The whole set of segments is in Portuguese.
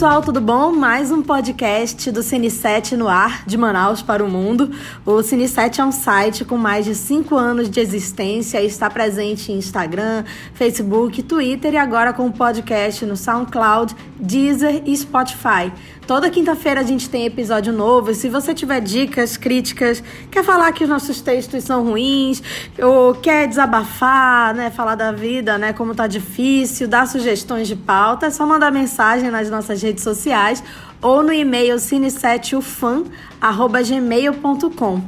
pessoal, tudo bom? Mais um podcast do Cine7 no ar, de Manaus para o mundo. O Cine7 é um site com mais de 5 anos de existência e está presente em Instagram, Facebook, Twitter e agora com podcast no SoundCloud, Deezer e Spotify. Toda quinta-feira a gente tem episódio novo. Se você tiver dicas, críticas, quer falar que os nossos textos são ruins, ou quer desabafar, né, falar da vida, né, como tá difícil, dar sugestões de pauta, é só mandar mensagem nas nossas redes sociais ou no e-mail cine7ufan@gmail.com.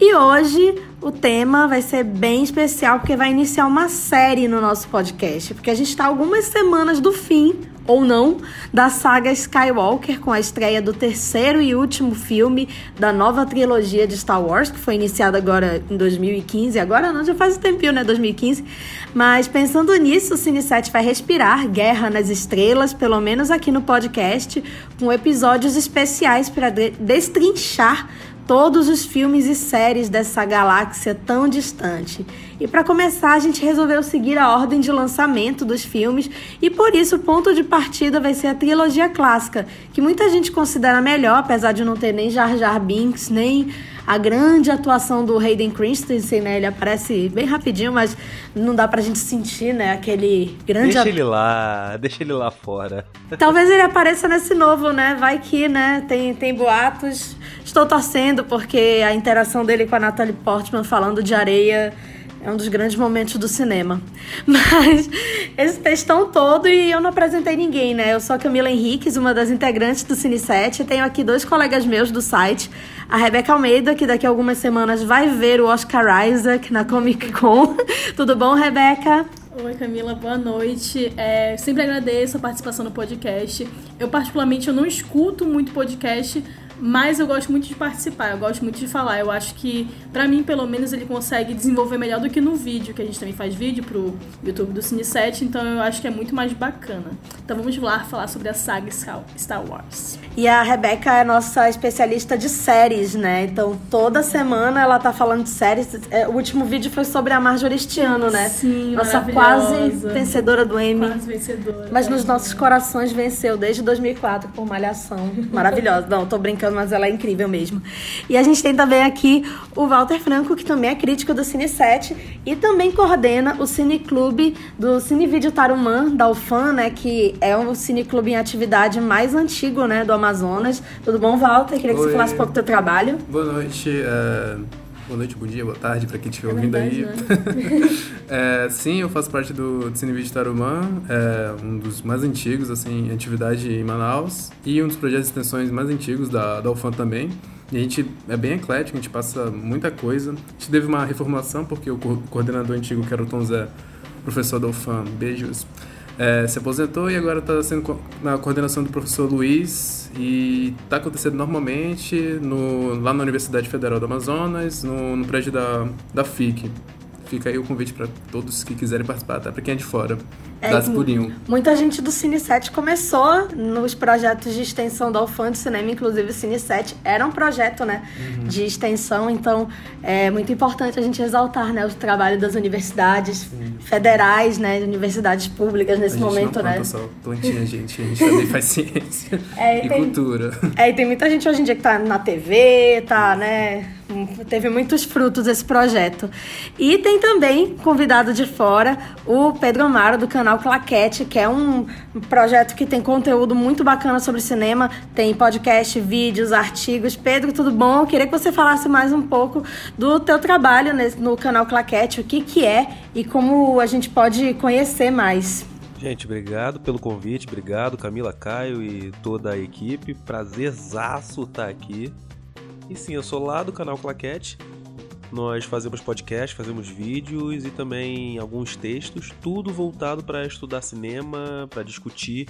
E hoje o tema vai ser bem especial porque vai iniciar uma série no nosso podcast, porque a gente está algumas semanas do fim ou não, da saga Skywalker, com a estreia do terceiro e último filme da nova trilogia de Star Wars, que foi iniciada agora em 2015. Agora não, já faz um tempinho, né? 2015. Mas pensando nisso, o Cine 7 vai respirar Guerra nas Estrelas, pelo menos aqui no podcast, com episódios especiais para destrinchar todos os filmes e séries dessa galáxia tão distante. E para começar, a gente resolveu seguir a ordem de lançamento dos filmes e por isso o ponto de partida vai ser a trilogia clássica, que muita gente considera melhor, apesar de não ter nem Jar Jar Binks, nem a grande atuação do Hayden Christensen, né? Ele aparece bem rapidinho, mas não dá pra gente sentir, né? Aquele grande... Deixa ele lá, deixa ele lá fora. Talvez ele apareça nesse novo, né? Vai que, né? Tem, tem boatos. Estou torcendo porque a interação dele com a Natalie Portman falando de areia é um dos grandes momentos do cinema. Mas esse textão todo e eu não apresentei ninguém, né? Eu sou a Camila Henriques, uma das integrantes do Cine 7. Tenho aqui dois colegas meus do site. A Rebeca Almeida, que daqui a algumas semanas vai ver o Oscar Isaac na Comic Con. Tudo bom, Rebeca? Oi Camila, boa noite. É, sempre agradeço a participação no podcast. Eu particularmente eu não escuto muito podcast, mas eu gosto muito de participar, eu gosto muito de falar. Eu acho que, para mim, pelo menos, ele consegue desenvolver melhor do que no vídeo, que a gente também faz vídeo pro YouTube do Cine 7, então eu acho que é muito mais bacana. Então vamos lá falar sobre a saga Star Wars. E a Rebeca é nossa especialista de séries, né? Então toda semana ela tá falando de séries. É, o último vídeo foi sobre a Marjorie este ano, né? Sim, Nossa quase vencedora do Emmy. Quase vencedora. Mas nos nossos corações venceu desde 2004 por Malhação. Maravilhosa. Não, tô brincando mas ela é incrível mesmo. E a gente tem também aqui o Walter Franco, que também é crítico do Cine 7 e também coordena o Cine Clube do Cine Vídeo Tarumã, da UFAM, né, que é o Cine Clube em atividade mais antigo, né, do Amazonas. Tudo bom, Walter? Queria que Oi. você falasse um pouco do teu trabalho. Boa noite, é, boa noite, bom dia, boa tarde para quem estiver É ouvindo verdade, aí. É, sim, eu faço parte do Cine Vídeo Tarumã, é um dos mais antigos, assim, em atividade em Manaus e um dos projetos de extensões mais antigos da, da UFAM também. E a gente é bem eclético, a gente passa muita coisa. A gente teve uma reformulação porque o co- coordenador antigo, que era o Tom Zé, professor da UFAM, beijos, é, se aposentou e agora está sendo na coordenação do professor Luiz e está acontecendo normalmente no, lá na Universidade Federal do Amazonas, no, no prédio da, da FIC. Fica aí o convite para todos que quiserem participar, tá? Para quem é de fora, É, das purinho. Muita gente do Cine 7 começou nos projetos de extensão da UFAM de cinema, inclusive o Cine 7 era um projeto, né, Uhum. de extensão, então é muito importante a gente exaltar, né, o trabalho das universidades federais, né, universidades públicas A nesse gente momento, não né. só plantinha, gente. A gente também faz ciência É, e e tem- cultura. É, e tem muita gente hoje em dia que tá na TV, tá, né? Teve muitos frutos esse projeto. E tem também, convidado de fora, o Pedro Amaro, do canal Claquete, que é um projeto que tem conteúdo muito bacana sobre cinema. Tem podcast, vídeos, artigos. Pedro, tudo bom? Eu queria que você falasse mais um pouco do teu trabalho nesse- no canal Claquete, o que que é e como a gente pode conhecer mais. Gente, obrigado pelo convite, obrigado Camila, Caio e toda a equipe. Prazerzaço estar aqui. E sim, eu sou lá do canal Claquete. Nós fazemos podcast, fazemos vídeos e também alguns textos, tudo voltado para estudar cinema, para discutir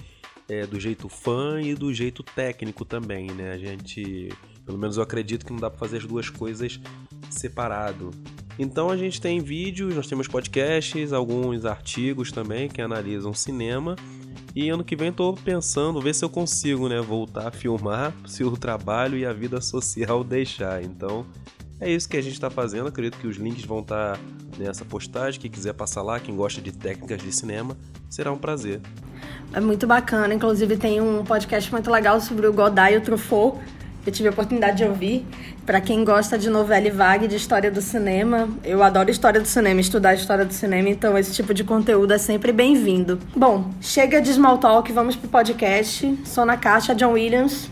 é, do jeito fã e do jeito técnico também, né? A gente, pelo menos eu acredito que não dá para fazer as duas coisas separado. Então a gente tem vídeos, nós temos podcasts, alguns artigos também que analisam cinema. E ano que vem tô pensando, ver se eu consigo, né, voltar a filmar, se o trabalho e a vida social deixar. Então, É isso que a gente está fazendo. Acredito que os links vão estar tá nessa postagem. Quem quiser passar lá, quem gosta de técnicas de cinema, será um prazer. É muito bacana. Inclusive, tem um podcast muito legal sobre o Godard e o Truffaut. Eu tive a oportunidade de ouvir. Para quem gosta de novela e vague, de história do cinema, eu adoro história do cinema, estudar história do cinema, então esse tipo de conteúdo é sempre bem-vindo. Bom, chega de small talk, vamos pro podcast. Sou na caixa, John Williams.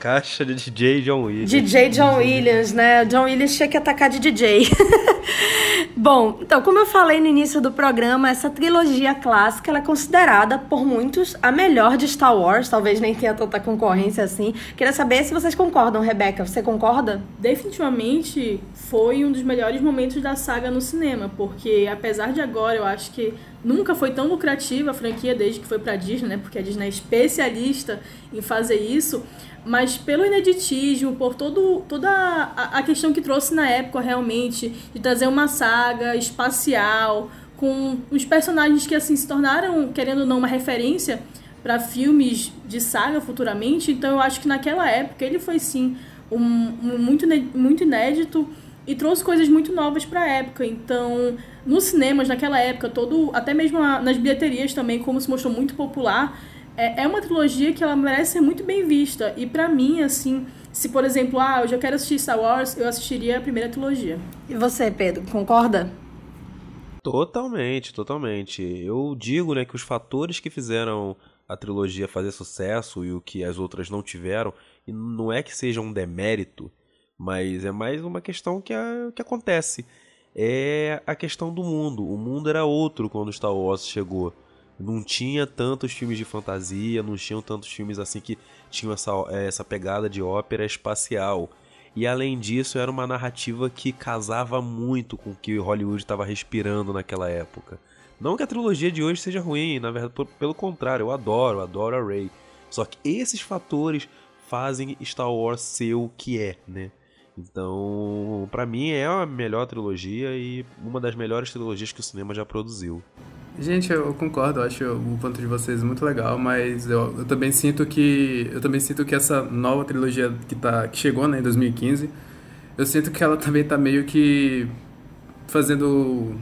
Caixa de DJ John Williams. DJ John Williams, né? John Williams tinha que atacar de DJ. Bom, então, como eu falei no início do programa, essa trilogia clássica é considerada por muitos a melhor de Star Wars. Talvez nem tenha tanta concorrência assim. Queria saber se vocês concordam, Rebeca. Você concorda? Definitivamente foi um dos melhores momentos da saga no cinema, porque apesar de agora eu acho que nunca foi tão lucrativa a franquia desde que foi para Disney, né? Porque a Disney é especialista em fazer isso mas pelo ineditismo, por todo, toda a, a questão que trouxe na época realmente, de trazer uma saga espacial, com os personagens que assim se tornaram, querendo ou não, uma referência para filmes de saga futuramente. Então eu acho que naquela época ele foi sim um, um muito, muito inédito e trouxe coisas muito novas para a época. Então, nos cinemas naquela época, todo, até mesmo nas bilheterias também, como se mostrou muito popular, é, é uma trilogia que ela merece ser muito bem vista. E para mim, assim, se por exemplo, ah, eu já quero assistir Star Wars, eu assistiria a primeira trilogia. E você, Pedro, concorda? Totalmente, totalmente. Eu digo, né, que os fatores que fizeram a trilogia fazer sucesso e o que as outras não tiveram, e não é que seja um demérito, mas é mais uma questão que, a, que acontece. É a questão do mundo. O mundo era outro quando Star Wars chegou não tinha tantos filmes de fantasia, não tinham tantos filmes assim que tinham essa, é, essa pegada de ópera espacial. E além disso, era uma narrativa que casava muito com o que Hollywood estava respirando naquela época. Não que a trilogia de hoje seja ruim, na verdade, pelo contrário, eu adoro, adoro a Rey. Só que esses fatores fazem Star Wars ser o que é, né? Então, para mim é a melhor trilogia e uma das melhores trilogias que o cinema já produziu. Gente, eu concordo, eu acho o ponto de vocês muito legal, mas eu, eu, também sinto que eu também sinto que essa nova trilogia que tá que chegou, né, em 2015, eu sinto que ela também tá meio que fazendo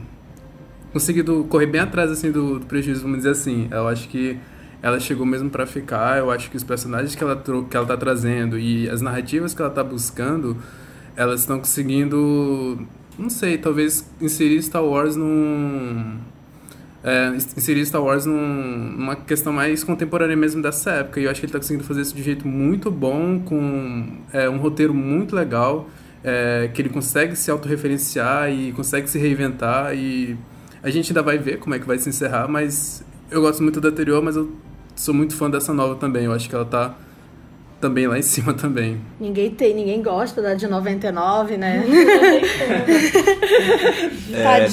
conseguindo correr bem atrás assim do, do prejuízo, vamos dizer assim. Eu acho que ela chegou mesmo para ficar. Eu acho que os personagens que ela que ela tá trazendo e as narrativas que ela tá buscando, elas estão conseguindo, não sei, talvez inserir Star Wars num é, inserir Star Wars num, numa questão mais contemporânea mesmo dessa época. E eu acho que ele está conseguindo fazer isso de jeito muito bom, com é, um roteiro muito legal, é, que ele consegue se autorreferenciar e consegue se reinventar. E a gente ainda vai ver como é que vai se encerrar, mas eu gosto muito da anterior, mas eu sou muito fã dessa nova também. Eu acho que ela está também lá em cima também. Ninguém tem, ninguém gosta da de 99, né? é.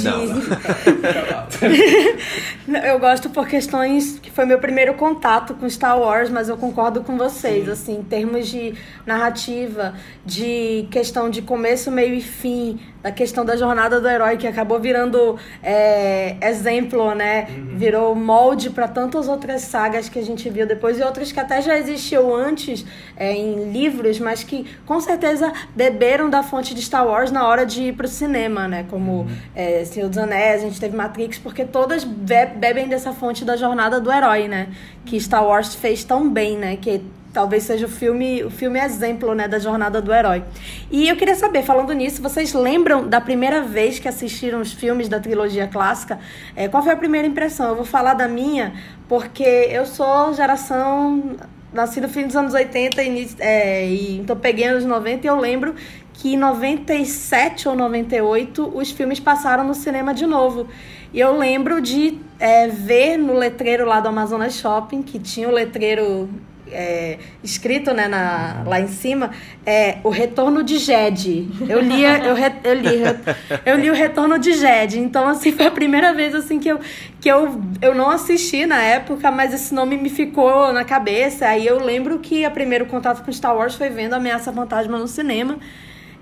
Não, eu gosto por questões que foi meu primeiro contato com Star Wars, mas eu concordo com vocês, Sim. assim, em termos de narrativa, de questão de começo, meio e fim, da questão da jornada do herói, que acabou virando é, exemplo, né? Uhum. Virou molde para tantas outras sagas que a gente viu depois e outras que até já existiam antes é, em livros, mas que com certeza beberam da fonte de Star Wars na hora de ir pro cinema, né? Como uhum. é, Senhor dos Anéis, a gente teve Matrix, porque todas bebem dessa fonte da jornada do herói, né? Que Star Wars fez tão bem, né? Que talvez seja o filme, o filme exemplo, né, da jornada do herói. E eu queria saber, falando nisso, vocês lembram da primeira vez que assistiram os filmes da trilogia clássica? É, qual foi a primeira impressão? Eu vou falar da minha, porque eu sou geração nasci no fim dos anos 80 e, é, e então peguei anos 90 e eu lembro que em 97 ou 98 os filmes passaram no cinema de novo. E eu lembro de é, ver no letreiro lá do Amazonas Shopping, que tinha o letreiro é, escrito né, na, lá em cima, é O Retorno de Jed. Eu li, eu, re, eu, li, eu li O Retorno de Jed. Então, assim, foi a primeira vez assim, que, eu, que eu, eu não assisti na época, mas esse nome me ficou na cabeça. Aí eu lembro que o primeiro contato com Star Wars foi vendo Ameaça Fantasma no cinema.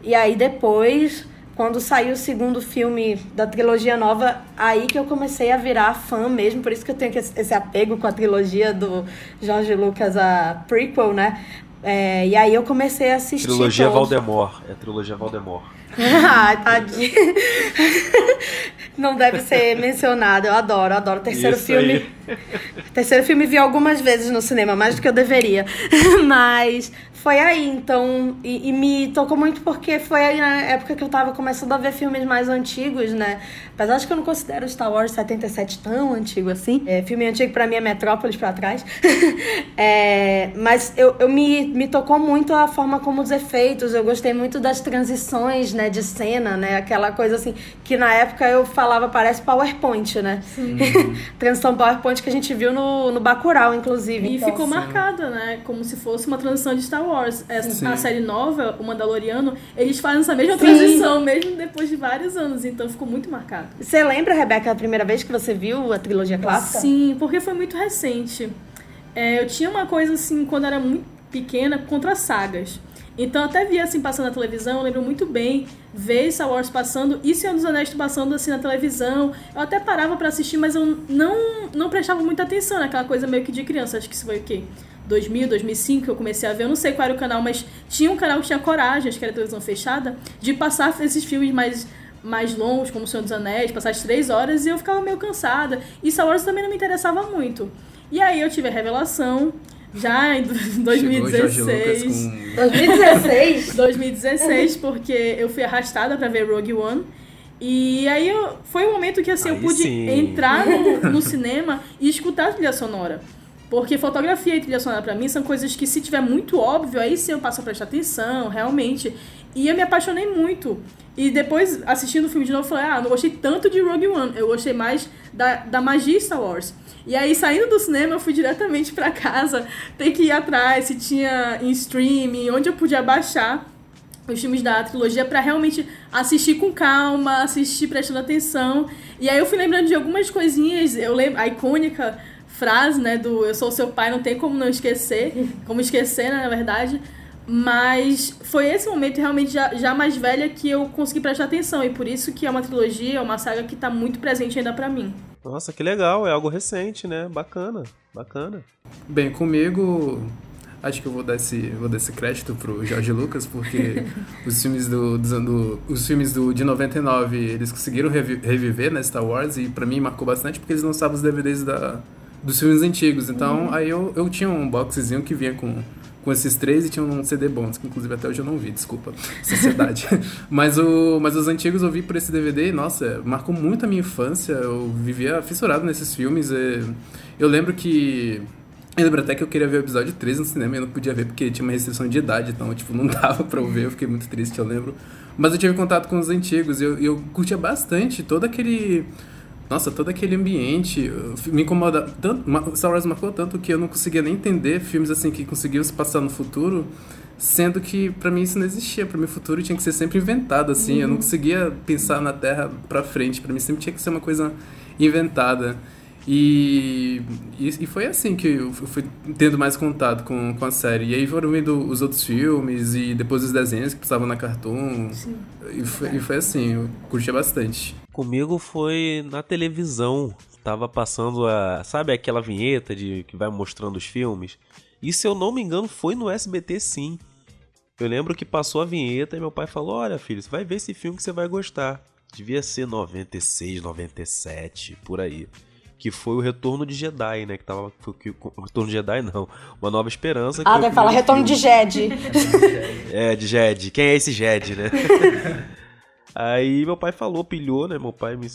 E aí depois quando saiu o segundo filme da trilogia nova, aí que eu comecei a virar fã mesmo, por isso que eu tenho esse apego com a trilogia do George Lucas, a prequel, né? É, e aí eu comecei a assistir. Trilogia todos. Valdemort. É a trilogia Valdemort. Ai, tadinho. Não deve ser mencionado. Eu adoro, adoro. Terceiro Isso filme. Aí. Terceiro filme vi algumas vezes no cinema, mais do que eu deveria. Mas foi aí, então. E, e, me tocou muito porque foi aí na época que eu tava começando a ver filmes mais antigos, né? Apesar de que eu não considero Star Wars 77 tão antigo assim. É, filme antigo para mim é Metrópolis para trás. é, mas eu, eu me, me tocou muito a forma como os efeitos. Eu gostei muito das transições, né? De cena, né? Aquela coisa assim, que na época eu falava, parece PowerPoint, né? transição PowerPoint que a gente viu no, no Bacurau, inclusive. E então, ficou sim. marcada, né? Como se fosse uma transição de Star Wars. Essa, a série nova, O Mandaloriano, eles fazem essa mesma Sim. transição, mesmo depois de vários anos. Então ficou muito marcado. Você lembra, Rebeca, a primeira vez que você viu a trilogia clássica? Sim, porque foi muito recente. É, eu tinha uma coisa assim, quando era muito pequena, contra sagas. Então até via assim passando na televisão, eu lembro muito bem ver Star Wars passando e Senhor dos Anéis passando assim na televisão. Eu até parava para assistir, mas eu não não prestava muita atenção naquela coisa meio que de criança. Acho que isso foi o quê? 2000, 2005 que eu comecei a ver. Eu não sei qual era o canal, mas tinha um canal que tinha coragem, acho que era televisão fechada, de passar esses filmes mais mais longos, como Senhor dos Anéis, passar as três horas, e eu ficava meio cansada. E Star Wars também não me interessava muito. E aí eu tive a revelação já em 2016. Com... 2016? 2016, porque eu fui arrastada para ver Rogue One. E aí eu, foi um momento que assim, aí eu pude sim. entrar no, no cinema e escutar a trilha sonora. Porque fotografia e trilha sonora para mim são coisas que se tiver muito óbvio, aí sim eu passo a prestar atenção, realmente. E eu me apaixonei muito. E depois, assistindo o filme de novo, eu falei, ah, não gostei tanto de Rogue One, eu gostei mais da, da magia Star Wars. E aí, saindo do cinema, eu fui diretamente para casa, ter que ir atrás, se tinha em streaming, onde eu podia baixar os filmes da trilogia para realmente assistir com calma, assistir prestando atenção. E aí eu fui lembrando de algumas coisinhas, eu lembro, a icônica frase, né, do eu sou seu pai, não tem como não esquecer, como esquecer, né, na verdade. Mas foi esse momento realmente já, já mais velha que eu consegui prestar atenção. E por isso que é uma trilogia, é uma saga que está muito presente ainda para mim. Nossa, que legal, é algo recente, né? Bacana, bacana. Bem, comigo, acho que eu vou dar esse, vou dar esse crédito pro Jorge Lucas, porque os filmes do, do, do, os filmes do, de 99, eles conseguiram reviver né, Star Wars, e para mim marcou bastante porque eles lançavam os DVDs da, dos filmes antigos. Então, uhum. aí eu, eu tinha um boxezinho que vinha com, com esses três e tinha um CD bônus, que inclusive até hoje eu não vi, desculpa, sociedade. mas, o, mas os antigos eu vi por esse DVD e, nossa, marcou muito a minha infância. Eu vivia fissurado nesses filmes. Eu lembro que. Eu lembro até que eu queria ver o episódio 3 no cinema e eu não podia ver porque tinha uma restrição de idade, então, tipo, não dava pra eu ver, eu fiquei muito triste, eu lembro. Mas eu tive contato com os antigos e eu, eu curtia bastante todo aquele nossa, todo aquele ambiente me incomoda tanto. Star Wars marcou tanto que eu não conseguia nem entender filmes assim que conseguiam se passar no futuro, sendo que para mim isso não existia. Para mim, o futuro tinha que ser sempre inventado, assim. Uhum. Eu não uhum. conseguia pensar na Terra para frente. Para mim, sempre tinha que ser uma coisa inventada. E, e, e, foi assim que eu fui tendo mais contato com, com a série. E aí foram vendo os outros filmes e depois os desenhos que passavam na Cartoon. Sim. E foi, e foi assim, eu curtia bastante. Comigo foi na televisão. Tava passando a. Sabe aquela vinheta de que vai mostrando os filmes? E se eu não me engano, foi no SBT sim. Eu lembro que passou a vinheta e meu pai falou: Olha, filho, você vai ver esse filme que você vai gostar. Devia ser 96, 97, por aí que foi o Retorno de Jedi, né? Que tava. Foi, que, o Retorno de Jedi, não. Uma Nova Esperança. Ah, deve falar Retorno de Jedi. é, de Jedi. Quem é esse Jedi, né? Aí meu pai falou, pilhou, né? Meu pai me,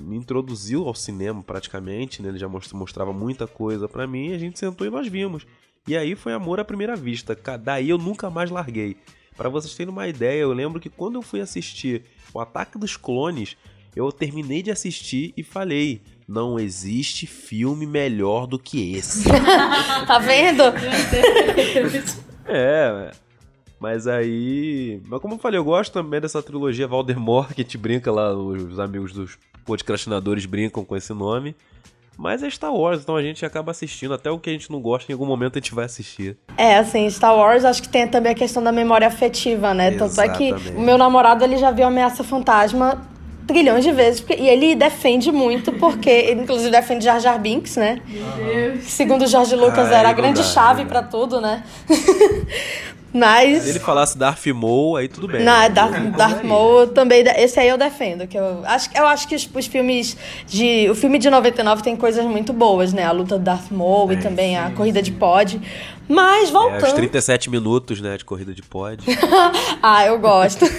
me introduziu ao cinema praticamente, né? Ele já mostrava muita coisa para mim, a gente sentou e nós vimos. E aí foi amor à primeira vista. Daí eu nunca mais larguei. Para vocês terem uma ideia, eu lembro que quando eu fui assistir O Ataque dos Clones, eu terminei de assistir e falei: não existe filme melhor do que esse. tá vendo? é, mas aí. Mas como eu falei, eu gosto também dessa trilogia Valdemort, que a gente brinca lá, os amigos dos podcastinadores brincam com esse nome. Mas é Star Wars, então a gente acaba assistindo. Até o que a gente não gosta, em algum momento a gente vai assistir. É, assim, Star Wars acho que tem também a questão da memória afetiva, né? Exatamente. Tanto é que o meu namorado ele já viu Ameaça Fantasma trilhões de vezes e ele defende muito porque ele inclusive defende Jar Jar Binks, né? Uhum. Segundo Jorge Lucas ah, era a grande dá, chave para tudo, né? Mas. Se ele falasse Darth Maul, aí tudo bem. Não, é Darth, Darth Maul também. Esse aí eu defendo. Que eu, acho, eu acho que os, os, filmes de. O filme de 99 tem coisas muito boas, né? A luta do Darth Maul é, e também sim, a corrida sim. de pod. Mas voltando. É, os 37 minutos, né, de corrida de pod. ah, eu gosto.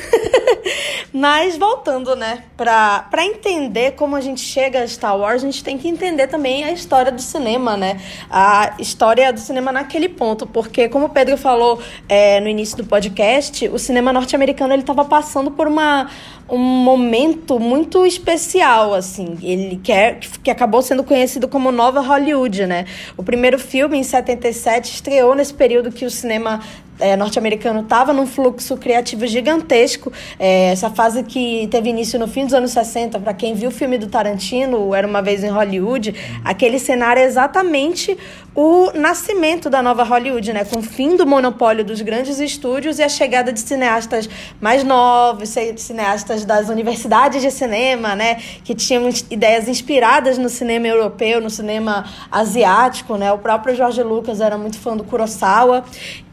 Mas voltando, né, pra, pra entender como a gente chega a Star Wars, a gente tem que entender também a história do cinema, né? A história do cinema naquele ponto, porque como o Pedro falou é, no início do podcast, o cinema norte-americano ele estava passando por uma um momento muito especial, assim. Ele quer que acabou sendo conhecido como Nova Hollywood, né? O primeiro filme, em 77, estreou nesse período que o cinema é, norte-americano estava num fluxo criativo gigantesco. É, essa fase que teve início no fim dos anos 60, para quem viu o filme do Tarantino, Era Uma Vez em Hollywood, aquele cenário é exatamente o nascimento da nova Hollywood, né? Com o fim do monopólio dos grandes estúdios e a chegada de cineastas mais novos, cineastas das universidades de cinema, né? Que tinham ideias inspiradas no cinema europeu, no cinema asiático, né? O próprio George Lucas era muito fã do Kurosawa.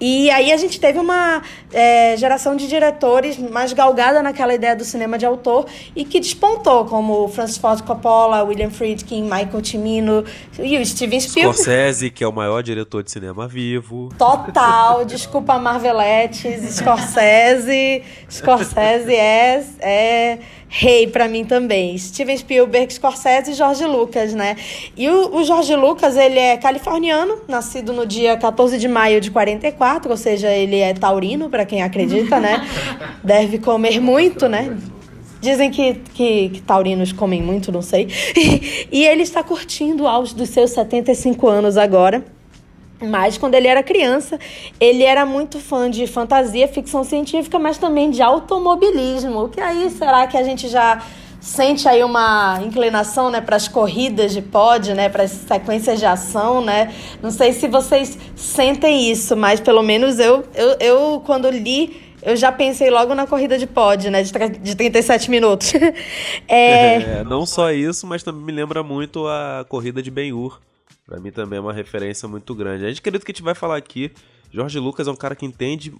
E aí a gente teve uma é, geração de diretores mais galgada naquela ideia do cinema de autor e que despontou, como Francis Ford Coppola, William Friedkin, Michael Cimino e o Steven Spielberg. Scorsese, que é o maior diretor de cinema vivo. Total, desculpa Marveletes, Scorsese, Scorsese é, é rei para mim também. Steven Spielberg, Scorsese e George Lucas, né? E o, o George Lucas, ele é californiano, nascido no dia 14 de maio de 44, ou seja, ele é taurino, para quem acredita, né? Deve comer muito, né? Dizem que, que, que, taurinos comem muito, não sei. E, ele está curtindo o auge dos seus 75 anos agora. Mas quando ele era criança, ele era muito fã de fantasia, ficção científica, mas também de automobilismo. O que aí será que a gente já sente aí uma inclinação, né, para as corridas de pod, né, para as sequências de ação, né? Não sei se vocês sentem isso, mas pelo menos eu, eu, eu quando li eu já pensei logo na corrida de pod, né? De, de 37 minutos. é... é... Não só isso, mas também me lembra muito a corrida de Ben-Hur Pra mim também é uma referência muito grande. A gente acredita que a gente vai falar aqui. Jorge Lucas é um cara que entende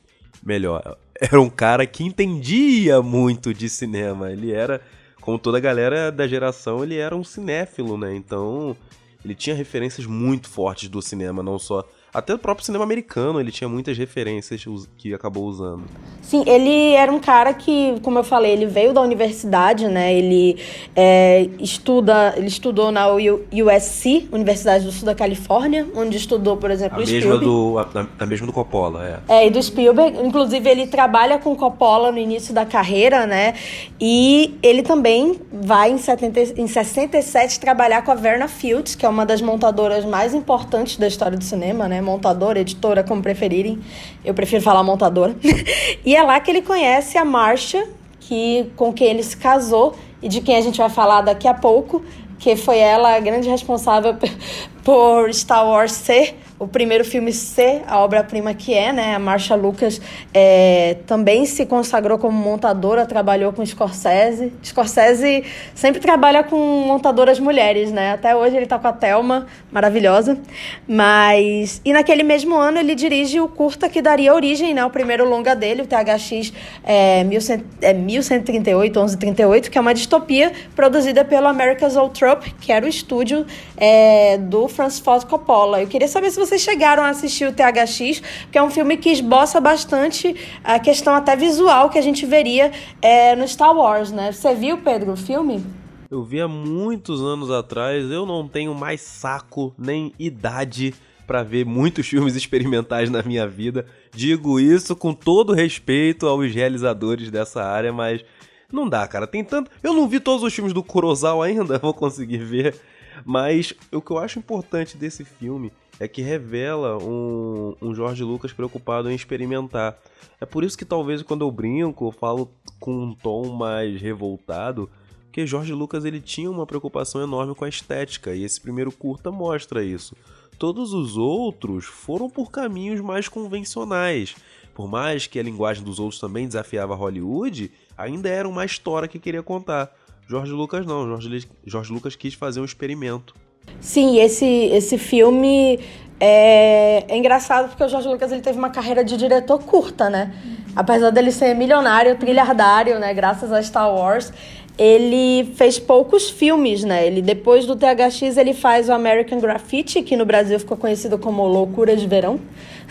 melhor. Era um cara que entendia muito de cinema. Ele era, como toda a galera da geração, ele era um cinéfilo, né? Então, ele tinha referências muito fortes do cinema, não só até o próprio cinema americano, ele tinha muitas referências que acabou usando. Sim, ele era um cara que, como eu falei, ele veio da universidade, né? Ele é, estuda, ele estudou na USC, Universidade do Sul da Califórnia, onde estudou, por exemplo, a o mesma Spielberg. Do, a, a mesma do Coppola, é. É, e do Spielberg. Inclusive, ele trabalha com Coppola no início da carreira, né? E ele também vai, em, 70, em 67, trabalhar com a Verna Fields, que é uma das montadoras mais importantes da história do cinema, né? Montadora, editora, como preferirem. Eu prefiro falar montadora. e é lá que ele conhece a Marcia, que, com quem ele se casou e de quem a gente vai falar daqui a pouco, que foi ela a grande responsável por Star Wars ser o primeiro filme ser a obra-prima que é, né? A Marcia Lucas é, também se consagrou como montadora, trabalhou com Scorsese. Scorsese sempre trabalha com montadoras mulheres, né? Até hoje ele tá com a Thelma, maravilhosa. Mas... E naquele mesmo ano ele dirige o curta que daria origem, né? O primeiro longa dele, o THX é, 1100, é 1138, 1138, que é uma distopia produzida pelo America's Zoetrope, que era o estúdio é, do Francis Ford Coppola. Eu queria saber se você vocês chegaram a assistir o THX, que é um filme que esboça bastante a questão até visual que a gente veria é, no Star Wars, né? Você viu, Pedro, o filme? Eu vi há muitos anos atrás, eu não tenho mais saco nem idade para ver muitos filmes experimentais na minha vida. Digo isso com todo respeito aos realizadores dessa área, mas não dá, cara. Tem tanto. Eu não vi todos os filmes do Kurosawa ainda, vou conseguir ver. Mas o que eu acho importante desse filme é que revela um, um Jorge Lucas preocupado em experimentar. É por isso que talvez quando eu brinco, eu falo com um tom mais revoltado, porque Jorge Lucas ele tinha uma preocupação enorme com a estética e esse primeiro curta mostra isso. Todos os outros foram por caminhos mais convencionais. Por mais que a linguagem dos outros também desafiava Hollywood, ainda era uma história que queria contar. Jorge Lucas não, Jorge, Jorge Lucas quis fazer um experimento. Sim, esse, esse filme é, é, engraçado porque o Jorge Lucas ele teve uma carreira de diretor curta, né? Apesar dele ser milionário, trilhardário, né? Graças a Star Wars, ele fez poucos filmes, né? Ele depois do THX ele faz o American Graffiti, que no Brasil ficou conhecido como Loucura de Verão.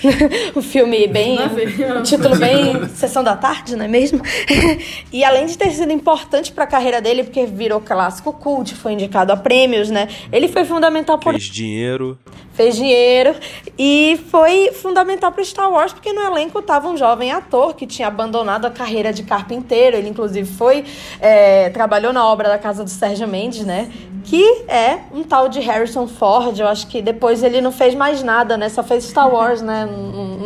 o filme bem. Um título bem Sessão da Tarde, não é mesmo? e além de ter sido importante para a carreira dele, porque virou clássico cult, foi indicado a prêmios, né? Ele foi fundamental por. Fez dinheiro. Fez dinheiro. E foi fundamental para Star Wars, porque no elenco estava um jovem ator que tinha abandonado a carreira de carpinteiro. Ele, inclusive, foi. É, trabalhou na obra da casa do Sérgio Mendes, né? Que é um tal de Harrison Ford. Eu acho que depois ele não fez mais nada, né? Só fez Star Wars, né?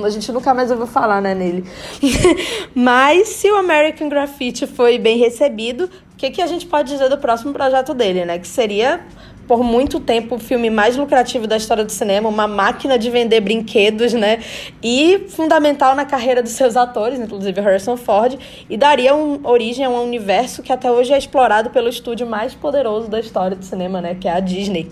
A gente nunca mais ouviu falar, né, nele. Mas se o American Graffiti foi bem recebido, o que, que a gente pode dizer do próximo projeto dele, né? Que seria por muito tempo o filme mais lucrativo da história do cinema, uma máquina de vender brinquedos, né? E fundamental na carreira dos seus atores, inclusive Harrison Ford, e daria um, origem a um universo que até hoje é explorado pelo estúdio mais poderoso da história do cinema, né? Que é a Disney.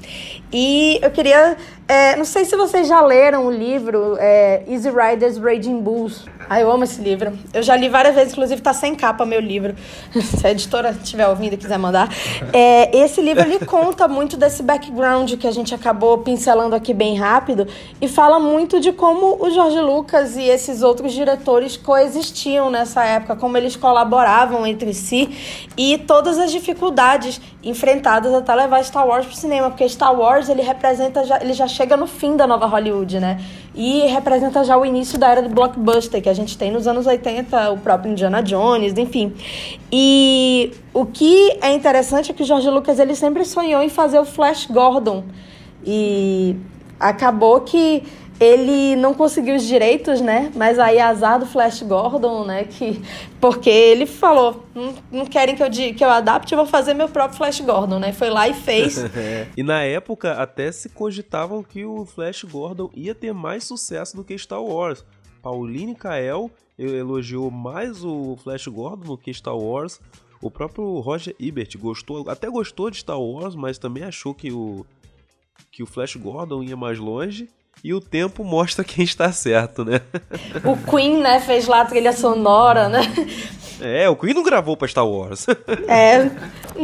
E eu queria. É, não sei se vocês já leram o livro é, Easy Riders Raging Bulls. Ah, eu amo esse livro. Eu já li várias vezes, inclusive tá sem capa meu livro. Se a editora estiver ouvindo e quiser mandar. É, esse livro ele conta muito desse background que a gente acabou pincelando aqui bem rápido e fala muito de como o Jorge Lucas e esses outros diretores coexistiam nessa época, como eles colaboravam entre si e todas as dificuldades enfrentadas até levar Star Wars pro cinema, porque Star Wars ele representa já, ele já chega no fim da nova Hollywood, né? E representa já o início da era do blockbuster que a gente tem nos anos 80, o próprio Indiana Jones, enfim. E o que é interessante é que o George Lucas ele sempre sonhou em fazer o Flash Gordon. E acabou que ele não conseguiu os direitos, né? Mas aí azar do Flash Gordon, né? Que, porque ele falou, não, não querem que eu, que eu adapte, eu vou fazer meu próprio Flash Gordon, né? Foi lá e fez. e na época até se cogitavam que o Flash Gordon ia ter mais sucesso do que Star Wars. Pauline Kael elogiou mais o Flash Gordon do que Star Wars. O próprio Roger Ebert gostou, até gostou de Star Wars, mas também achou que o que o Flash Gordon ia mais longe. E o tempo mostra quem está certo, né? O Queen, né, fez lá a trilha sonora, né? É, o Queen não gravou pra Star Wars. É,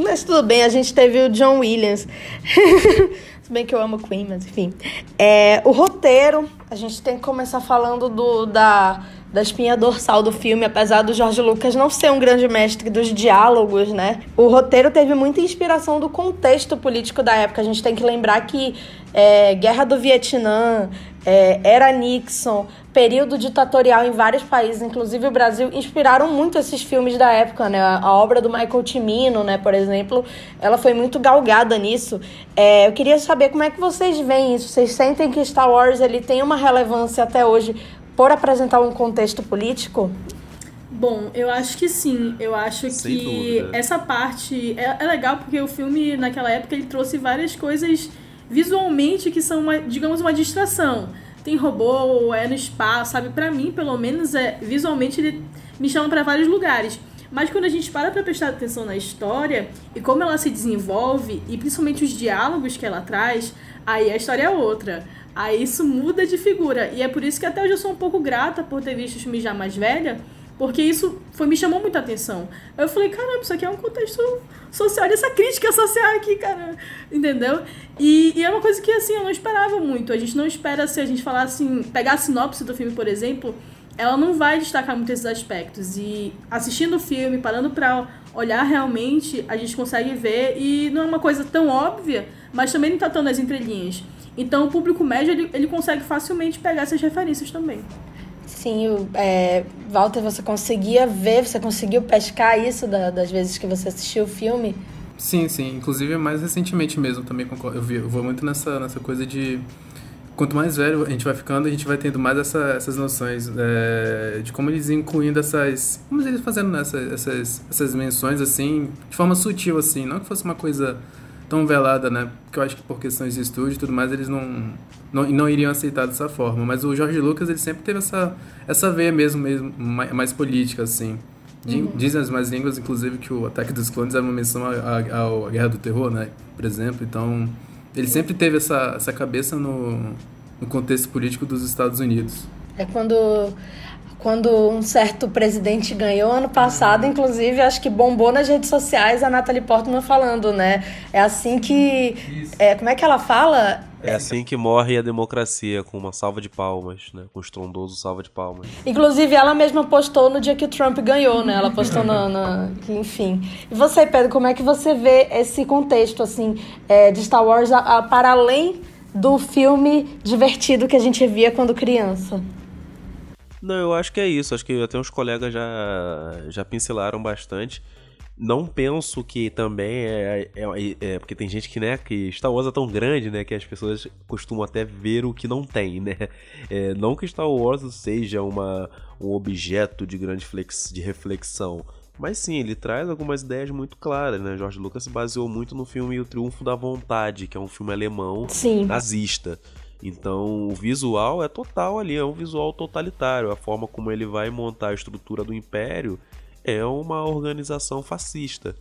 mas tudo bem, a gente teve o John Williams. Se bem que eu amo Queen, mas enfim. É, o roteiro, a gente tem que começar falando do, da da espinha dorsal do filme, apesar do Jorge Lucas não ser um grande mestre dos diálogos, né? O roteiro teve muita inspiração do contexto político da época. A gente tem que lembrar que é, Guerra do Vietnã, é, era Nixon, período ditatorial em vários países, inclusive o Brasil, inspiraram muito esses filmes da época, né? A obra do Michael Cimino, né, por exemplo, ela foi muito galgada nisso. É, eu queria saber como é que vocês veem isso. Vocês sentem que Star Wars ele tem uma relevância até hoje por apresentar um contexto político? Bom, eu acho que sim. Eu acho Sem que dúvida. essa parte é, é, legal porque o filme, naquela época, ele trouxe várias coisas visualmente que são, uma, digamos, uma distração. Tem robô, é no espaço, sabe? Para mim, pelo menos, é visualmente ele me chama para vários lugares. Mas quando a gente para pra prestar atenção na história e como ela se desenvolve, e principalmente os diálogos que ela traz, aí a história é outra. Aí isso muda de figura. E é por isso que até hoje eu sou um pouco grata por ter visto os filmes já mais velha, porque isso foi, me chamou muita atenção. Eu falei, caramba, isso aqui é um contexto social, essa crítica social aqui, cara. Entendeu? E, e, é uma coisa que, assim, eu não esperava muito. A gente não espera, se a gente falar assim, pegar a sinopse do filme, por exemplo, ela não vai destacar muito esses aspectos. E assistindo o filme, parando pra olhar realmente, a gente consegue ver. E não é uma coisa tão óbvia, mas também não tá tão nas entrelinhas. Então o público médio ele, ele consegue facilmente pegar essas referências também. Sim, é, Walter, você conseguia ver, você conseguiu pescar isso da, das vezes que você assistiu o filme? Sim, sim. Inclusive, mais recentemente mesmo também concordo. Eu, vi, eu vou muito nessa, nessa coisa de quanto mais velho a gente vai ficando, a gente vai tendo mais essa, essas noções é, de como eles incluindo essas. Como eles fazendo essa, essas, essas menções assim, de forma sutil, assim, não que fosse uma coisa tão velada, né? Porque eu acho que por questões de estúdio e tudo mais, eles não, não, não iriam aceitar dessa forma. Mas o Jorge Lucas, ele sempre teve essa, essa veia mesmo, mesmo mais, mais política, assim. Uhum. Dizem as mais línguas, inclusive, que o Ataque dos Clones é uma menção à Guerra do Terror, né? Por exemplo. Então, ele sempre teve essa, essa cabeça no, no contexto político dos Estados Unidos. É quando quando um certo presidente ganhou ano passado, inclusive, acho que bombou nas redes sociais a Natalie Portman falando, né? É assim que. É, como é que ela fala? É assim que morre a democracia, com uma salva de palmas, né? Com um estrondoso salva de palmas. Inclusive, ela mesma postou no dia que o Trump ganhou, né? Ela postou na. na enfim. E você, Pedro, como é que você vê esse contexto, assim, é, de Star Wars a, a, para além do filme divertido que a gente via quando criança? Não, eu acho que é isso. Acho que até uns colegas já, já pincelaram bastante. Não penso que também é, é, é, é, Porque tem gente que, né, que Star Wars é tão grande, né, que as pessoas costumam até ver o que não tem, né? É, não que Star Wars seja uma, um objeto de grande flex, de reflexão. Mas sim, ele traz algumas ideias muito claras, né? George Lucas se baseou muito no filme O Triunfo da Vontade, que é um filme alemão sim. nazista. Então o visual é total ali, é um visual totalitário. A forma como ele vai montar a estrutura do império é uma organização fascista,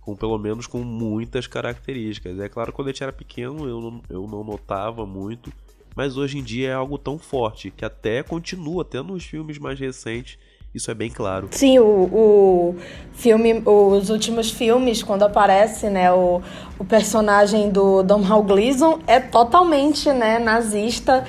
com pelo menos com muitas características. É claro, quando a gente era pequeno eu não, eu não notava muito, mas hoje em dia é algo tão forte que até continua, até nos filmes mais recentes, isso é bem claro. Sim, o, o filme, os últimos filmes, quando aparece, né, o, o personagem do Domhnall Gleeson é totalmente, né, nazista,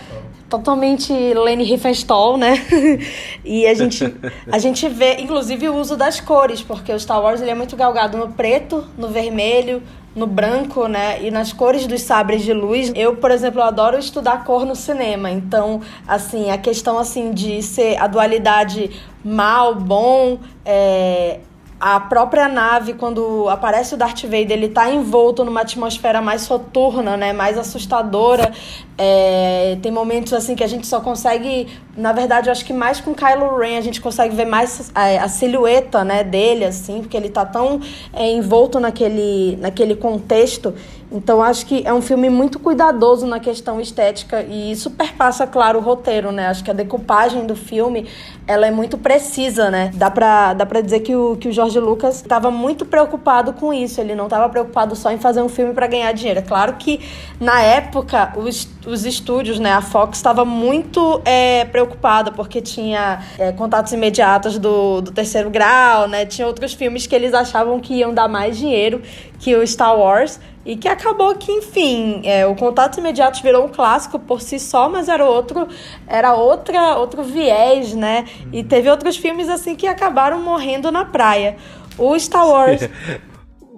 totalmente Leni Riefenstahl, né? e a gente, a gente vê, inclusive, o uso das cores, porque o Star Wars ele é muito galgado no preto, no vermelho, no branco, né, e nas cores dos sabres de luz. Eu, por exemplo, adoro estudar cor no cinema. Então, assim, a questão assim de ser a dualidade mal, bom, é, a própria nave, quando aparece o Darth Vader, ele tá envolto numa atmosfera mais soturna, né? Mais assustadora. É, tem momentos assim que a gente só consegue, na verdade, eu acho que mais com Kylo Ren a gente consegue ver mais a, a silhueta, né, dele assim, porque ele tá tão é, envolto naquele, naquele contexto. Então acho que é um filme muito cuidadoso na questão estética e isso perpassa, claro, o roteiro, né? Acho que a decupagem do filme, ela é muito precisa, né? Dá pra, dá pra dizer que o, que o Jorge Lucas estava muito preocupado com isso. Ele não estava preocupado só em fazer um filme para ganhar dinheiro. É claro que na época os os estúdios, né? A Fox estava muito é, preocupada porque tinha é, contatos imediatos do, do terceiro grau, né? Tinha outros filmes que eles achavam que iam dar mais dinheiro que o Star Wars. E que acabou que, enfim, é, o Contatos Imediatos virou um clássico por si só, mas era outro, era outra, outro viés, né? E teve outros filmes assim que acabaram morrendo na praia. O Star Wars.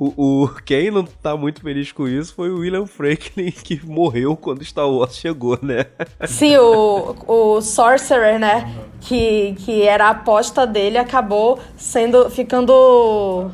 O, o, quem não tá muito feliz com isso foi o William Franklin, que morreu quando Star Wars chegou, né? Sim, o, o Sorcerer, né? Que, que era a aposta dele, acabou sendo. ficando.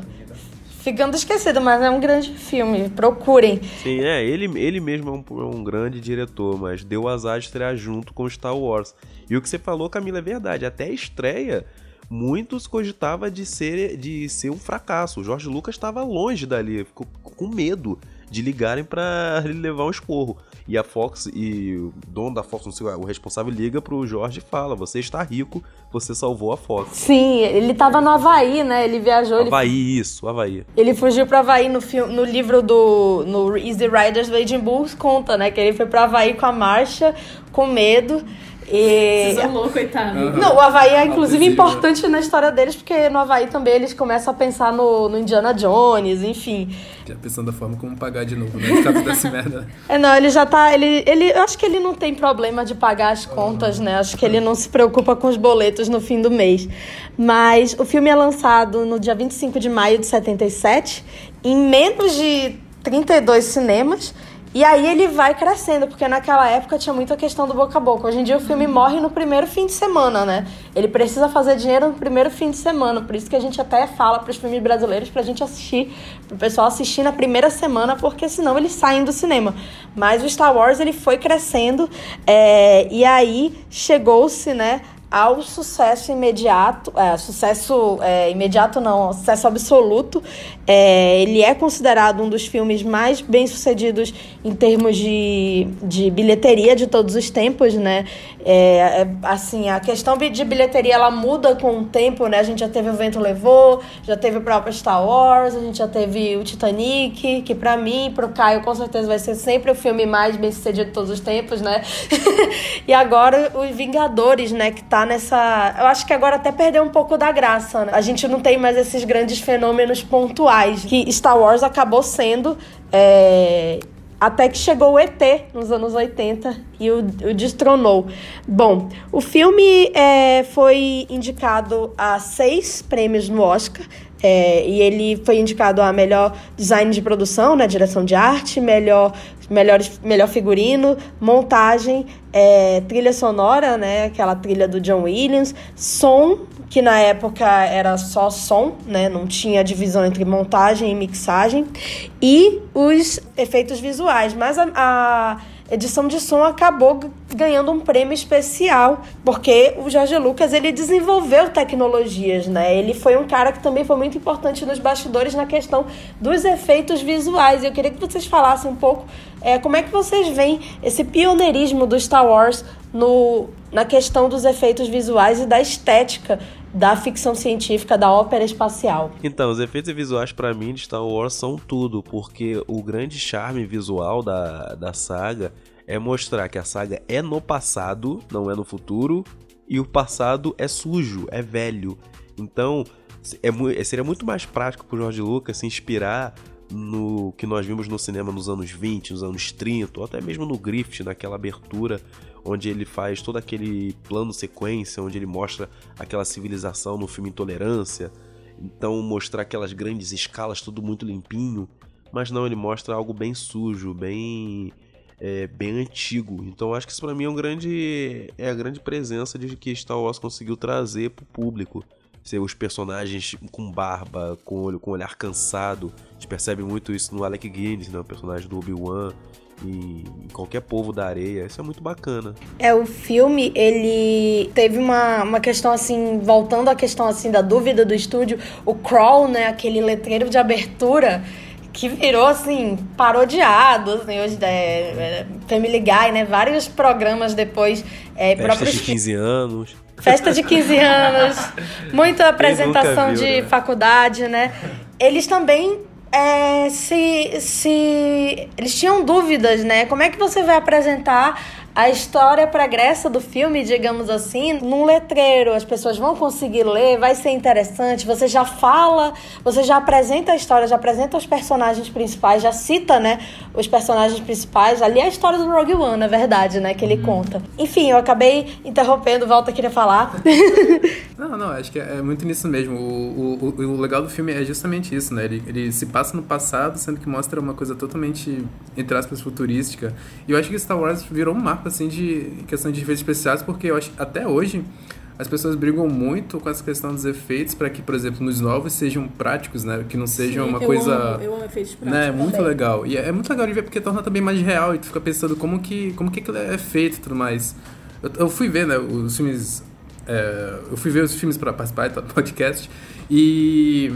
Ficando esquecido, mas é um grande filme. Procurem. Sim, é. Ele, ele mesmo é um, é um grande diretor, mas deu azar de estrear junto com Star Wars. E o que você falou, Camila, é verdade. Até a estreia muitos cogitava de ser, de ser um fracasso. O Jorge Lucas estava longe dali, ficou com medo de ligarem para ele levar um esporro. E a Fox e o dono da Fox, não sei, o responsável liga pro Jorge e fala: "Você está rico, você salvou a Fox". Sim, ele tava no Havaí, né? Ele viajou, Havaí, ele... isso, Havaí. Ele fugiu para Havaí no filme, no livro do no Easy Riders Raging Bulls conta, né, que ele foi para Havaí com a marcha, com medo. E... Isolou, coitado. Uhum. Não, o Havaí é inclusive importante na história deles, porque no Havaí também eles começam a pensar no, no Indiana Jones, enfim. Já pensando da forma como pagar de novo, né? Caso desse merda. É, não, ele já tá. Ele, ele, eu acho que ele não tem problema de pagar as contas, uhum. né? Acho que ele não se preocupa com os boletos no fim do mês. Mas o filme é lançado no dia 25 de maio de 77, em menos de 32 cinemas. E aí ele vai crescendo, porque naquela época tinha muita questão do boca a boca. Hoje em dia o filme morre no primeiro fim de semana, né? Ele precisa fazer dinheiro no primeiro fim de semana. Por isso que a gente até fala para os filmes brasileiros pra gente assistir, pro pessoal assistir na primeira semana, porque senão eles saem do cinema. Mas o Star Wars ele foi crescendo é, e aí chegou-se, né? ao sucesso imediato, é, sucesso é, imediato não, sucesso absoluto. É, ele é considerado um dos filmes mais bem sucedidos em termos de, de bilheteria de todos os tempos, né? É, é, assim, a questão de bilheteria ela muda com o tempo, né? A gente já teve o Vento Levou, já teve o próprio Star Wars, a gente já teve o Titanic, que para mim, pro Caio, com certeza vai ser sempre o filme mais bem sucedido de todos os tempos, né? e agora os Vingadores, né? Que tá nessa. Eu acho que agora até perdeu um pouco da graça, né? A gente não tem mais esses grandes fenômenos pontuais que Star Wars acabou sendo. É... Até que chegou o ET nos anos 80 e o, o destronou. Bom, o filme é, foi indicado a seis prêmios no Oscar. É, e ele foi indicado a melhor design de produção, né, direção de arte, melhor melhor, melhor figurino, montagem, é, trilha sonora, né? Aquela trilha do John Williams, som, que na época era só som, né? Não tinha divisão entre montagem e mixagem, e os efeitos visuais. Mas a, a edição de som acabou ganhando um prêmio especial, porque o Jorge Lucas ele desenvolveu tecnologias, né? Ele foi um cara que também foi muito importante nos bastidores na questão dos efeitos visuais. Eu queria que vocês falassem um pouco é, como é que vocês veem esse pioneirismo do Star Wars no, na questão dos efeitos visuais e da estética da ficção científica, da ópera espacial. Então, os efeitos visuais para mim de Star Wars são tudo, porque o grande charme visual da, da saga é mostrar que a saga é no passado, não é no futuro, e o passado é sujo, é velho. Então, é, seria muito mais prático pro George Lucas se inspirar no que nós vimos no cinema nos anos 20, nos anos 30, ou até mesmo no Griffith, naquela abertura onde ele faz todo aquele plano sequência, onde ele mostra aquela civilização no filme Intolerância. Então, mostrar aquelas grandes escalas, tudo muito limpinho. Mas não, ele mostra algo bem sujo, bem é, bem antigo. Então, acho que isso para mim é um grande é a grande presença de que Star Wars conseguiu trazer pro público ser os personagens com barba, com olho, com olhar cansado. A gente percebe muito isso no Alec Guinness, né, o personagem do Obi-Wan e em qualquer povo da areia. Isso é muito bacana. É, o filme, ele teve uma, uma questão assim, voltando à questão assim da dúvida do estúdio, o crawl, né, aquele letreiro de abertura que virou assim, parodiado, assim, hoje é, é, Family Guy, né, vários programas depois. É, Festas próprios... de 15 anos. Festa de 15 anos, muita apresentação viu, de né? faculdade, né? Eles também é, se, se eles tinham dúvidas, né? Como é que você vai apresentar a história pregressa do filme, digamos assim, num letreiro. As pessoas vão conseguir ler, vai ser interessante. Você já fala, você já apresenta a história, já apresenta os personagens principais, já cita, né, os personagens principais. Ali é a história do Rogue One, na verdade, né, que ele uhum. conta. Enfim, eu acabei interrompendo, Volta queria falar. não, não, acho que é muito nisso mesmo. O, o, o, legal do filme é justamente isso, né? Ele, ele se passa no passado, sendo que mostra uma coisa totalmente, entre aspas, futurística. E eu acho que Star Wars virou um marco assim de questão de efeitos especiais, porque eu acho até hoje as pessoas brigam muito com essa questão dos efeitos para que, por exemplo, nos novos sejam práticos, né? Que não sejam Sim, uma eu coisa. Amo, eu amo efeitos práticos. Né? Muito legal. E é, é, muito legal de ver porque torna também mais real e tu fica pensando como que, como que aquilo é feito e tudo mais. Eu, eu fui ver, né, os filmes. É, eu fui ver os filmes para participar do podcast e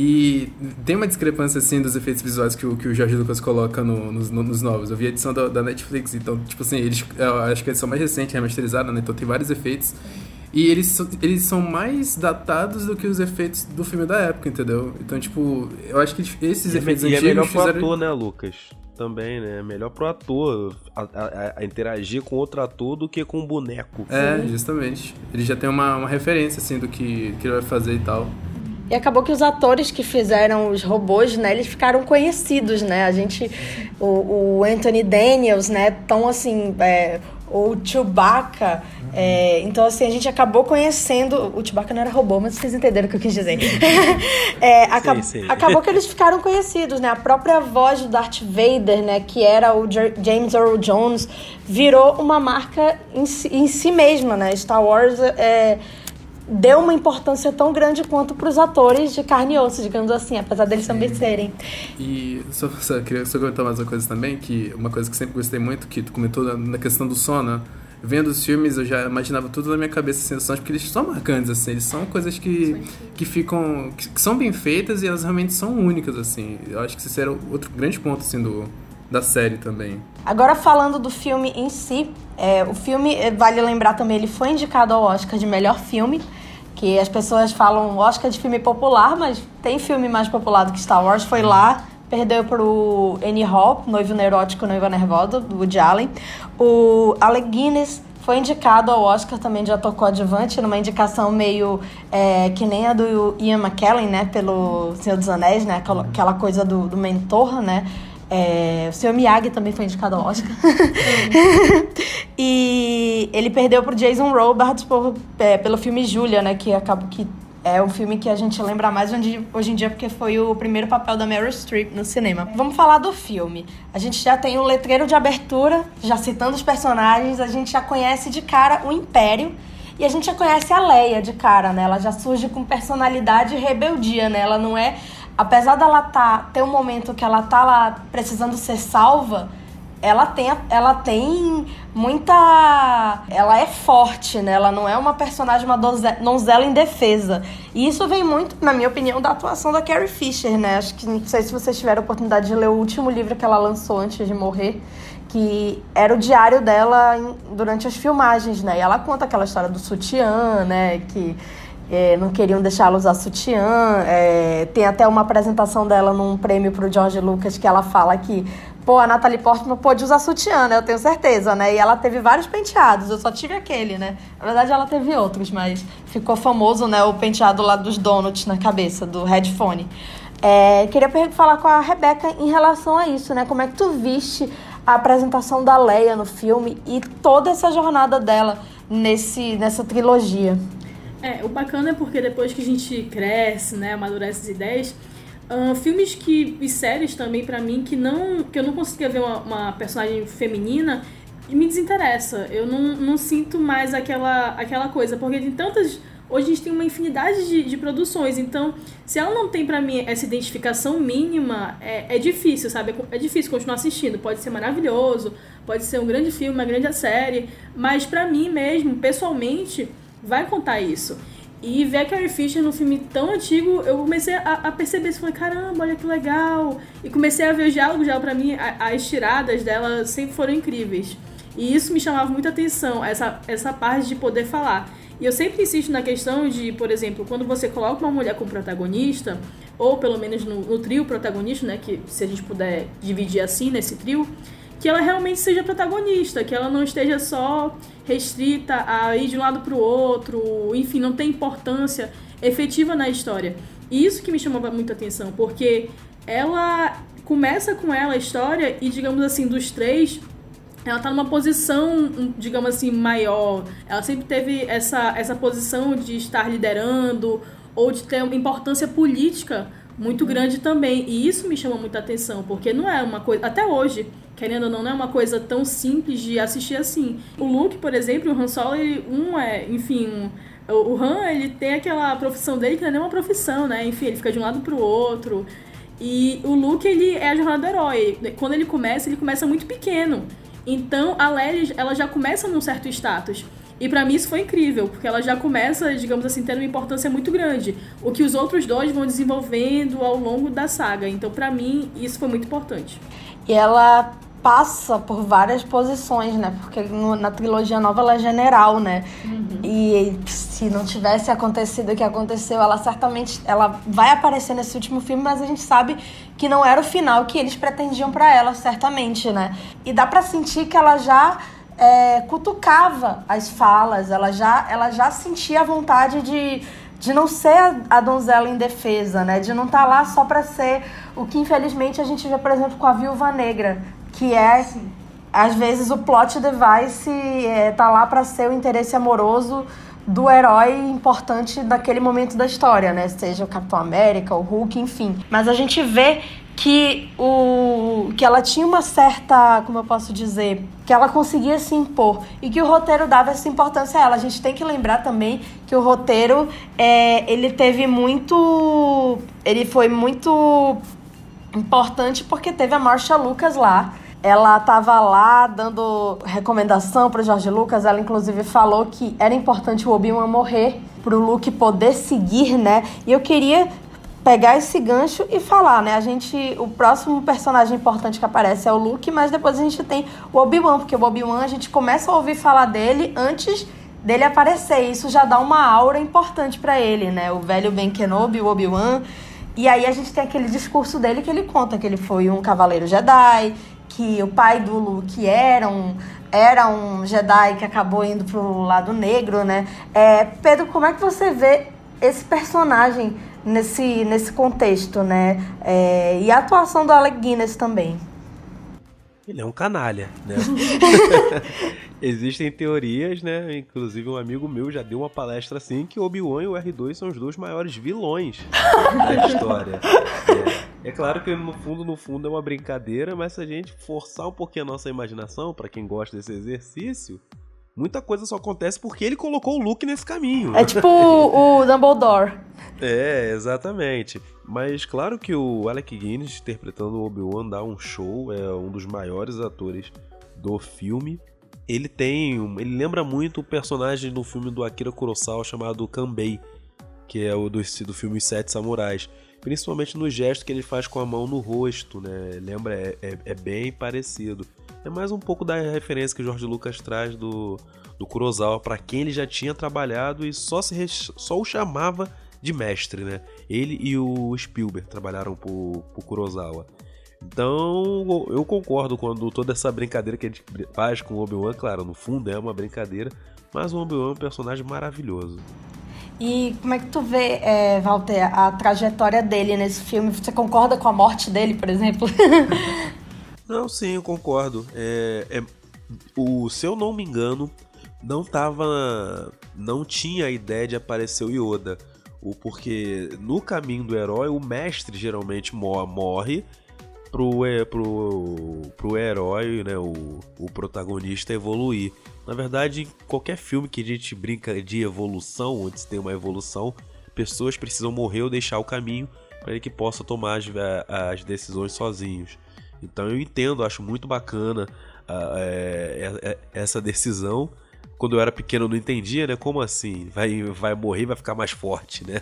e tem uma discrepância, assim, dos efeitos visuais que o, que o Jorge Lucas coloca no, nos, no, nos novos. Eu vi a edição da, da, Netflix, então, tipo assim, eles, eu acho que a edição mais recente, remasterizada, né? Então tem vários efeitos. E eles, eles são mais datados do que os efeitos do filme da época, entendeu? Então, tipo, eu acho que esses e efeitos e antigos. E é melhor pro ator, né, Lucas? Também, né? É melhor pro ator a, a, a, interagir com outro ator do que com um boneco. É, justamente. Ele já tem uma, uma referência, assim, do que, que ele vai fazer e tal. E acabou que os atores que fizeram os robôs, né, eles ficaram conhecidos, né? A gente, o, o Anthony Daniels, né, tão assim, é, o Chewbacca, É, então, assim, a gente acabou conhecendo. O Chewbacca não era robô, mas vocês entenderam o que eu quis dizer. é, acab sim, sim. Acabou que eles ficaram conhecidos, né? A própria voz do Darth Vader, né? Que era o James Earl Jones, virou uma marca em si, em si mesma, né? Star Wars é, deu uma importância tão grande quanto para os atores de carne e osso, digamos assim, apesar deles também serem. E só, só queria só comentar mais uma coisa também, que uma coisa que sempre gostei muito, que tu comentou na, na questão do sono, vendo os filmes eu já imaginava tudo na minha cabeça assim, os sons, porque eles são marcantes, assim, eles são coisas que, que ficam, que, que são bem feitas e elas realmente são únicas, assim. Eu acho que esse era outro grande ponto, assim, do, da série também. Agora falando do filme em si, é, o filme, é, vale lembrar também, ele foi indicado ao Oscar de melhor filme, que as pessoas falam Oscar de filme popular, mas tem filme mais popular do que Star Wars, foi lá, perdeu pro Annie Hall, Noivo Neurótico, Noiva Nervosa, do Woody Allen. O Alec Guinness foi indicado ao Oscar também de ator coadjuvante, numa indicação meio é, que nem a do Ian McKellen, né, pelo Senhor dos Anéis, né, aquela, coisa do, do mentor, né, é, o Sr. Miyagi também foi indicado ao Oscar. e ele perdeu pro Jason Robards por, é, pelo filme Julia, né? Que acaba que é um filme que a gente lembra mais hoje, hoje em dia porque foi o primeiro papel da Meryl Streep no cinema. Vamos falar do filme. A gente já tem o um letreiro de abertura, já citando os personagens, a gente já conhece de cara o Império. E a gente já conhece a Leia de cara, né? Ela já surge com personalidade e rebeldia, né? Ela não é apesar dela tá, ter um momento que ela tá lá precisando ser salva, ela tem, ela tem muita. Ela é forte, né? Ela não é uma personagem, uma donzela indefesa. E isso vem muito, na minha opinião, da atuação da Carrie Fisher, né? Acho que não sei se vocês tiveram a oportunidade de ler o último livro que ela lançou antes de morrer, que era o diário dela durante as filmagens, né? E ela conta aquela história do sutiã, né? Que é, não queriam deixar ela usar sutiã. É, tem até uma apresentação dela num prêmio pro George Lucas que ela fala que, pô, a Natalie Portman pôde usar sutiã, né? Eu tenho certeza, né? E ela teve vários penteados, eu só tive aquele, né? Na verdade, ela teve outros, mas ficou famoso, né? O penteado lá dos donuts na cabeça, do headphone. É, queria falar com a Rebeca em relação a isso, né? Como é que tu viste a apresentação da Leia no filme e toda essa jornada dela nesse, nessa trilogia? É, o bacana é porque depois que a gente cresce, né, amadurece as ideias, uh, filmes que e séries também para mim que não que eu não conseguia ver uma, uma, personagem feminina me desinteressa. Eu não, não sinto mais aquela aquela coisa, porque tem tantas Hoje a gente tem uma infinidade de, de produções, então se ela não tem para mim essa identificação mínima, é, é difícil, sabe? É difícil continuar assistindo. Pode ser maravilhoso, pode ser um grande filme, uma grande série, mas para mim mesmo, pessoalmente, vai contar isso. E ver a Carrie Fisher num filme tão antigo, eu comecei a, a perceber isso. Falei, caramba, olha que legal. E comecei a ver os diálogos dela, pra mim, a, as tiradas dela sempre foram incríveis. E isso me chamava muita atenção, essa, essa parte de poder falar. E eu sempre insisto na questão de, por exemplo, quando você coloca uma mulher como protagonista, ou pelo menos no, no trio protagonista, né, que se a gente puder dividir assim nesse trio, que ela realmente seja protagonista, que ela não esteja só restrita a ir de um lado para o outro, enfim, não tem importância efetiva na história. E isso que me chamou muita atenção, porque ela começa com ela a história e, digamos assim, dos três, ela tá numa posição, digamos assim, maior. Ela sempre teve essa, essa posição de estar liderando ou de ter importância política muito grande também. E isso me chama muita atenção, porque não é uma coisa. Até hoje, querendo ou não, não é uma coisa tão simples de assistir assim. O Luke, por exemplo, o Han Solo, ele, um é, enfim, um, o Han, ele tem aquela profissão dele que não é nem uma profissão, né? Enfim, ele fica de um lado pro outro. E o Luke, ele é a jornada do herói. Quando ele começa, ele começa muito pequeno. Então, a Leia, ela já começa num certo status. E para mim isso foi incrível, porque ela já começa, digamos assim, tendo uma importância muito grande. O que os outros dois vão desenvolvendo ao longo da saga. Então, para mim, isso foi muito importante. E ela passa por várias posições, né? Porque no, na trilogia nova ela é general, né? Uhum. E se não tivesse acontecido o que aconteceu, ela certamente ela vai aparecer nesse último filme, mas a gente sabe que não era o final que eles pretendiam para ela, certamente, né? E dá para sentir que ela já é, cutucava as falas, ela já, ela já sentia a vontade de, de não ser a, a donzela indefesa, né? De não estar tá lá só para ser o que infelizmente a gente vê, por exemplo, com a Viúva Negra, que é às vezes o plot device é, tá lá para ser o interesse amoroso do herói importante daquele momento da história, né? Seja o Capitão América, o Hulk, enfim. Mas a gente vê que o que ela tinha uma certa, como eu posso dizer, que ela conseguia se impor e que o roteiro dava essa importância a ela. A gente tem que lembrar também que o roteiro é, ele teve muito, ele foi muito importante porque teve a Marcia Lucas lá ela estava lá dando recomendação para Jorge Lucas. Ela, inclusive, falou que era importante o Obi-Wan morrer para o Luke poder seguir, né? E eu queria pegar esse gancho e falar, né? A gente, o próximo personagem importante que aparece é o Luke, mas depois a gente tem o Obi-Wan, porque o Obi-Wan a gente começa a ouvir falar dele antes dele aparecer. Isso já dá uma aura importante para ele, né? O velho Ben Kenobi, o Obi-Wan. E aí a gente tem aquele discurso dele que ele conta que ele foi um cavaleiro Jedi, que o pai do Luke era um, era um Jedi que acabou indo pro lado negro, né? É, Pedro, como é que você vê esse personagem nesse, nesse contexto, né? É, e a atuação do Alec Guinness também. Ele é um canalha, né? Existem teorias, né? Inclusive um amigo meu já deu uma palestra assim que Obi-Wan e o R2 são os dois maiores vilões da história. É, é, claro que no fundo, no fundo é uma brincadeira, mas se a gente forçar um pouquinho a nossa imaginação, para quem gosta desse exercício, muita coisa só acontece porque ele colocou o Luke nesse caminho. É tipo o, Dumbledore. É, exatamente. Mas claro que o Alec Guinness interpretando o Obi-Wan dá um show, é um dos maiores atores do filme. Ele tem, ele lembra muito o personagem do filme do Akira Kurosawa chamado Kanbei, que é o do, do filme Sete Samurais. Principalmente no gesto que ele faz com a mão no rosto, né? Lembra, é, é, é bem parecido. É mais um pouco da referência que o George Lucas traz do, do Kurosawa para quem ele já tinha trabalhado e só, se, só o chamava de mestre, né? Ele e o Spielberg trabalharam por, por Kurosawa. Então, eu concordo quando toda essa brincadeira que a gente faz com o Obi-Wan, claro, no fundo é uma brincadeira, mas o Obi-Wan é um personagem maravilhoso. E como é que tu vê, é, Walter, a trajetória dele nesse filme? Você concorda com a morte dele, por exemplo? não, sim, eu concordo. É, é, o, se eu não me engano, não tava. Não tinha a ideia de aparecer o Yoda. O, porque no caminho do herói, o mestre geralmente morre pro, é, pro, pro herói, né, o, o protagonista evoluir. Na verdade, em qualquer filme que a gente brinca de evolução, onde se tem uma evolução, pessoas precisam morrer ou deixar o caminho para ele que possa tomar as, as decisões sozinhos. Então eu entendo, acho muito bacana uh, é, essa decisão quando eu era pequeno eu não entendia, né? Como assim? Vai, vai morrer vai ficar mais forte, né?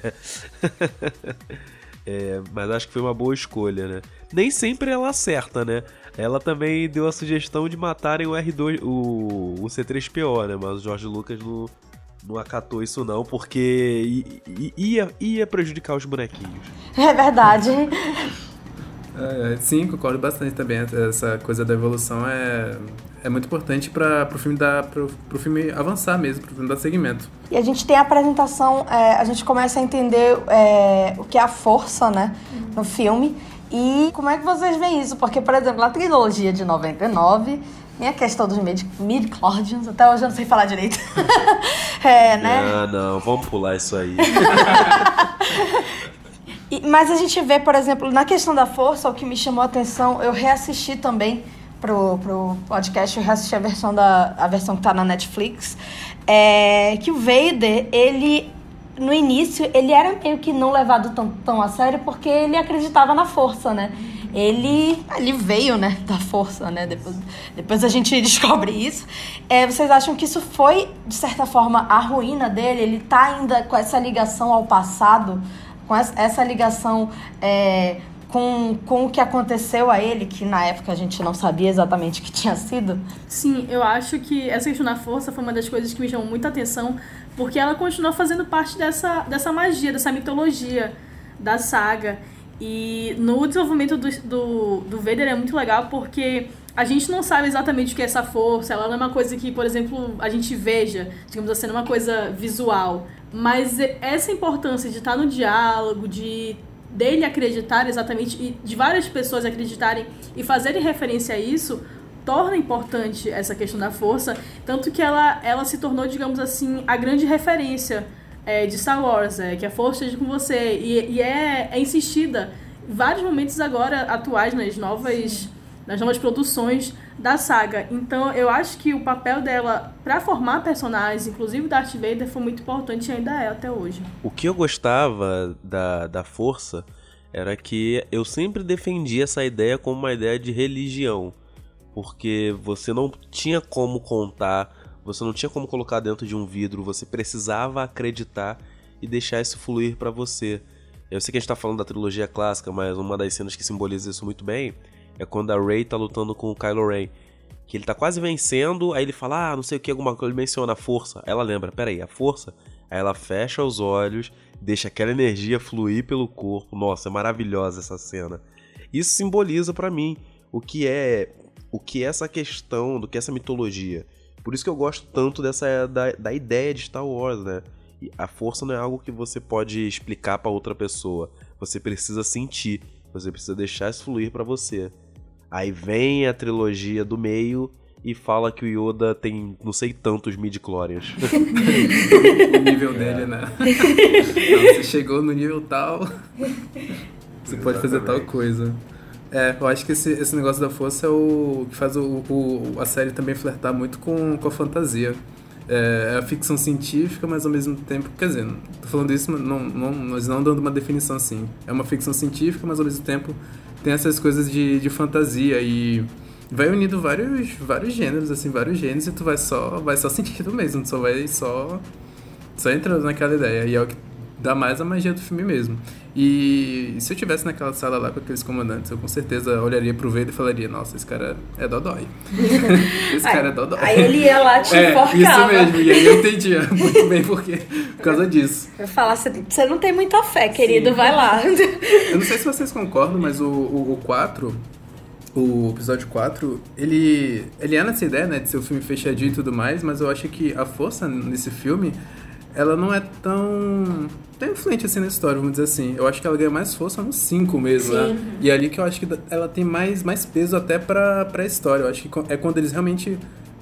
é, mas acho que foi uma boa escolha, né? Nem sempre ela acerta, né? Ela também deu a sugestão de matarem o R2, o, o C3PO, né? Mas o Jorge Lucas não, não acatou isso não, porque ia, ia prejudicar os bonequinhos. É verdade. É, sim, concordo bastante também. Essa coisa da evolução é, é muito importante para o filme dar pro, pro filme avançar mesmo, para o filme dar segmento. E a gente tem a apresentação, é, a gente começa a entender é, o que é a força, né, no filme. E como é que vocês veem isso? Porque, por exemplo, na trilogia de 99, tem a questão dos midi-chlorians, até hoje eu não sei falar direito. é, né? Não, não, vamos pular isso aí. E, mas a gente vê, por exemplo, na questão da força, o que me chamou a atenção, eu reassisti também pro, pro podcast, eu reassisti a versão, da, a versão que tá na Netflix, é, que o Vader, ele, no início, ele era meio que não levado tão, tão a sério porque ele acreditava na força, né? Ele, ele veio, né, da força, né? Depois, depois a gente descobre isso. É, vocês acham que isso foi, de certa forma, a ruína dele? Ele tá ainda com essa ligação ao passado? Com essa ligação é, com, com o que aconteceu a ele, que na época a gente não sabia exatamente o que tinha sido? Sim, eu acho que essa questão da força foi uma das coisas que me chamou muita atenção, porque ela continua fazendo parte dessa, dessa magia, dessa mitologia da saga. E no desenvolvimento do, do, do Vader é muito legal porque a gente não sabe exatamente o que é essa força, ela não é uma coisa que, por exemplo, a gente veja, digamos assim, não é uma coisa visual. Mas essa importância de estar no diálogo, de dele acreditar exatamente, e de várias pessoas acreditarem e fazerem referência a isso, torna importante essa questão da força, tanto que ela, ela se tornou, digamos assim, a grande referência é, de Star Wars, é, que a força esteja com você, e, e é, é insistida em vários momentos agora atuais, nas novas, nas novas produções da saga. Então eu acho que o papel dela para formar personagens, inclusive Darth Vader, foi muito importante e ainda é até hoje. O que eu gostava da, da força era que eu sempre defendi essa ideia como uma ideia de religião. Porque você não tinha como contar, você não tinha como colocar dentro de um vidro, você precisava acreditar e deixar isso fluir para você. Eu sei que a gente tá falando da trilogia clássica, mas uma das cenas que simboliza isso muito bem é quando a Rey tá lutando com o Kylo Ren. Que ele tá quase vencendo, aí ele fala, ah, não sei o que, alguma coisa, ele menciona a força. Ela lembra, peraí, a força? Aí ela fecha os olhos, deixa aquela energia fluir pelo corpo. Nossa, é maravilhosa essa cena. Isso simboliza para mim o que é o que é essa questão, do que é essa mitologia. Por isso que eu gosto tanto dessa da, da ideia de Star Wars, né? E a força não é algo que você pode explicar para outra pessoa. Você precisa sentir, você precisa deixar isso fluir para você. Aí vem a trilogia do meio e fala que o Yoda tem não sei tantos midi-chlorians. o nível dele, né? Então, você chegou no nível tal, você pode fazer tal coisa. É, eu acho que esse, esse negócio da força é o que faz o, o a série também flertar muito com, com a fantasia. É, é a ficção científica, mas ao mesmo tempo. Quer dizer, tô falando isso, não, não, mas não dando uma definição assim. É uma ficção científica, mas ao mesmo tempo tem essas coisas de, de fantasia e vai unindo vários, vários gêneros, assim, vários gêneros e tu vai só, vai só sentindo mesmo, tu só vai só, só entrando naquela ideia. E é o que dá mais a magia do filme mesmo. E se eu tivesse naquela sala lá com aqueles comandantes, eu com certeza olharia pro Vader e falaria, nossa, esse cara é dodói. esse cara é dodói. Aí ele ia lá te é, enforcava. Isso mesmo, e aí eu entendia muito bem porque, por causa disso. Eu falar, você não tem muita fé, querido, Sim. vai lá. Eu não sei se vocês concordam, mas o, o, o 4, o episódio 4, ele, ele é nessa ideia, né, de ser um filme fechadinho e tudo mais, mas eu acho que a força nesse filme ela não é tão, tão influente assim na história, vamos dizer assim. Eu acho que ela ganha mais força no 5 mesmo, né? Sim. né? E é ali que eu acho que ela tem mais, mais peso até pra, pra história. Eu acho que é quando eles realmente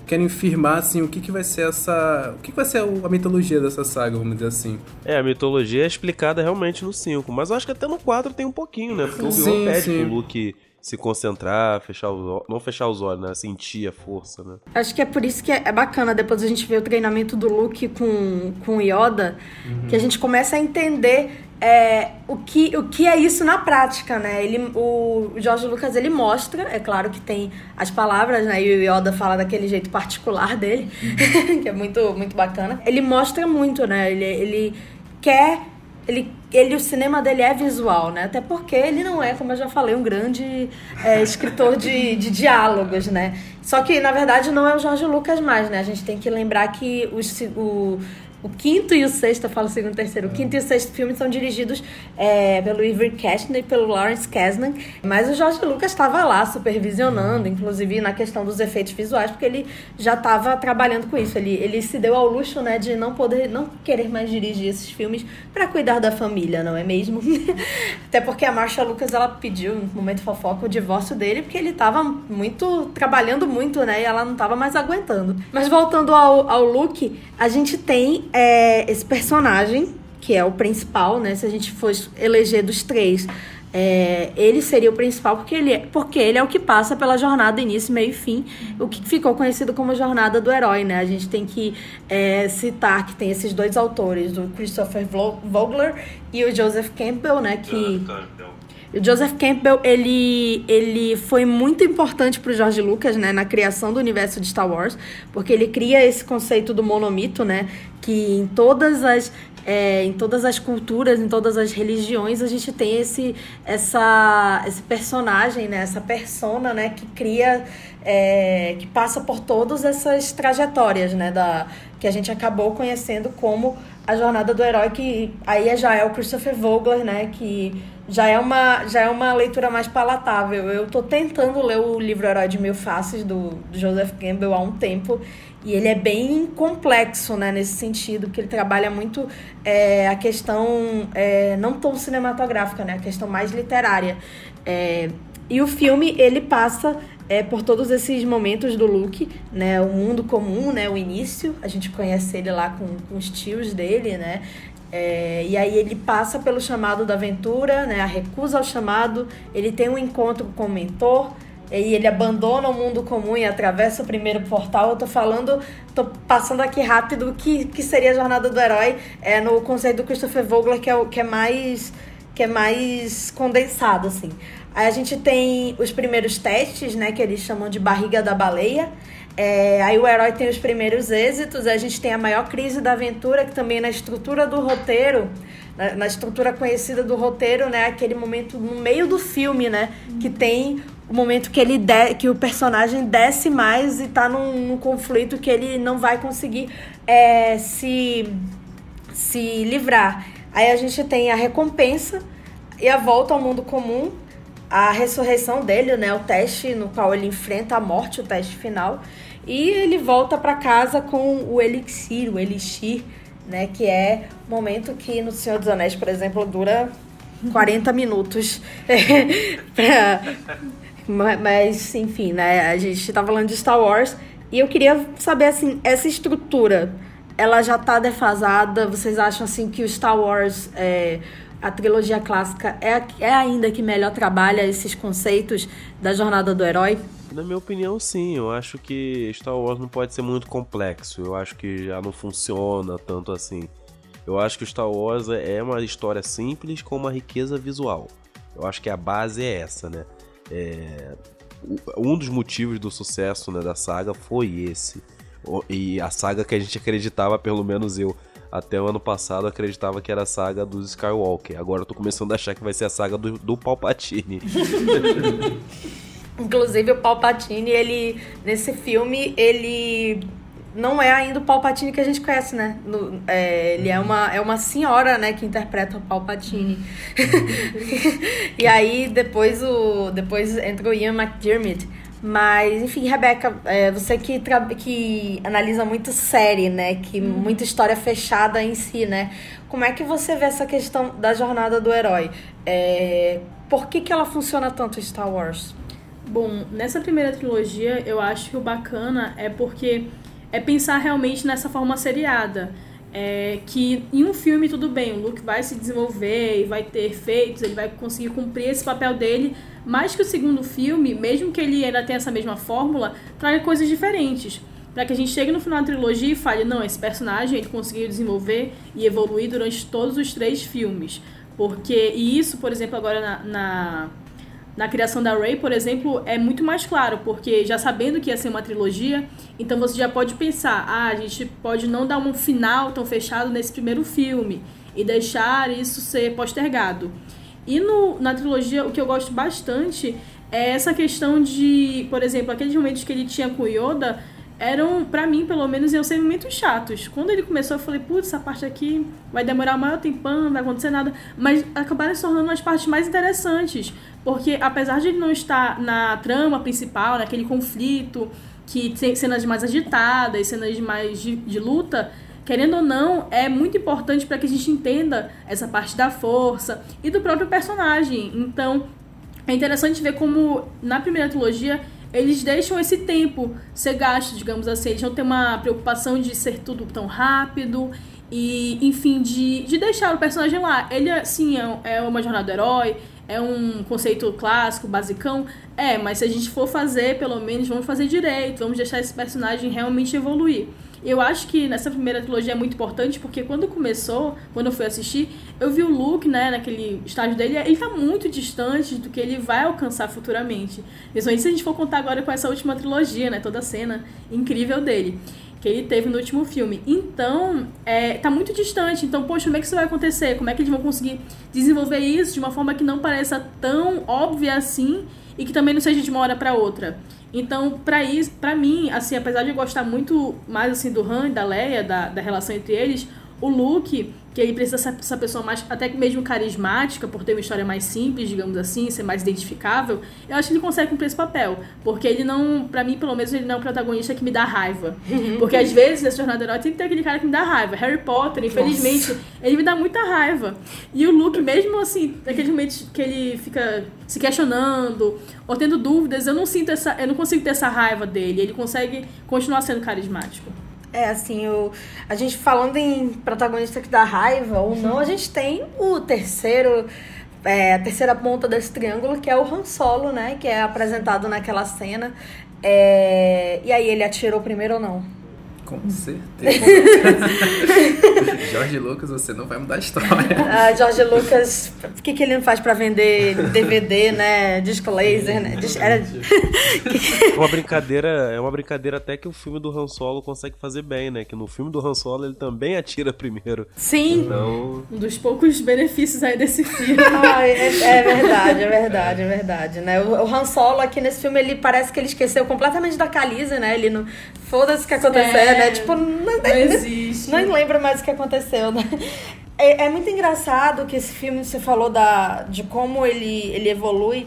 querem firmar assim o que, que vai ser essa. O que, que vai ser a mitologia dessa saga, vamos dizer assim. É, a mitologia é explicada realmente no 5, mas eu acho que até no 4 tem um pouquinho, né? Porque o Obi-Wan pede sim. pro Luke se concentrar, fechar os não fechar os olhos, né? Sentir a força, né? Acho que é por isso que é bacana depois a gente ver o treinamento do Luke com, com Yoda, uhum. que a gente começa a entender é, o, que, o que é isso na prática, né? Ele, o Jorge Lucas ele mostra, é claro que tem as palavras, né? E o Yoda fala daquele jeito particular dele, uhum. que é muito, muito bacana. Ele mostra muito, né? Ele, ele quer ele, ele, o cinema dele é visual, né? Até porque ele não é, como eu já falei, um grande é, escritor de, de diálogos, né? Só que, na verdade, não é o Jorge Lucas mais, né? A gente tem que lembrar que o, o o quinto e o sexto, eu falo segundo e terceiro, o quinto e o sexto filme são dirigidos é, pelo Iver Kastner e pelo Lawrence Kasdan, mas o Jorge Lucas estava lá supervisionando, inclusive na questão dos efeitos visuais, porque ele já estava trabalhando com isso. Ele, ele se deu ao luxo, né, de não poder, não querer mais dirigir esses filmes para cuidar da família, não é mesmo? Até porque a Marcia Lucas ela pediu no momento fofoca o divórcio dele, porque ele estava muito trabalhando muito, né, e ela não estava mais aguentando. Mas voltando ao, ao Luke, a gente tem é, esse personagem, que é o principal, né? Se a gente fosse eleger dos três, é, ele seria o principal porque ele, é, porque ele é o que passa pela jornada início, meio e fim, o que ficou conhecido como jornada do herói, né? A gente tem que é, citar que tem esses dois autores, o Christopher Vogler e o Joseph Campbell, né? Que o Joseph Campbell, ele, ele foi muito importante para o George Lucas, né, na criação do universo de Star Wars, porque ele cria esse conceito do monomito, né, que em todas as é, em todas as culturas, em todas as religiões, a gente tem esse, essa, esse personagem, né? essa persona né? que cria, é, que passa por todas essas trajetórias né? da, que a gente acabou conhecendo como a jornada do herói, que aí já é o Christopher Vogler, né? que já é uma, já é uma leitura mais palatável. Eu estou tentando ler o livro Herói de Mil Faces, do, do Joseph Campbell, há um tempo, e ele é bem complexo, né, nesse sentido, que ele trabalha muito é, a questão é, não tão cinematográfica, né, a questão mais literária. É, E o filme, ele passa é, por todos esses momentos do Luke, né? O mundo comum, né? O início, a gente conhece ele lá com, com os tios dele, né? É, e aí ele passa pelo chamado da aventura, né? A recusa ao chamado, ele tem um encontro com o mentor, e ele abandona o mundo comum e atravessa o primeiro portal. Eu tô falando, tô passando aqui rápido o que, que seria a jornada do herói é no conceito do Christopher Vogler, que é, o, que é mais que é mais condensado, assim. Aí a gente tem os primeiros testes, né, que eles chamam de barriga da baleia. É, aí o herói tem os primeiros êxitos, a gente tem a maior crise da aventura, que também na estrutura do roteiro, na, na estrutura conhecida do roteiro, né, aquele momento no meio do filme, né, que tem o momento que ele de, que o personagem desce mais e tá num, num conflito que ele não vai conseguir é, se, se livrar. Aí a gente tem a recompensa e a volta ao mundo comum, a ressurreição dele, né, o teste no qual ele enfrenta a morte, o teste final, e ele volta para casa com o elixir, o elixir, né, que é o momento que no Senhor dos Anéis, por exemplo, dura 40 minutos pra, mas, enfim, né? A gente tá falando de Star Wars. E eu queria saber, assim, essa estrutura, ela já tá defasada? Vocês acham, assim, que o Star Wars, é, a trilogia clássica, é, é ainda que melhor trabalha esses conceitos da jornada do herói? Na minha opinião, sim. Eu acho que Star Wars não pode ser muito complexo. Eu acho que já não funciona tanto assim. Eu acho que Star Wars é uma história simples com uma riqueza visual. Eu acho que a base é essa, né? É, um dos motivos do sucesso né, da saga foi esse. E a saga que a gente acreditava, pelo menos eu, até o ano passado acreditava que era a saga dos Skywalker. Agora eu tô começando a achar que vai ser a saga do, do Palpatine. Inclusive o Palpatine, ele nesse filme, ele não é ainda o Palpatine que a gente conhece, né? No, é, ele é uma, é uma senhora, né, que interpreta o Palpatine. e aí depois o depois entra o Ian McDermott. Mas, enfim, Rebeca, é, você que, que analisa muito série, né? Que hum. muita história fechada em si, né? Como é que você vê essa questão da jornada do herói? É, por que, que ela funciona tanto em Star Wars? Bom, nessa primeira trilogia, eu acho que o bacana é porque é pensar realmente nessa forma seriada. É, que em um filme tudo bem, o Luke vai se desenvolver e vai ter efeitos, ele vai conseguir cumprir esse papel dele, mas que o segundo filme, mesmo que ele ainda tenha essa mesma fórmula, traga coisas diferentes. Para que a gente chegue no final da trilogia e fale, não, esse personagem ele conseguiu desenvolver e evoluir durante todos os três filmes. Porque, e isso, por exemplo, agora na, na na criação da Ray, por exemplo, é muito mais claro, porque já sabendo que ia ser uma trilogia, então você já pode pensar, ah, a gente pode não dar um final tão fechado nesse primeiro filme e deixar isso ser postergado. E no, na trilogia, o que eu gosto bastante é essa questão de, por exemplo, aqueles momentos que ele tinha com Yoda, eram, para mim, pelo menos, iam ser momentos chatos. Quando ele começou, eu falei, putz, essa parte aqui vai demorar o maior tempão, não vai acontecer nada. Mas acabaram se tornando as partes mais interessantes. Porque, apesar de ele não estar na trama principal, naquele conflito, que tem cenas mais agitadas, cenas mais de, de luta, querendo ou não, é muito importante para que a gente entenda essa parte da força e do próprio personagem. Então, é interessante ver como, na primeira trilogia, eles deixam esse tempo ser gasto, digamos assim. Eles não têm uma preocupação de ser tudo tão rápido e, enfim, de, de deixar o personagem lá. Ele, sim, é, é uma jornada do herói, é um conceito clássico, basicão. É, mas se a gente for fazer, pelo menos, vamos fazer direito, vamos deixar esse personagem realmente evoluir. Eu acho que nessa primeira trilogia é muito importante porque quando começou, quando eu fui assistir, eu vi o Luke, né, naquele estágio dele, ele tá muito distante do que ele vai alcançar futuramente. Principalmente se a gente for contar agora com essa última trilogia, né, toda a cena incrível dele que ele teve no último filme. Então, é, tá muito distante. Então, poxa, como é que isso vai acontecer? Como é que eles vão conseguir desenvolver isso de uma forma que não pareça tão óbvia assim e que também não seja de uma hora para outra? Então, para isso, para mim, assim, apesar de eu gostar muito mais assim do Han e da Leia, da, da relação entre eles, o Luke que ele precisa ser essa pessoa mais, até mesmo carismática, por ter uma história mais simples, digamos assim, ser mais identificável, eu acho que ele consegue cumprir esse papel. Porque ele não, pra mim, pelo menos, ele não é um protagonista que me dá raiva. Uhum. Porque às vezes, nessa jornada herói, tem que ter aquele cara que me dá raiva. Harry Potter, infelizmente, Nossa. ele me dá muita raiva. E o Luke, mesmo assim, naqueles momentos que ele fica se questionando ou tendo dúvidas, eu não sinto essa, eu não consigo ter essa raiva dele. Ele consegue continuar sendo carismático. É, assim, o, a gente falando em protagonista que dá raiva ou não, a gente tem o terceiro, é, a terceira ponta desse triângulo, que é o Han Solo, né? Que é apresentado naquela cena. É, e aí, ele atirou primeiro ou não? Com certeza. Jorge Lucas, você não vai mudar a história. Ah, Jorge Lucas, o que, que ele não faz para vender DVD, né? Disco laser, né? Era... É uma brincadeira, é uma brincadeira até que o filme do Han Solo consegue fazer bem, né? Que no filme do Han Solo ele também atira primeiro. Sim. Então... Um dos poucos benefícios aí desse filme. Ah, é, é, verdade, é verdade, é verdade, né? O, o Han Solo aqui nesse filme, ele parece que ele esqueceu completamente da Caliza, né? Ele não... Foda-se o que aconteceu, é, né? Tipo, não, não existe. Não lembra mais o que aconteceu, né? É, é, muito engraçado que esse filme, você falou da, de como ele, ele evolui.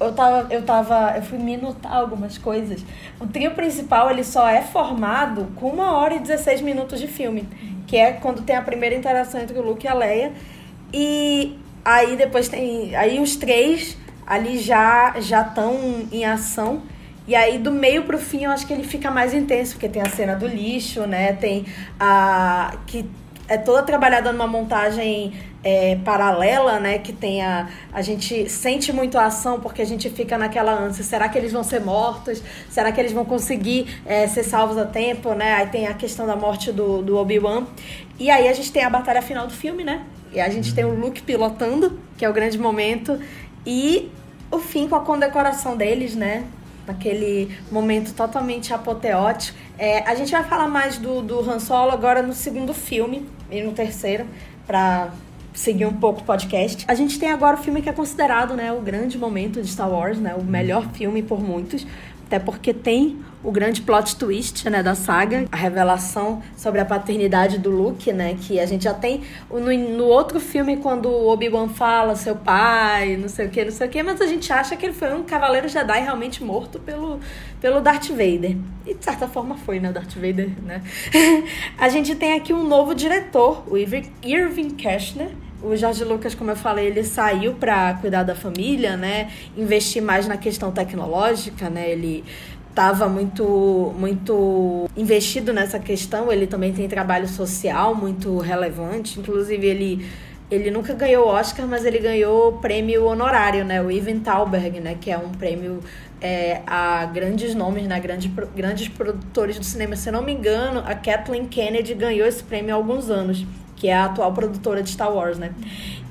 Eu tava, eu tava, eu fui minutar algumas coisas. O trio principal, ele só é formado com uma hora e 16 minutos de filme. Que é quando tem a primeira interação entre o Luke e a Leia. E aí depois tem... Aí os três ali já já estão em ação. E aí, do meio pro fim, eu acho que ele fica mais intenso, porque tem a cena do lixo, né? Tem a. que é toda trabalhada numa montagem é, paralela, né? Que tem a. A gente sente muito a ação porque a gente fica naquela ânsia. Será que eles vão ser mortos? Será que eles vão conseguir é, ser salvos a tempo, né? Aí tem a questão da morte do, do Obi-Wan. E aí a gente tem a batalha final do filme, né? E a gente tem o Luke pilotando, que é o grande momento. E o fim com a condecoração deles, né? Naquele momento totalmente apoteótico. É, a gente vai falar mais do, do Han Solo agora no segundo filme e no terceiro, para seguir um pouco o podcast. A gente tem agora o filme que é considerado né, o grande momento de Star Wars, né, o melhor filme por muitos, até porque tem o grande plot twist, né, da saga, a revelação sobre a paternidade do Luke, né, que a gente já tem no, no outro filme quando o Obi-Wan fala seu pai, não sei o que, não sei o que, mas a gente acha que ele foi um cavaleiro Jedi realmente morto pelo, pelo Darth Vader. E de certa forma foi, né, Darth Vader, né. a gente tem aqui um novo diretor, o Irving Kershner, o Jorge Lucas, como eu falei, ele saiu para cuidar da família, né? Investir mais na questão tecnológica, né? Ele estava muito muito investido nessa questão. Ele também tem trabalho social muito relevante. Inclusive, ele, ele nunca ganhou Oscar, mas ele ganhou prêmio honorário, né? O Ivan Talberg, né? Que é um prêmio é, a grandes nomes, né? Grandes, grandes produtores do cinema. Se eu não me engano, a Kathleen Kennedy ganhou esse prêmio há alguns anos, que é a atual produtora de Star Wars, né?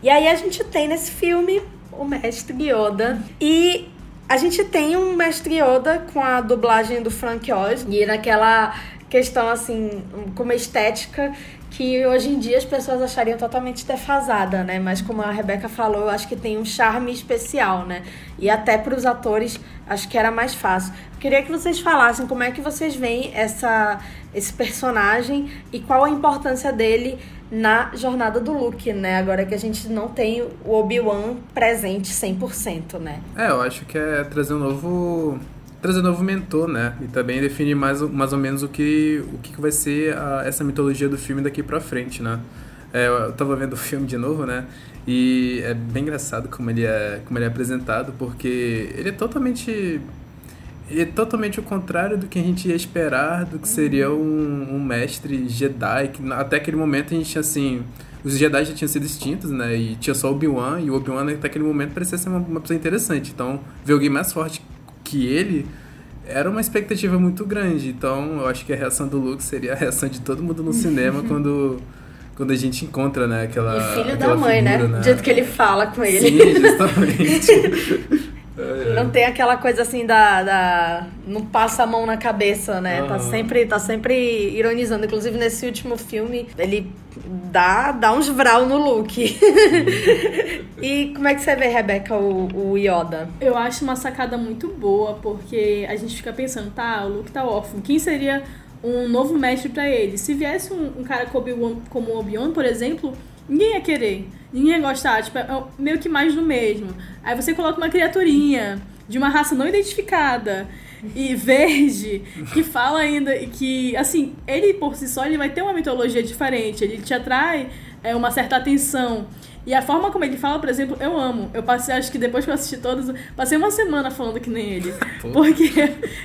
E aí a gente tem nesse filme o mestre Yoda. E a gente tem um mestre Yoda com a dublagem do Frank Oz e naquela questão assim, com uma estética que hoje em dia as pessoas achariam totalmente defasada, né? Mas como a Rebeca falou, eu acho que tem um charme especial, né? E até para os atores, acho que era mais fácil. Queria que vocês falassem como é que vocês veem essa, esse personagem e qual a importância dele na jornada do Luke, né? Agora que a gente não tem o Obi-Wan presente 100%, né? É, eu acho que é trazer um novo trazer um novo mentor, né? E também definir mais, mais ou menos o que, o que vai ser a, essa mitologia do filme daqui pra frente, né? É, eu tava vendo o filme de novo, né? E é bem engraçado como ele é, como ele é apresentado, porque ele é totalmente é totalmente o contrário do que a gente ia esperar do que seria um, um mestre Jedi, que até aquele momento a gente tinha assim. Os Jedi já tinham sido extintos, né? E tinha só o Obi-Wan, e o Obi-Wan até aquele momento parecia ser uma, uma pessoa interessante. Então, ver alguém mais forte que ele era uma expectativa muito grande. Então, eu acho que a reação do Luke seria a reação de todo mundo no cinema quando quando a gente encontra, né, aquela E filho da mãe, né? figura, né? Do jeito que ele fala com ele. Sim, justamente. Não tem aquela coisa assim da, da. Não passa a mão na cabeça, né? Tá, sempre, tá sempre ironizando. Inclusive, nesse último filme, ele dá, dá uns vral no look. e como é que você vê, Rebeca, o, o Yoda? Eu acho uma sacada muito boa, porque a gente fica pensando, tá, o Luke tá órfão. Quem seria um novo mestre para ele. Se viesse um, um cara como o Obi-Wan, por exemplo, ninguém ia querer. Ninguém ia gostar. Tipo, é meio que mais do mesmo. Aí você coloca uma criaturinha de uma raça não identificada e verde, que fala ainda que, assim, ele por si só ele vai ter uma mitologia diferente, ele te atrai é, uma certa atenção. E a forma como ele fala, por exemplo, eu amo. Eu passei, acho que depois que eu assisti todos, passei uma semana falando que nem ele. Porque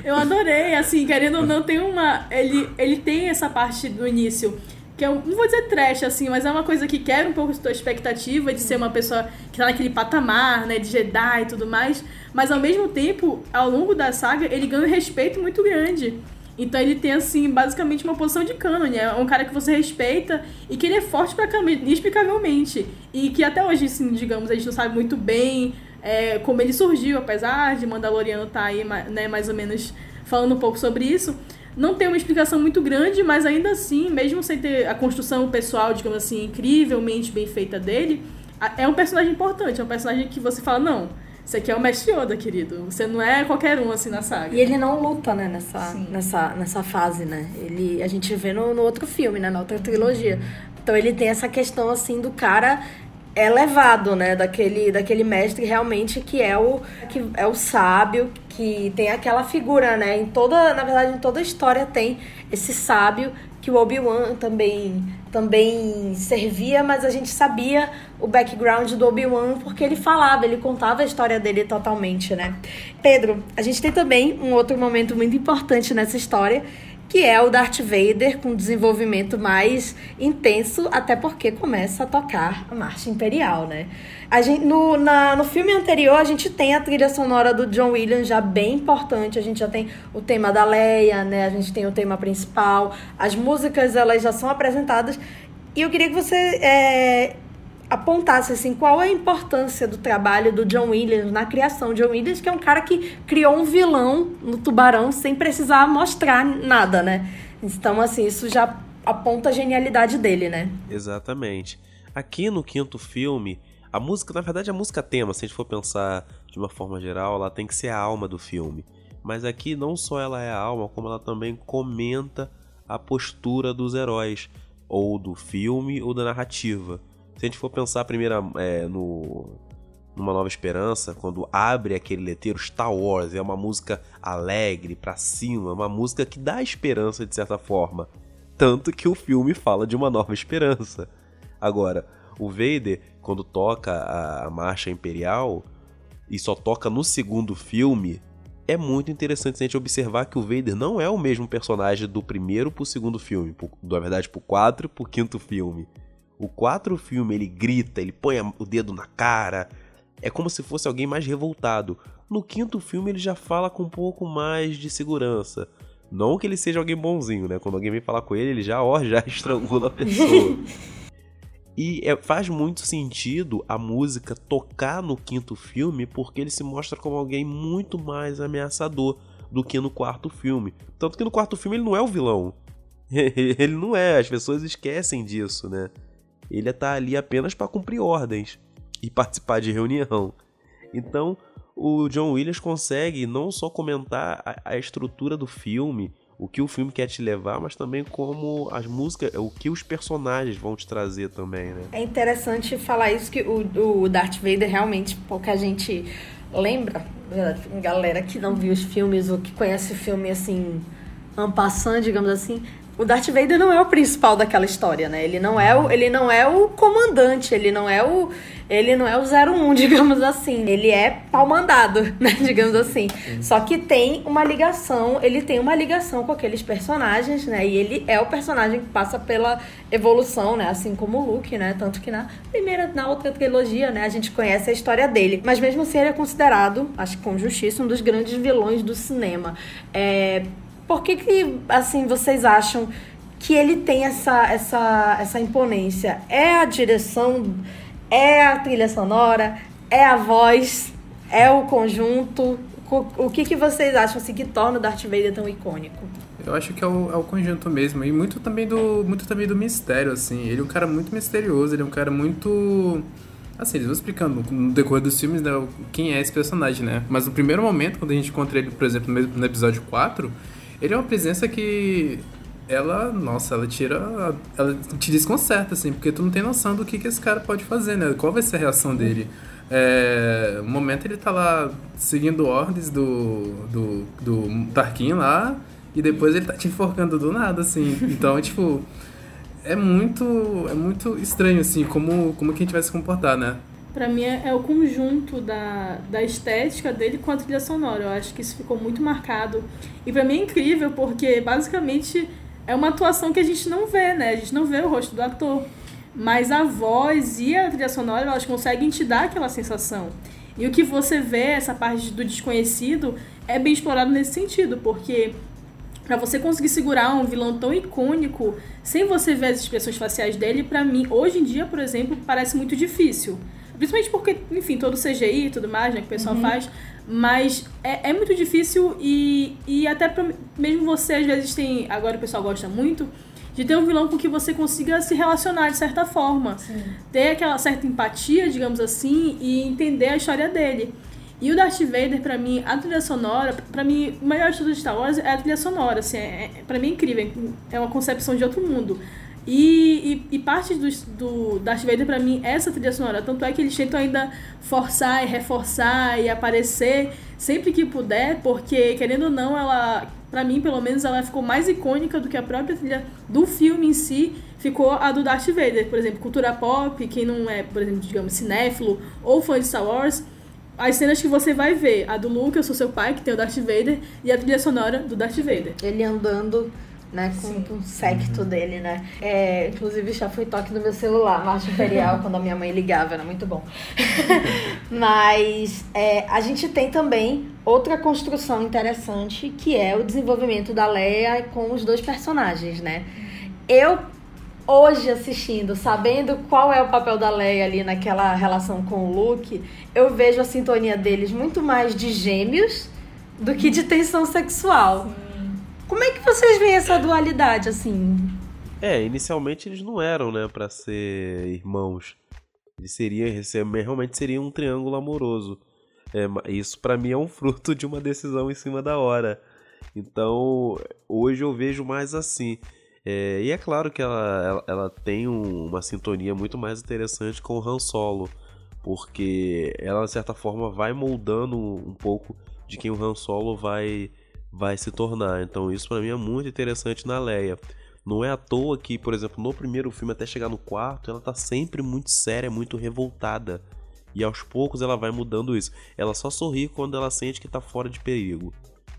eu adorei, assim, querendo ou não, tem uma. Ele, ele tem essa parte do início que eu não vou dizer trash, assim, mas é uma coisa que quer um pouco a tua expectativa de ser uma pessoa que tá naquele patamar, né, de Jedi e tudo mais, mas ao mesmo tempo, ao longo da saga, ele ganha um respeito muito grande. Então ele tem, assim, basicamente uma posição de cânone. É um cara que você respeita e que ele é forte pra inexplicavelmente. E que até hoje, assim, digamos, a gente não sabe muito bem é, como ele surgiu, apesar de Mandaloriano tá aí, né, mais ou menos falando um pouco sobre isso. Não tem uma explicação muito grande, mas ainda assim, mesmo sem ter a construção pessoal, digamos assim, incrivelmente bem feita dele, é um personagem importante, é um personagem que você fala, não, você aqui é o Mestre Yoda, querido. Você não é qualquer um, assim, na saga. E ele não luta, né, nessa, nessa, nessa fase, né? Ele, a gente vê no, no outro filme, né, na outra trilogia. Então ele tem essa questão, assim, do cara elevado, né, daquele, daquele mestre realmente que é o que é o sábio, que tem aquela figura, né, em toda, na verdade, em toda a história tem esse sábio que o Obi-Wan também também servia, mas a gente sabia o background do Obi-Wan porque ele falava, ele contava a história dele totalmente, né? Pedro, a gente tem também um outro momento muito importante nessa história, que é o Darth Vader com desenvolvimento mais intenso, até porque começa a tocar a marcha imperial, né? A gente, no, na, no filme anterior, a gente tem a trilha sonora do John Williams já bem importante, a gente já tem o tema da Leia, né? A gente tem o tema principal, as músicas elas já são apresentadas, e eu queria que você é, apontasse assim qual é a importância do trabalho do John Williams na criação. John Williams que é um cara que criou um vilão no Tubarão sem precisar mostrar nada, né? Então assim, isso já aponta a genialidade dele, né? Exatamente. Aqui no quinto filme, a música, na verdade, a música tema, se a gente for pensar de uma forma geral, ela tem que ser a alma do filme. Mas aqui não só ela é a alma, como ela também comenta a postura dos heróis, ou do filme ou da narrativa. Se a gente for pensar primeiro é, no numa Nova Esperança, quando abre aquele letreiro Star Wars, é uma música alegre, pra cima, uma música que dá esperança de certa forma. Tanto que o filme fala de uma nova esperança. Agora, o Vader, quando toca a, a marcha imperial, e só toca no segundo filme, é muito interessante a gente observar que o Vader não é o mesmo personagem do primeiro pro segundo filme, pro, na verdade pro quatro pro quinto filme. O 4 filme ele grita, ele põe o dedo na cara, é como se fosse alguém mais revoltado. No quinto filme ele já fala com um pouco mais de segurança. Não que ele seja alguém bonzinho, né? Quando alguém vem falar com ele, ele já, ó, já estrangula a pessoa. e é, faz muito sentido a música tocar no quinto filme porque ele se mostra como alguém muito mais ameaçador do que no quarto filme. Tanto que no quarto filme ele não é o vilão. ele não é, as pessoas esquecem disso, né? Ele está ali apenas para cumprir ordens e participar de reunião. Então, o John Williams consegue não só comentar a, a, estrutura do filme, o que o filme quer te levar, mas também como as músicas, o que os personagens vão te trazer também, né? É interessante falar isso que o, o Darth Vader realmente pouca gente lembra, galera que não viu os filmes ou que conhece o filme assim, ampassando, digamos assim, o Darth Vader não é o principal daquela história, né? Ele não é o, ele não é o comandante, ele não é o ele não é o 01, digamos assim. Ele é pau mandado, né? digamos assim. Sim. Só que tem uma ligação, ele tem uma ligação com aqueles personagens, né? E ele é o personagem que passa pela evolução, né? Assim como o Luke, né? Tanto que na primeira, na outra trilogia, né? A gente conhece a história dele. Mas mesmo assim ele é considerado, acho que com justiça, um dos grandes vilões do cinema. É por que, que assim, vocês acham que ele tem essa, essa, essa imponência? É a direção, é a trilha sonora, é a voz, é o conjunto? O que, que vocês acham assim, que torna o Darth Vader tão icônico? Eu acho que é o, é o conjunto mesmo. E muito também, do, muito também do mistério, assim. Ele é um cara muito misterioso, ele é um cara muito... Assim, eles vão explicando no decorrer dos filmes né, quem é esse personagem, né? Mas no primeiro momento, quando a gente encontra ele, por exemplo, no episódio 4 ele é uma presença que ela, nossa, ela tira. Ela te desconcerta, assim, porque tu não tem noção do que, que esse cara pode fazer, né? Qual vai ser a reação dele? É, no momento ele tá lá seguindo ordens do, do, do Tarkin lá, e depois ele tá te enforcando do nada, assim. Então, tipo, é muito, é muito estranho, assim, como, como que a gente vai se comportar, né? Pra mim é, é o conjunto da, da estética dele com a trilha sonora. Eu acho que isso ficou muito marcado. E pra mim é incrível, porque basicamente é uma atuação que a gente não vê, né? A gente não vê o rosto do ator. Mas a voz e a trilha sonora, elas conseguem te dar aquela sensação. E o que você vê, essa parte do desconhecido, é bem explorado nesse sentido, porque para você conseguir segurar um vilão tão icônico sem você ver as expressões faciais dele, para mim, hoje em dia, por exemplo, parece muito difícil. Principalmente porque, enfim, todo CGI e tudo mais, né, que o pessoal uhum. faz. Mas é, é muito difícil e, e até pra, mesmo você, às vezes, tem. Agora o pessoal gosta muito de ter um vilão com que você consiga se relacionar de certa forma. Sim. Ter aquela certa empatia, digamos assim, e entender a história dele. E o Darth Vader, pra mim, a trilha sonora, pra mim, o melhor estudo de Star Wars é a trilha sonora, assim, é, é, pra mim é incrível, é uma concepção de outro mundo. E, e, e, parte do, do Darth Vader, pra mim, é essa trilha sonora. Tanto é que eles tentam ainda forçar e reforçar e aparecer sempre que puder, porque, querendo ou não, ela, pra mim, pelo menos, ela ficou mais icônica do que a própria trilha do filme em si. Ficou a do Darth Vader. Por exemplo, cultura pop, quem não é, por exemplo, digamos, cinéfilo ou fã de Star Wars, as cenas que você vai ver, a do Luke, eu sou seu pai, que tem o Darth Vader, e a trilha sonora do Darth Vader. Ele andando né? Com, com o secto uhum. dele, né? É, inclusive já foi toque no meu celular, Marcha Imperial, quando a minha mãe ligava, era muito bom. Mas é, a gente tem também outra construção interessante, que é o desenvolvimento da Leia com os dois personagens, né? Eu hoje assistindo, sabendo qual é o papel da Leia ali naquela relação com o Luke, eu vejo a sintonia deles muito mais de gêmeos do que de tensão sexual. Sim. Como é que vocês veem essa dualidade, assim? É, inicialmente eles não eram, né, para ser irmãos. Eles realmente seria um triângulo amoroso. É, isso para mim é um fruto de uma decisão em cima da hora. Então, hoje eu vejo mais assim. É, e é claro que ela, ela, ela tem um, uma sintonia muito mais interessante com o Han Solo. Porque ela, de certa forma, vai moldando um pouco de quem o Han Solo vai vai se tornar. Então isso para mim é muito interessante na Leia. Não é à toa que, por exemplo, no primeiro filme até chegar no quarto, ela tá sempre muito séria, muito revoltada. E aos poucos ela vai mudando isso. Ela só sorri quando ela sente que tá fora de perigo.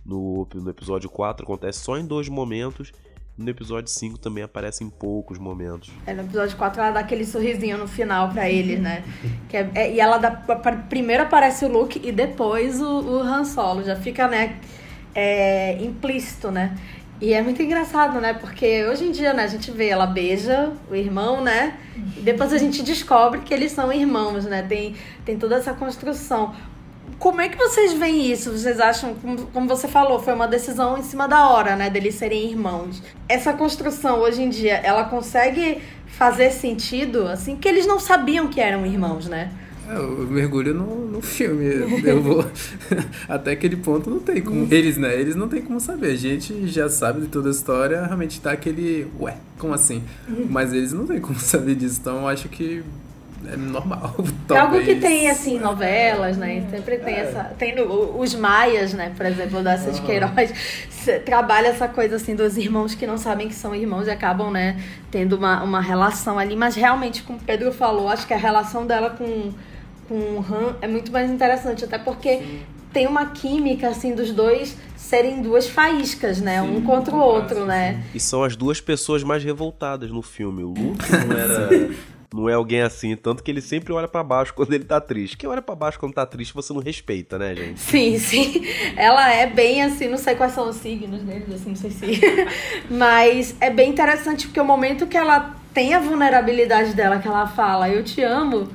No, no episódio 4 acontece só em dois momentos. No episódio 5 também aparece em poucos momentos. É, no episódio 4 ela dá aquele sorrisinho no final para eles, né? Que é, é, e ela dá. Primeiro aparece o Luke e depois o, o Han Solo. Já fica, né? É, implícito, né? E é muito engraçado, né? Porque hoje em dia, né, a gente vê ela beija o irmão, né? E depois a gente descobre que eles são irmãos, né? Tem, tem toda essa construção. Como é que vocês veem isso? Vocês acham, como, como você falou, foi uma decisão em cima da hora, né? Deles serem irmãos. Essa construção hoje em dia, ela consegue fazer sentido, assim, que eles não sabiam que eram irmãos, né? É, eu mergulho no, no filme. Eu vou. Até aquele ponto não tem como. Eles, né? Eles não tem como saber. A gente já sabe de toda a história, realmente tá aquele. Ué, como assim? Mas eles não tem como saber disso. Então eu acho que é normal. É algo que tem, assim, novelas, né? Sempre tem é. essa. Tem no, os Maias, né? Por exemplo, da de Queiroz, trabalha essa coisa assim dos irmãos que não sabem que são irmãos e acabam, né, tendo uma, uma relação ali. Mas realmente, como o Pedro falou, acho que a relação dela com com o Han é muito mais interessante, até porque Sim. tem uma química assim dos dois serem duas faíscas, né? Sim, um contra o outro, né? E são as duas pessoas mais revoltadas no filme. O Luke não era não é alguém assim, tanto que ele sempre olha para baixo quando ele tá triste. Quem olha para baixo quando tá triste, você não respeita, né, gente? Sim, sim. Ela é bem assim, não sei quais são os signos deles, assim, não sei se. Mas é bem interessante porque o momento que ela tem a vulnerabilidade dela, que ela fala, eu te amo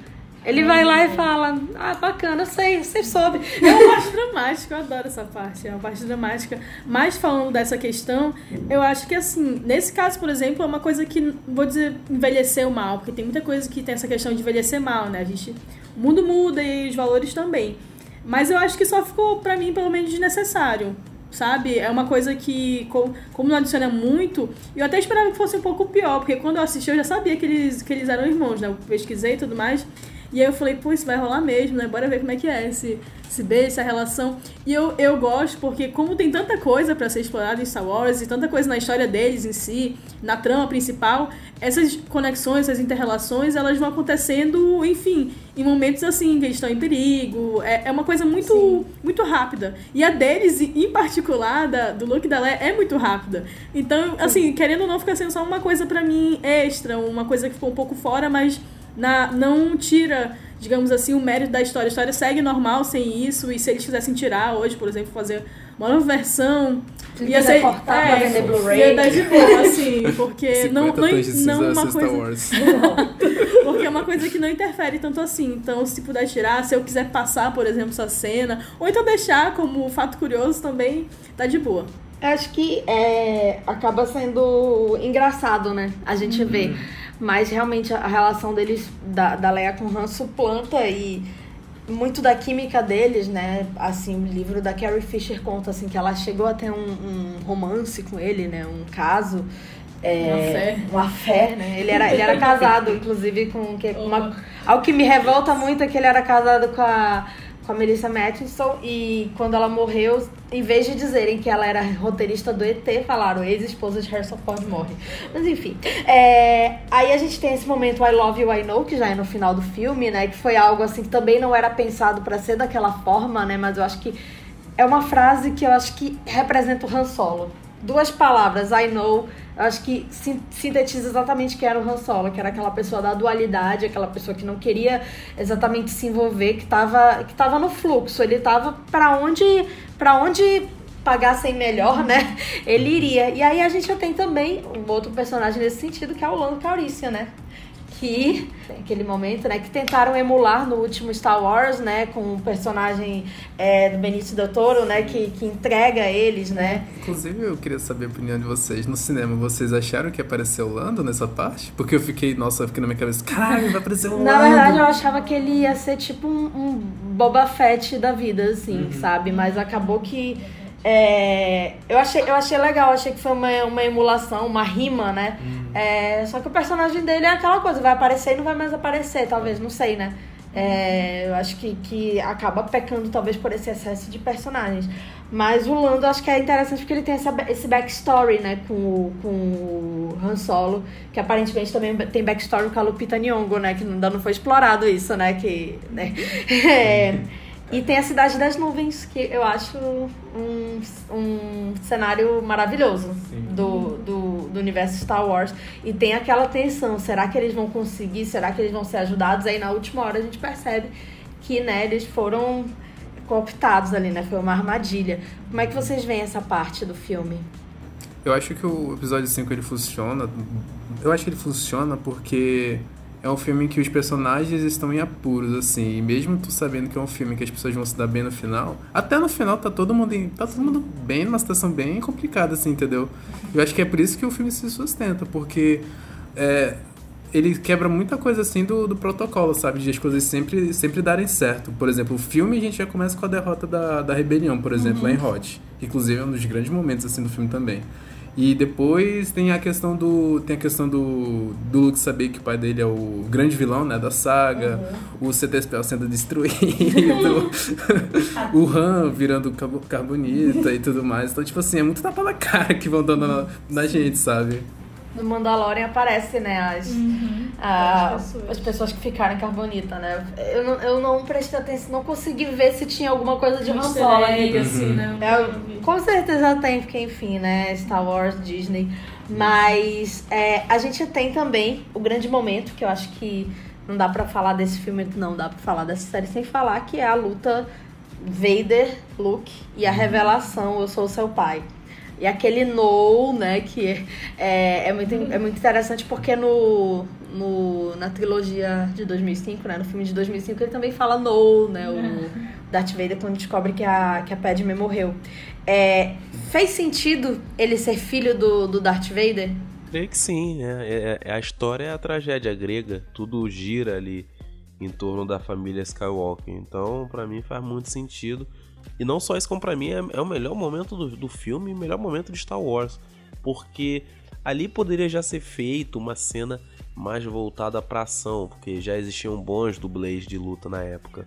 ele vai lá e fala, ah, bacana, eu sei, você soube. É uma parte dramática, eu adoro essa parte, é uma parte dramática. Mas falando dessa questão, eu acho que assim, nesse caso, por exemplo, é uma coisa que, vou dizer, envelheceu mal, porque tem muita coisa que tem essa questão de envelhecer mal, né? A gente, o mundo muda e os valores também. Mas eu acho que só ficou, para mim, pelo menos, desnecessário. sabe? É uma coisa que, como, como não adiciona muito, eu até esperava que fosse um pouco pior, porque quando eu assisti eu já sabia que eles, que eles eram irmãos, né? Eu pesquisei e tudo mais. E aí eu falei, pô, isso vai rolar mesmo, né? Bora ver como é que é esse, esse beijo, essa relação. E eu, eu gosto porque, como tem tanta coisa para ser explorada em Star Wars e tanta coisa na história deles em si, na trama principal, essas conexões, essas interrelações, elas vão acontecendo, enfim, em momentos assim, que eles estão em perigo. É, é uma coisa muito, muito rápida. E a deles, em particular, da, do Luke da Leia, é muito rápida. Então, assim, querendo ou não, fica sendo só uma coisa para mim extra, uma coisa que ficou um pouco fora, mas na, não tira, digamos assim, o mérito da história. A história segue normal sem isso, e se eles quisessem tirar hoje, por exemplo, fazer uma nova versão. Se ia ser cortar é, pra vender Blu-ray. Ia dar de boa, assim, porque não, não, não uma coisa. porque é uma coisa que não interfere tanto assim. Então, se puder tirar, se eu quiser passar, por exemplo, essa cena, ou então deixar como fato curioso também, tá de boa. Acho que é, acaba sendo engraçado, né? A gente uhum. vê mas realmente a relação deles, da, da Leia com Han, suplanta e muito da química deles, né? Assim, o livro da Carrie Fisher conta assim que ela chegou a ter um, um romance com ele, né? Um caso. É, uma fé. Uma fé, né? Ele era, ele era casado, inclusive, com. Que, uma, algo que me revolta muito é que ele era casado com a com a Melissa Matinson e quando ela morreu, em vez de dizerem que ela era roteirista do ET, falaram ex-esposa de Harrison Ford morre. Mas enfim, é... aí a gente tem esse momento I Love You, I Know, que já é no final do filme, né, que foi algo assim que também não era pensado para ser daquela forma, né, mas eu acho que é uma frase que eu acho que representa o Han Solo. Duas palavras, I Know, acho que sintetiza exatamente que era o Han Solo, que era aquela pessoa da dualidade, aquela pessoa que não queria exatamente se envolver, que estava que tava no fluxo, ele estava para onde para onde pagassem melhor, né? Ele iria. E aí a gente tem também um outro personagem nesse sentido, que é o Lando Calrissian, né? Que aquele momento, né, que tentaram emular no último Star Wars, né, com o personagem é, do Benício Del Toro, né, que, que entrega eles, né. Inclusive, eu queria saber a opinião de vocês. No cinema, vocês acharam que apareceu o Lando nessa parte? Porque eu fiquei, nossa, eu fiquei na minha cabeça, caralho, vai aparecer o Lando. Na verdade, eu achava que ele ia ser tipo um, um Boba Fett da vida, assim, uhum. sabe? Mas acabou que é, eu, achei, eu achei legal, achei que foi uma, uma emulação, uma rima, né? Uhum. É, só que o personagem dele é aquela coisa, vai aparecer e não vai mais aparecer, talvez, não sei, né? É, eu acho que, que acaba pecando talvez por esse excesso de personagens. Mas o Lando acho que é interessante porque ele tem essa, esse backstory, né, com o, com o Han Solo, que aparentemente também tem backstory com a Lupita Nyong'o, né, que ainda não foi explorado isso, né, que... Né, é, e tem a Cidade das Nuvens, que eu acho um, um cenário maravilhoso do, do, do, universo Star Wars. E tem aquela tensão, será que eles vão conseguir? Será que eles vão ser ajudados? Aí na última hora a gente percebe que né, eles foram cooptados ali, né? Foi uma armadilha. Como é que vocês veem essa parte do filme? Eu acho que o episódio 5 ele funciona. Eu acho que ele funciona porque é um filme em que os personagens estão em apuros, assim. E mesmo tu sabendo que é um filme que as pessoas vão se dar bem no final, até no final tá todo mundo, em, tá todo mundo bem, numa situação bem complicada, assim, entendeu? Eu acho que é por isso que o filme se sustenta, porque é, ele quebra muita coisa, assim, do, do protocolo, sabe? De as coisas sempre, sempre darem certo. Por exemplo, o filme a gente já começa com a derrota da, da rebelião, por exemplo, uhum. lá em Hot. Inclusive é um dos grandes momentos, assim, do filme também. E depois tem a questão do tem a questão do, do Luke saber que o pai dele é o grande vilão, né, da saga, uhum. o CTSPL sendo destruído, o Han virando carbonita e tudo mais. Então, tipo assim, é muito tapa na cara que vão dando na, na gente, sabe? No Mandalorian aparece, né, as, uhum, a, as, pessoas. as, pessoas. que ficaram em Carbonita, né? Eu não, eu não prestei atenção, não consegui ver se tinha alguma coisa de Han Solo ali. Assim, né? É, com certeza tem, porque enfim, né, Star Wars, Disney. Mas é, a gente tem também o grande momento, que eu acho que não dá para falar desse filme, não dá para falar dessa série sem falar, que é a luta Vader, Luke e a uhum. revelação, eu sou seu pai. E aquele no, né, que é, é, muito, é muito interessante porque no, no, na trilogia de 2005, né, no filme de 2005, ele também fala no, né, o é. Darth Vader quando descobre que a, que a Padme morreu. É, fez sentido ele ser filho do, do Darth Vader? Creio que sim, né? É, é, a história é a tragédia grega, tudo gira ali em torno da família Skywalker. Então, para mim faz muito sentido E não só isso, como pra mim é, é o melhor momento do, do filme e o melhor momento de Star Wars. Porque ali poderia já ser feito uma cena mais voltada pra ação, porque já existiam bons dublês de luta na época.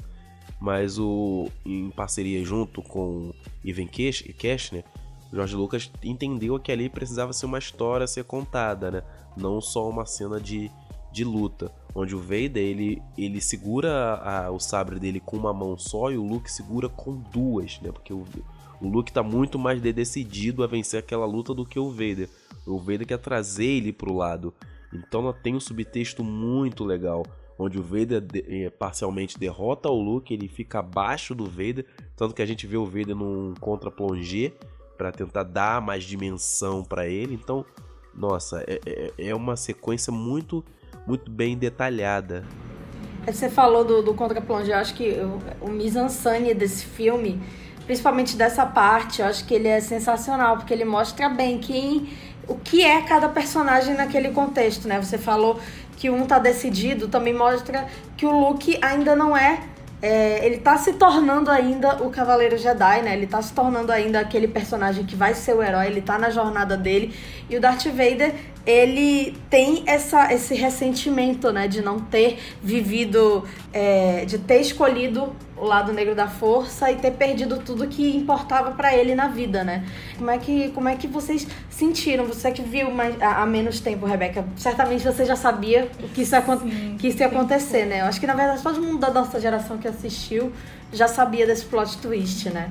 Mas o em parceria junto com Ivan Keshner, George Lucas entendeu que ali precisava ser uma história a ser contada, né? Não só uma cena de, de luta, onde o Vader ele, ele segura a, o sabre dele com uma mão só e o Luke segura com duas, né? Porque o, o Luke tá muito mais de decidido a vencer aquela luta do que o Vader. O Vader quer trazer ele pro lado. Então ela tem um subtexto muito legal, onde o Vader de, parcialmente derrota o Luke, ele fica abaixo do Vader, tanto que a gente vê o Vader num contra-plongé para tentar dar mais dimensão para ele. Então, nossa, é, é, é, uma sequência muito, muito bem detalhada. Você falou do, do contra-plongé, eu acho que o, o mise-en-scène desse filme, principalmente dessa parte, eu acho que ele é sensacional, porque ele mostra bem quem o que é cada personagem naquele contexto, né? Você falou que um tá decidido, também mostra que o Luke ainda não é é, ele tá se tornando ainda o Cavaleiro Jedi, né? Ele tá se tornando ainda aquele personagem que vai ser o herói, ele tá na jornada dele. E o Darth Vader, ele tem essa, esse ressentimento, né? De não ter vivido, é, de ter escolhido o lado negro da força e ter perdido tudo que importava para ele na vida, né? Como é que, como é que vocês sentiram? Você que viu mais, há, menos tempo, Rebeca, certamente você já sabia que isso, ia, que isso ia acontecer, né? Eu acho que na verdade todo mundo da nossa geração que assistiu já sabia desse plot twist, né?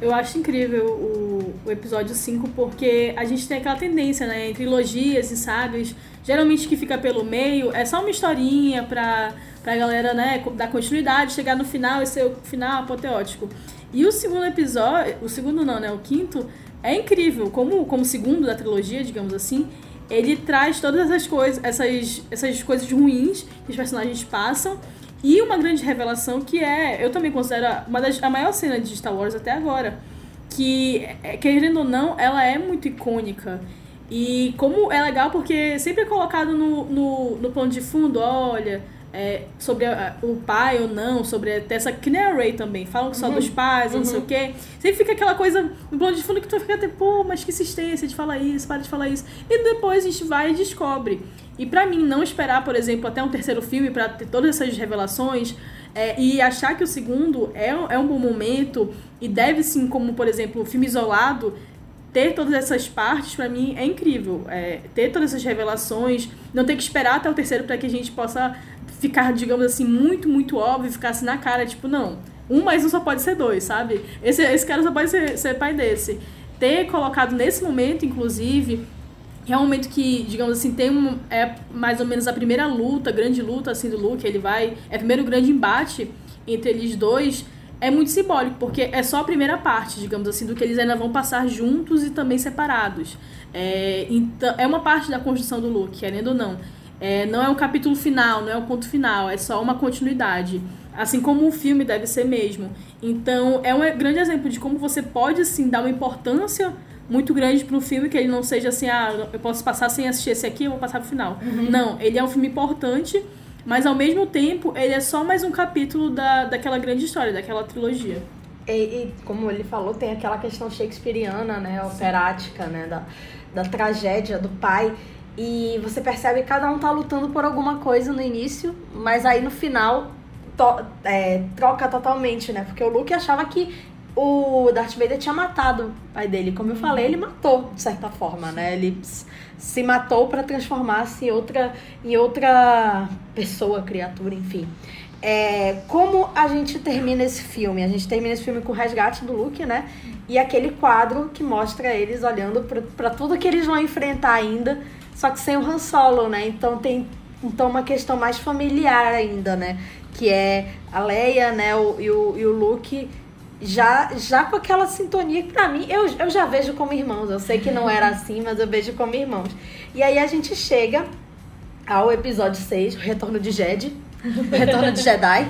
Eu acho incrível o, o episódio 5 porque a gente tem aquela tendência, né? Em trilogias e sagas, geralmente que fica pelo meio é só uma historinha pra pra galera, né, dar continuidade, chegar no final e ser o final apoteótico. E o segundo episódio, o segundo não, né, o quinto, é incrível, como como segundo da trilogia, digamos assim, ele traz todas essas coisas, essas, essas coisas ruins que os personagens passam e uma grande revelação que é, eu também considero uma das, a maior cena de Star Wars até agora, que, é, querendo ou não, ela é muito icônica. E como é legal porque sempre é colocado no, no, no plano de fundo, olha, é, sobre a, o pai ou não, sobre até essa. Que nem a Ray também, falam só uhum. dos pais, uhum. não sei o uhum. quê. Sempre fica aquela coisa no plano de fundo que tu fica até, pô, mas que insistência de falar isso, para de falar isso. E depois a gente vai e descobre. E para mim, não esperar, por exemplo, até um terceiro filme para ter todas essas revelações. É, e achar que o segundo é, é um bom momento e deve sim, como por exemplo, o filme isolado, ter todas essas partes, para mim, é incrível. É, ter todas essas revelações, não ter que esperar até o terceiro para que a gente possa ficar, digamos assim, muito, muito óbvio, ficar assim na cara, tipo, não, um mais um só pode ser dois, sabe? Esse, esse cara só pode ser, ser pai desse. Ter colocado nesse momento, inclusive, é um momento que, digamos assim, tem um, é mais ou menos a primeira luta, grande luta, assim, do Luke, ele vai, é o primeiro grande embate entre eles dois, é muito simbólico, porque é só a primeira parte, digamos assim, do que eles ainda vão passar juntos e também separados. É, então, é uma parte da construção do Luke, querendo ou não. É, não é um capítulo final, não é um ponto final, é só uma continuidade. Assim como um filme deve ser mesmo. Então, é um grande exemplo de como você pode, assim, dar uma importância muito grande para um filme que ele não seja assim, ah, eu posso passar sem assistir esse aqui, eu vou passar pro final. Uhum. Não, ele é um filme importante, mas ao mesmo tempo ele é só mais um capítulo da, daquela grande história, daquela trilogia. E, e como ele falou, tem aquela questão shakespeariana, né, operática, né, da, da tragédia do pai. E você percebe que cada um tá lutando por alguma coisa no início, mas aí no final to, é, troca totalmente, né? Porque o Luke achava que o Darth Vader tinha matado o pai dele. Como eu falei, ele matou, de certa forma, né? Ele se matou para transformar-se em outra, em outra pessoa, criatura, enfim. É, como a gente termina esse filme? A gente termina esse filme com o resgate do Luke, né? E aquele quadro que mostra eles olhando para tudo que eles vão enfrentar ainda só que sem o Han Solo, né? Então tem então uma questão mais familiar ainda, né? Que é a Leia, né? O, e, o, e o Luke já, já com aquela sintonia que pra mim eu, eu já vejo como irmãos. Eu sei que não era assim, mas eu vejo como irmãos. E aí a gente chega ao episódio 6, o Retorno de Jedi. O Retorno de Jedi.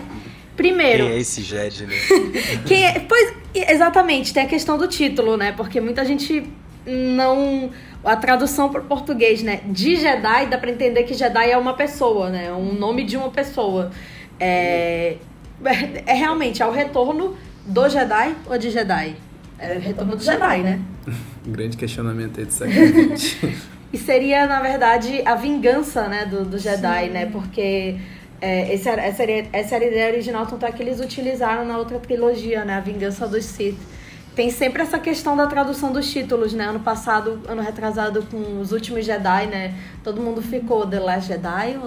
Primeiro. Quem é esse Jedi, né? quem é, pois, exatamente, tem a questão do título, né? Porque muita gente não a tradução para português, né? De Jedi, dá para entender que Jedi é uma pessoa, né? Um nome de uma pessoa. É, é realmente, é o retorno do Jedi ou de Jedi? É retorno do Jedi, né? Um grande questionamento aí do século XX. E seria, na verdade, a vingança, né, do, do Jedi, Sim. né? Porque é, esse, essa, essa era a ideia original, tanto é que eles utilizaram na outra trilogia, né? A vingança dos Sith. Tem sempre essa questão da tradução dos títulos, né? Ano passado, ano retrasado com os últimos Jedi, né? Todo mundo ficou The Last Jedi,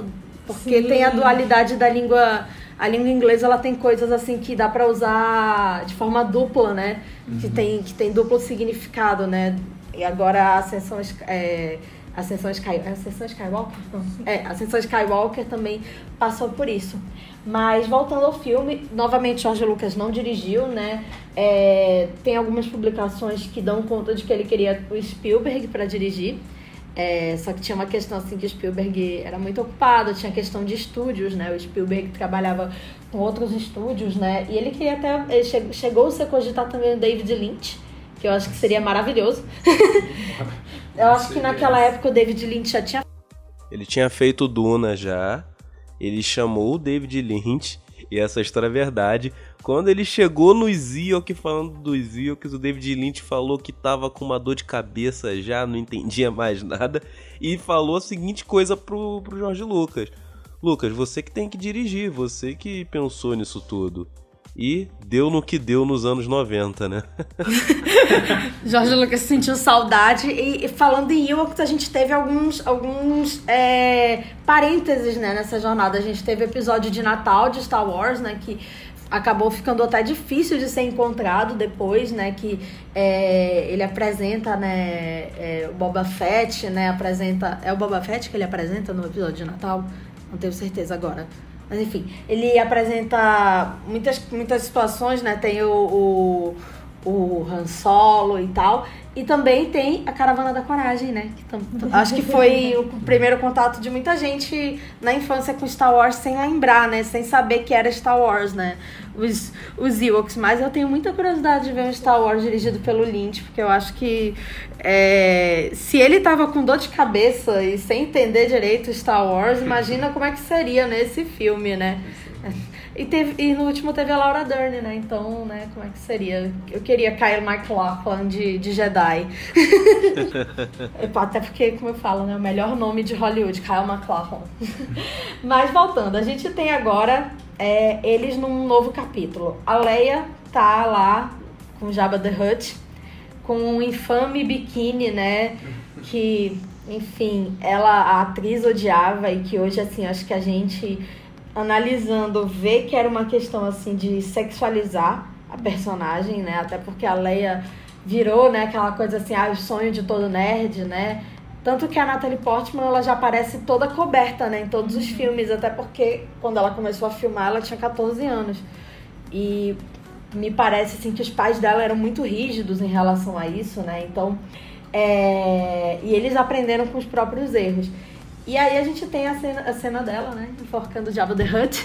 porque Sim. tem a dualidade da língua a língua inglesa ela tem coisas assim que dá para usar de forma dupla, né? Uhum. Que, tem, que tem duplo significado, né? E agora a Ascensão, é, Ascensão, Sky, Ascensão Skywalker? Não. É, Ascensão Skywalker também passou por isso. Mas voltando ao filme, novamente Jorge Lucas não dirigiu, né? É, tem algumas publicações que dão conta de que ele queria o Spielberg para dirigir. É, só que tinha uma questão assim que o Spielberg era muito ocupado, tinha questão de estúdios, né? O Spielberg trabalhava com outros estúdios, né? E ele queria até. Ele chegou a ser cogitar também o David Lynch, que eu acho que seria maravilhoso. eu acho que naquela época o David Lynch já tinha. Ele tinha feito Duna já. Ele chamou o David Lynch, e essa história é verdade. Quando ele chegou nos Ewoks, falando dos Ewoks, o David Lynch falou que tava com uma dor de cabeça já, não entendia mais nada, e falou a seguinte coisa pro, pro Jorge Lucas. Lucas, você que tem que dirigir, você que pensou nisso tudo. E deu no que deu nos anos 90, né? Jorge Lucas sentiu saudade. E, falando em Ewoks, a gente teve alguns, alguns é, parênteses né, nessa jornada. A gente teve episódio de Natal de Star Wars, né? Que acabou ficando até difícil de ser encontrado depois, né? Que é, ele apresenta, né? É, o Boba Fett, né? Apresenta. É o Boba Fett que ele apresenta no episódio de Natal? Não tenho certeza agora. Mas enfim, ele apresenta muitas, muitas situações, né? Tem o, o, o Han Solo e tal. E também tem a Caravana da Coragem, né? Que acho que foi o primeiro contato de muita gente na infância com Star Wars sem lembrar, né? Sem saber que era Star Wars, né? Os, os Ewoks. Mas eu tenho muita curiosidade de ver um Star Wars dirigido pelo Lynch, porque eu acho que é, se ele tava com dor de cabeça e sem entender direito Star Wars, imagina como é que seria nesse filme, né? E, teve, e no último teve a Laura Dern, né? Então, né, como é que seria? Eu queria Kyle MacLachlan de, de Jedi. Até porque, como eu falo, né? O melhor nome de Hollywood, Kyle MacLachlan. Mas voltando, a gente tem agora é, eles num novo capítulo. A Leia tá lá com Jabba the Hutt, com um infame biquíni, né? Que, enfim, ela, a atriz odiava e que hoje, assim, acho que a gente analisando, ver que era uma questão assim de sexualizar a personagem, né? Até porque a Leia virou, né, aquela coisa assim, ah, o sonho de todo nerd, né? Tanto que a Natalie Portman ela já aparece toda coberta, né, em todos os filmes, até porque quando ela começou a filmar, ela tinha 14 anos. E me parece assim que os pais dela eram muito rígidos em relação a isso, né? Então, é... e eles aprenderam com os próprios erros. E aí a gente tem a cena, a cena dela, né? Enforcando o Jabba the Hutt.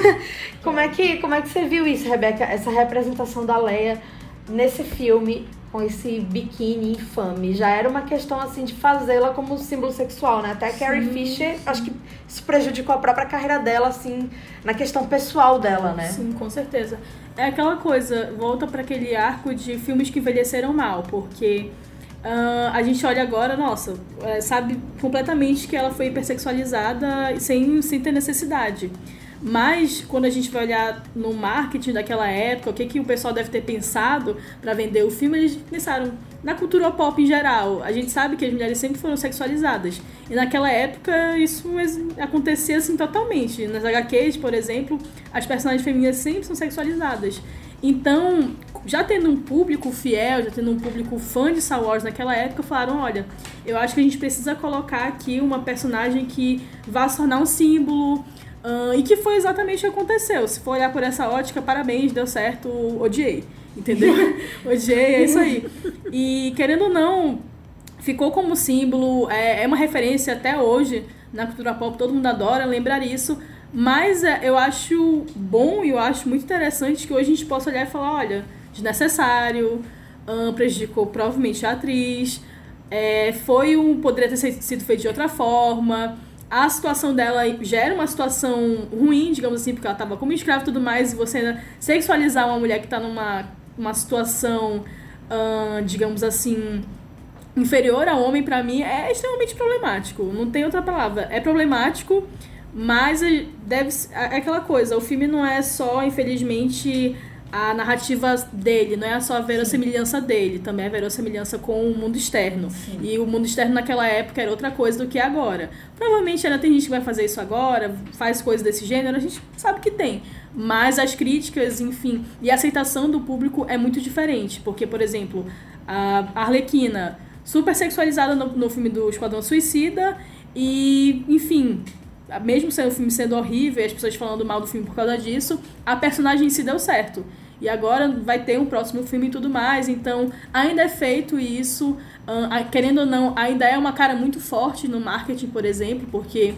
como, é que, como é que você viu isso, Rebeca? Essa representação da Leia nesse filme com esse biquíni infame. Já era uma questão, assim, de fazê-la como símbolo sexual, né? Até a Carrie Fisher, acho que isso prejudicou a própria carreira dela, assim, na questão pessoal dela, né? Sim, com certeza. É aquela coisa, volta para aquele arco de filmes que envelheceram mal, porque Uh, a gente olha agora, nossa, é, sabe completamente que ela foi hipersexualizada sem, sem ter necessidade. Mas quando a gente vai olhar no marketing daquela época, o que, que o pessoal deve ter pensado para vender o filme, eles pensaram na cultura pop em geral. A gente sabe que as mulheres sempre foram sexualizadas. E naquela época isso acontecia assim totalmente. Nas HQs, por exemplo, as personagens femininas sempre são sexualizadas. Então, já tendo um público fiel, já tendo um público fã de Star Wars naquela época, falaram: olha, eu acho que a gente precisa colocar aqui uma personagem que vá se tornar um símbolo. Uh, e que foi exatamente o que aconteceu. Se for olhar por essa ótica, parabéns, deu certo, odiei. Entendeu? odiei, é isso aí. E querendo ou não, ficou como símbolo, é, é uma referência até hoje na cultura pop, todo mundo adora lembrar isso. Mas é, eu acho bom e eu acho muito interessante que hoje a gente possa olhar e falar, olha, desnecessário, um, prejudicou provavelmente a atriz, é, foi um poderia ter sido feito de outra forma. a situação dela já era uma situação ruim, digamos assim, porque ela estava como escrava e tudo mais, e você ainda sexualizar uma mulher que está numa uma situação, uh, digamos assim, inferior ao homem, para mim, é extremamente problemático. Não tem outra palavra. É problemático, mas é, deve é aquela coisa. O filme não é só, infelizmente, a narrativa dele, não é só a verossimilhança dele, também é a verossimilhança com o mundo externo. Sim. E o mundo externo naquela época era outra coisa do que agora. Provavelmente ainda tem gente que vai fazer isso agora, faz coisas desse gênero, a gente sabe que tem. Mas as críticas, enfim, e a aceitação do público é muito diferente. Porque, por exemplo, a Arlequina, super sexualizada no, no filme do Esquadrão Suicida, e, enfim, mesmo sendo o filme sendo horrível as pessoas falando mal do filme por causa disso, a personagem em si deu certo. E agora vai ter um próximo filme e tudo mais. Então, ainda é feito isso. Querendo ou não, ainda é uma cara muito forte no marketing, por exemplo, porque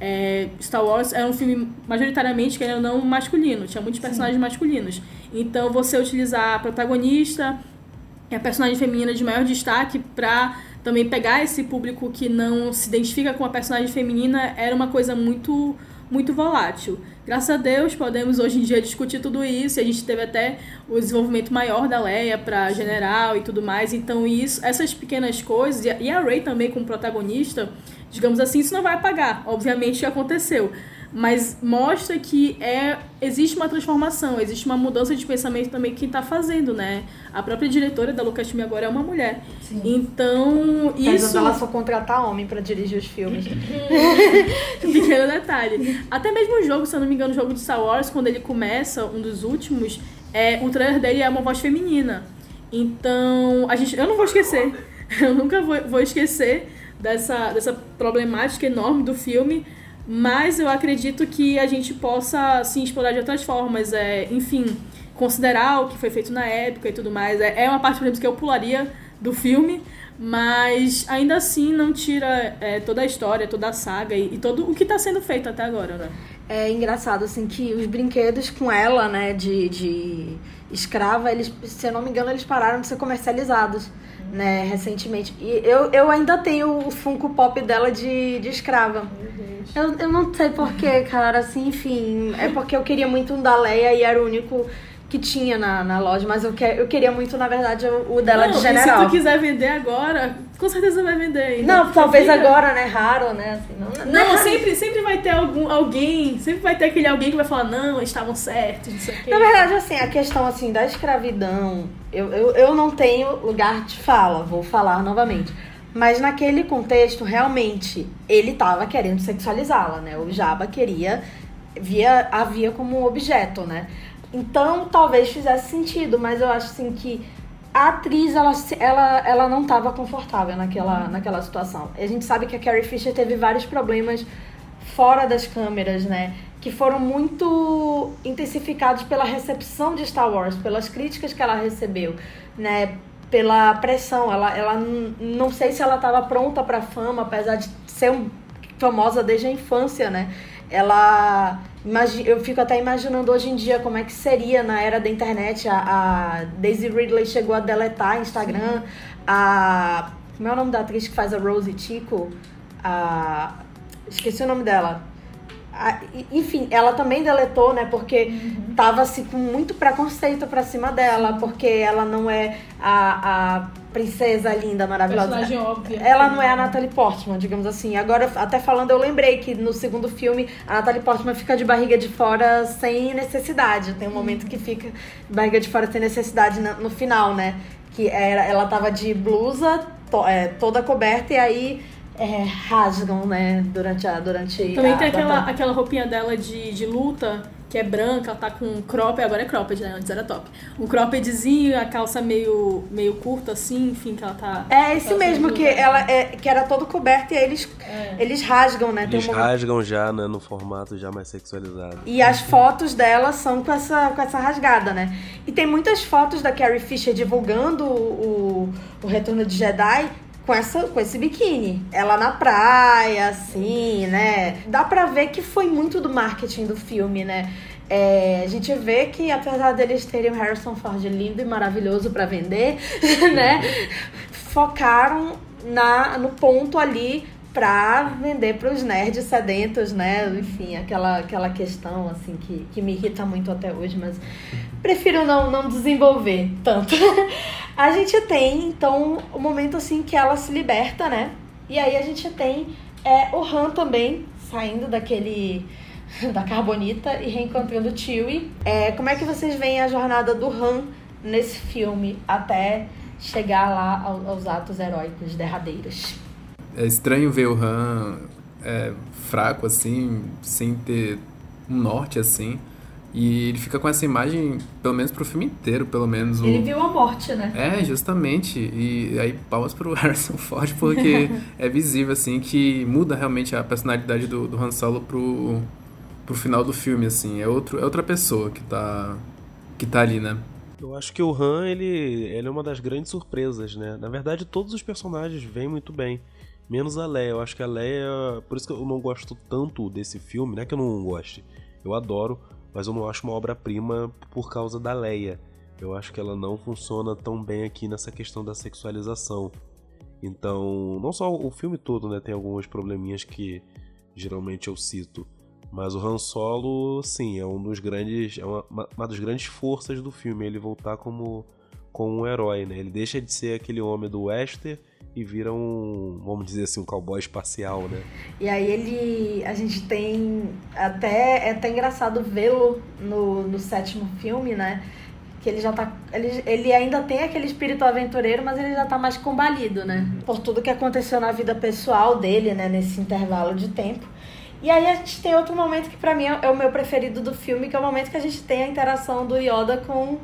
é, Star Wars é um filme majoritariamente, querendo ou não, masculino. Tinha muitos personagens Sim. masculinos. Então, você utilizar a protagonista a personagem feminina de maior destaque para também pegar esse público que não se identifica com a personagem feminina era uma coisa muito muito volátil. Graças a Deus podemos hoje em dia discutir tudo isso. E a gente teve até o desenvolvimento maior da Leia para general e tudo mais. Então isso, essas pequenas coisas e a Rey também como protagonista, digamos assim, isso não vai apagar. Obviamente aconteceu mas mostra que é existe uma transformação, existe uma mudança de pensamento também que está fazendo, né? A própria diretora da Lucasfilm agora é uma mulher. Sim. Então, isso... ela só contratar homem para dirigir os filmes. Pequeno detalhe. Até mesmo o jogo, se eu não me engano, o jogo de Star Wars, quando ele começa, um dos últimos, é, o trailer dele é uma voz feminina. Então, a gente, eu não vou esquecer. Eu nunca vou, vou esquecer dessa, dessa problemática enorme do filme mas eu acredito que a gente possa sim explorar de outras formas, é, enfim, considerar o que foi feito na época e tudo mais. É, é uma parte, por exemplo, que eu pularia do filme, mas ainda assim não tira é, toda a história, toda a saga e, e todo o que está sendo feito até agora, né? É engraçado, assim, que os brinquedos com ela, né, de, de escrava, eles, se eu não me engano, eles pararam de ser comercializados, né, recentemente. E eu, eu ainda tenho o Funko Pop dela de, de escrava. Eu, eu não sei porquê, cara, assim, enfim. É porque eu queria muito um da Leia e era o único que tinha na, na loja, mas eu, que, eu queria muito, na verdade, o, o dela não, de general. se tu quiser vender agora, com certeza vai vender ainda. Não, talvez fica... agora, né? Raro, né? Assim, não, não, não é sempre, sempre vai ter algum, alguém, sempre vai ter aquele alguém que vai falar, não, estavam certos, não sei o quê. Na verdade, assim, a questão assim da escravidão, eu, eu, eu não tenho lugar de fala, vou falar novamente. Mas naquele contexto, realmente, ele estava querendo sexualizá-la, né? O Jabba queria, via, a via como um objeto, né? Então, talvez fizesse sentido, mas eu acho assim que a atriz, ela, ela, ela não estava confortável naquela, naquela situação. A gente sabe que a Carrie Fisher teve vários problemas fora das câmeras, né? Que foram muito intensificados pela recepção de Star Wars, pelas críticas que ela recebeu, né? pela pressão. Ela, ela não sei se ela estava pronta para fama, apesar de ser um, famosa desde a infância, né? Ela eu fico até imaginando hoje em dia como é que seria na era da internet. A, a Daisy Ridley chegou a deletar Instagram. Sim. A como é o nome da atriz que faz a Rosie Tico? A esqueci o nome dela enfim, ela também deletou, né? Porque uhum. tava assim com muito preconceito pra cima dela, porque ela não é a, a princesa linda, maravilhosa. Personagem óbvia. Ela não é a Natalie Portman, digamos assim. Agora, até falando, eu lembrei que no segundo filme a Natalie Portman fica de barriga de fora sem necessidade. Tem um momento que fica barriga de fora sem necessidade no final, né? Que era, ela tava de blusa to, é, toda coberta e aí é, rasgam, né, durante a. Durante Também a, tem aquela, aquela roupinha dela de, de luta, que é branca, ela tá com um crop, agora é cropped, né? Antes era top. Um croppedzinho, a calça meio, meio curta, assim, enfim, que ela tá. É esse mesmo, que ela é, que era todo coberto e aí eles, é. eles rasgam, né? Eles um rasgam já, né, no formato já mais sexualizado. E as fotos dela são com essa, com essa rasgada, né? E tem muitas fotos da Carrie Fisher divulgando o, o Retorno de Jedi com, essa, com esse biquíni. Ela na praia, assim, né? Dá pra ver que foi muito do marketing do filme, né? É, a gente vê que apesar deles terem o Harrison Ford lindo e maravilhoso para vender, né? Focaram na, no ponto ali pra vender pros nerds sedentos, né? Enfim, aquela, aquela questão, assim, que, que me irrita muito até hoje, mas prefiro não, não desenvolver tanto. a gente tem, então, o momento, assim, que ela se liberta, né? E aí a gente tem é, o Han também, saindo daquele da Carbonita e reencontrando o Chewie. É, como é que vocês veem a jornada do Han nesse filme até chegar lá aos atos heróicos derradeiros? É estranho ver o Han é, fraco assim, sem ter um norte assim. E ele fica com essa imagem, pelo menos pro filme inteiro, pelo menos. Ele viu a morte, né? É, justamente. E aí palmas pro Harrison Ford, porque é visível, assim, que muda realmente a personalidade do, do Han Solo pro, pro final do filme, assim. É, outro, é outra pessoa que tá, que tá ali, né? Eu acho que o Han, ele, ele é uma das grandes surpresas, né? Na verdade, todos os personagens vêm muito bem. Menos a Leia. Eu acho que a Leia... Por isso que eu não gosto tanto desse filme. Não é que eu não goste. Eu adoro, mas eu não acho uma obra-prima por causa da Leia. Eu acho que ela não funciona tão bem aqui nessa questão da sexualização. Então, não só o filme todo, né? Tem alguns probleminhas que geralmente eu cito. Mas o Han Solo, sim, é um dos grandes. É uma, uma das grandes forças do filme, ele voltar como, como um herói, né? Ele deixa de ser aquele homem do Wester e vira um, vamos dizer assim, um cowboy espacial, né? E aí ele. A gente tem. Até. É até engraçado vê-lo no, no sétimo filme, né? Que ele já tá. Ele, ele ainda tem aquele espírito aventureiro, mas ele já tá mais combalido, né? Por tudo que aconteceu na vida pessoal dele, né? Nesse intervalo de tempo. E aí a gente tem outro momento que para mim é o meu preferido do filme, que é o momento que a gente tem a interação do Yoda com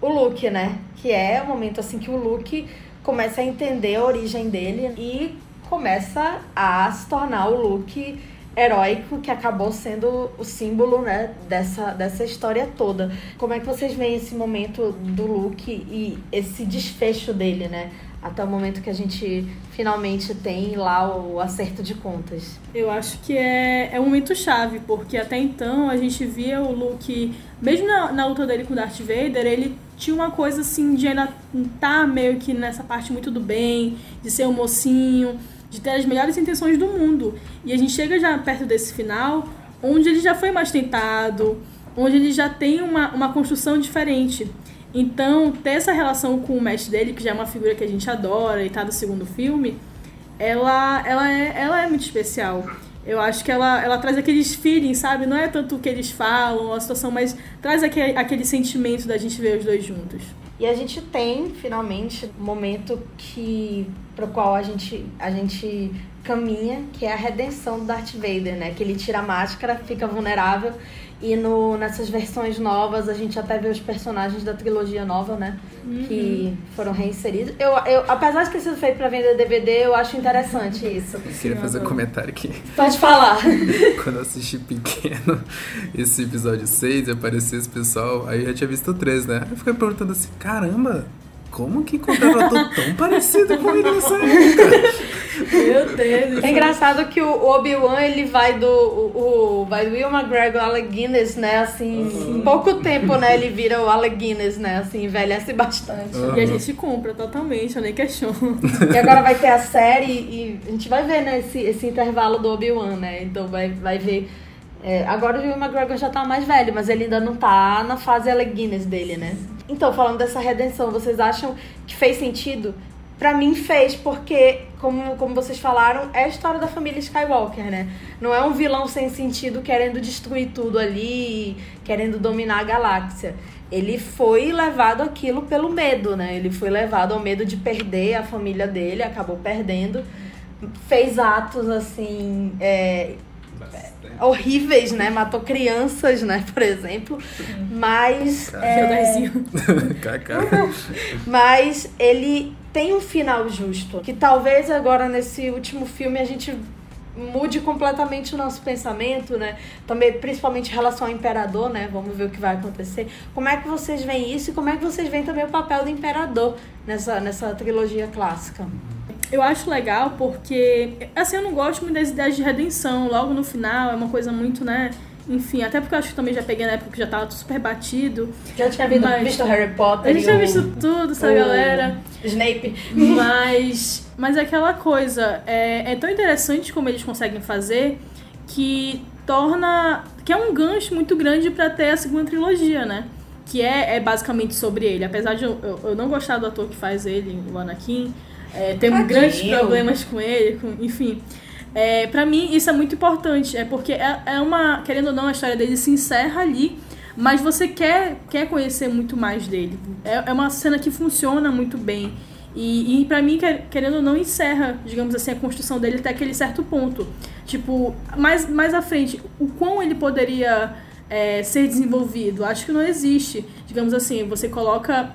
o Luke, né? Que é o momento assim que o Luke começa a entender a origem dele e começa a se tornar o Luke heróico que acabou sendo o símbolo, né, dessa, dessa história toda. Como é que vocês veem esse momento do Luke e esse desfecho dele, né? Até o momento que a gente finalmente tem lá o acerto de contas. Eu acho que é, é um momento chave, porque até então a gente via o Luke, mesmo na, na luta dele com Darth Vader, ele tinha uma coisa assim de ainda tá meio que nessa parte muito do bem, de ser um mocinho, de ter as melhores intenções do mundo. E a gente chega já perto desse final, onde ele já foi mais tentado, onde ele já tem uma, uma construção diferente. Então, ter essa relação com o mestre dele, que já é uma figura que a gente adora e tá do segundo filme, ela, ela, é, ela é muito especial. Eu acho que ela, ela traz aqueles feelings, sabe? Não é tanto o que eles falam, a situação, mas traz aquele, aquele sentimento da gente ver os dois juntos. E a gente tem, finalmente, um momento que pro qual a gente, a gente caminha, que é a redenção do Darth Vader, né? Que ele tira a máscara, fica vulnerável e no, nessas versões novas, a gente até vê os personagens da trilogia nova, né? Uhum. Que foram reinseridos. Eu, eu, apesar de ter sido feito para vender DVD, eu acho interessante isso. Eu queria fazer um comentário aqui. Pode falar. Quando eu assisti pequeno esse episódio 6, apareceu esse pessoal, aí eu já tinha visto o 3, né? Aí eu fiquei perguntando assim, caramba, como que ator tão parecido com ele nessa época? Meu Deus. É engraçado que o Obi-Wan, ele vai do. O, o, vai do Will McGregor Alec Guinness, né? Assim, uhum. em pouco tempo, né? Ele vira o Alec Guinness, né? Assim, envelhece bastante. Uhum. E a gente compra totalmente, eu nem questiono. E agora vai ter a série e a gente vai ver, né? Esse, esse intervalo do Obi-Wan, né? Então vai, vai ver. É, agora o Will McGregor já tá mais velho, mas ele ainda não tá na fase Alec Guinness dele, né? Então, falando dessa redenção, vocês acham que fez sentido para mim fez, porque, como, como vocês falaram, é a história da família Skywalker, né? Não é um vilão sem sentido querendo destruir tudo ali, querendo dominar a galáxia. Ele foi levado aquilo pelo medo, né? Ele foi levado ao medo de perder a família dele, acabou perdendo. Fez atos, assim, é, horríveis, né? Matou crianças, né? Por exemplo. Mas. É... Mas ele tem um final justo. Que talvez agora nesse último filme a gente mude completamente o nosso pensamento, né? Também, principalmente em relação ao imperador, né? Vamos ver o que vai acontecer. Como é que vocês veem isso e como é que vocês veem também o papel do imperador nessa, nessa trilogia clássica? Eu acho legal porque, assim, eu não gosto muito das ideias de redenção. Logo no final é uma coisa muito, né? Enfim, até porque eu acho que também já peguei na época que já tava super batido. Já tinha visto, Mas- visto Harry Potter. A gente já o- visto tudo, essa o galera. Snape. Mas, mas é aquela coisa, é, é tão interessante como eles conseguem fazer que torna. que é um gancho muito grande pra ter a segunda trilogia, né? Que é, é basicamente sobre ele. Apesar de eu, eu, eu não gostar do ator que faz ele, o Anakin, é, temos Tadinho. grandes problemas com ele, com, enfim. É, para mim, isso é muito importante, é porque é, é uma. Querendo ou não, a história dele se encerra ali. Mas você quer, quer conhecer muito mais dele. É, é uma cena que funciona muito bem. E, e para mim, quer- querendo ou não, encerra, digamos assim, a construção dele até aquele certo ponto. Tipo, mais, mais à frente, o quão ele poderia é, ser desenvolvido? Acho que não existe. Digamos assim, você coloca.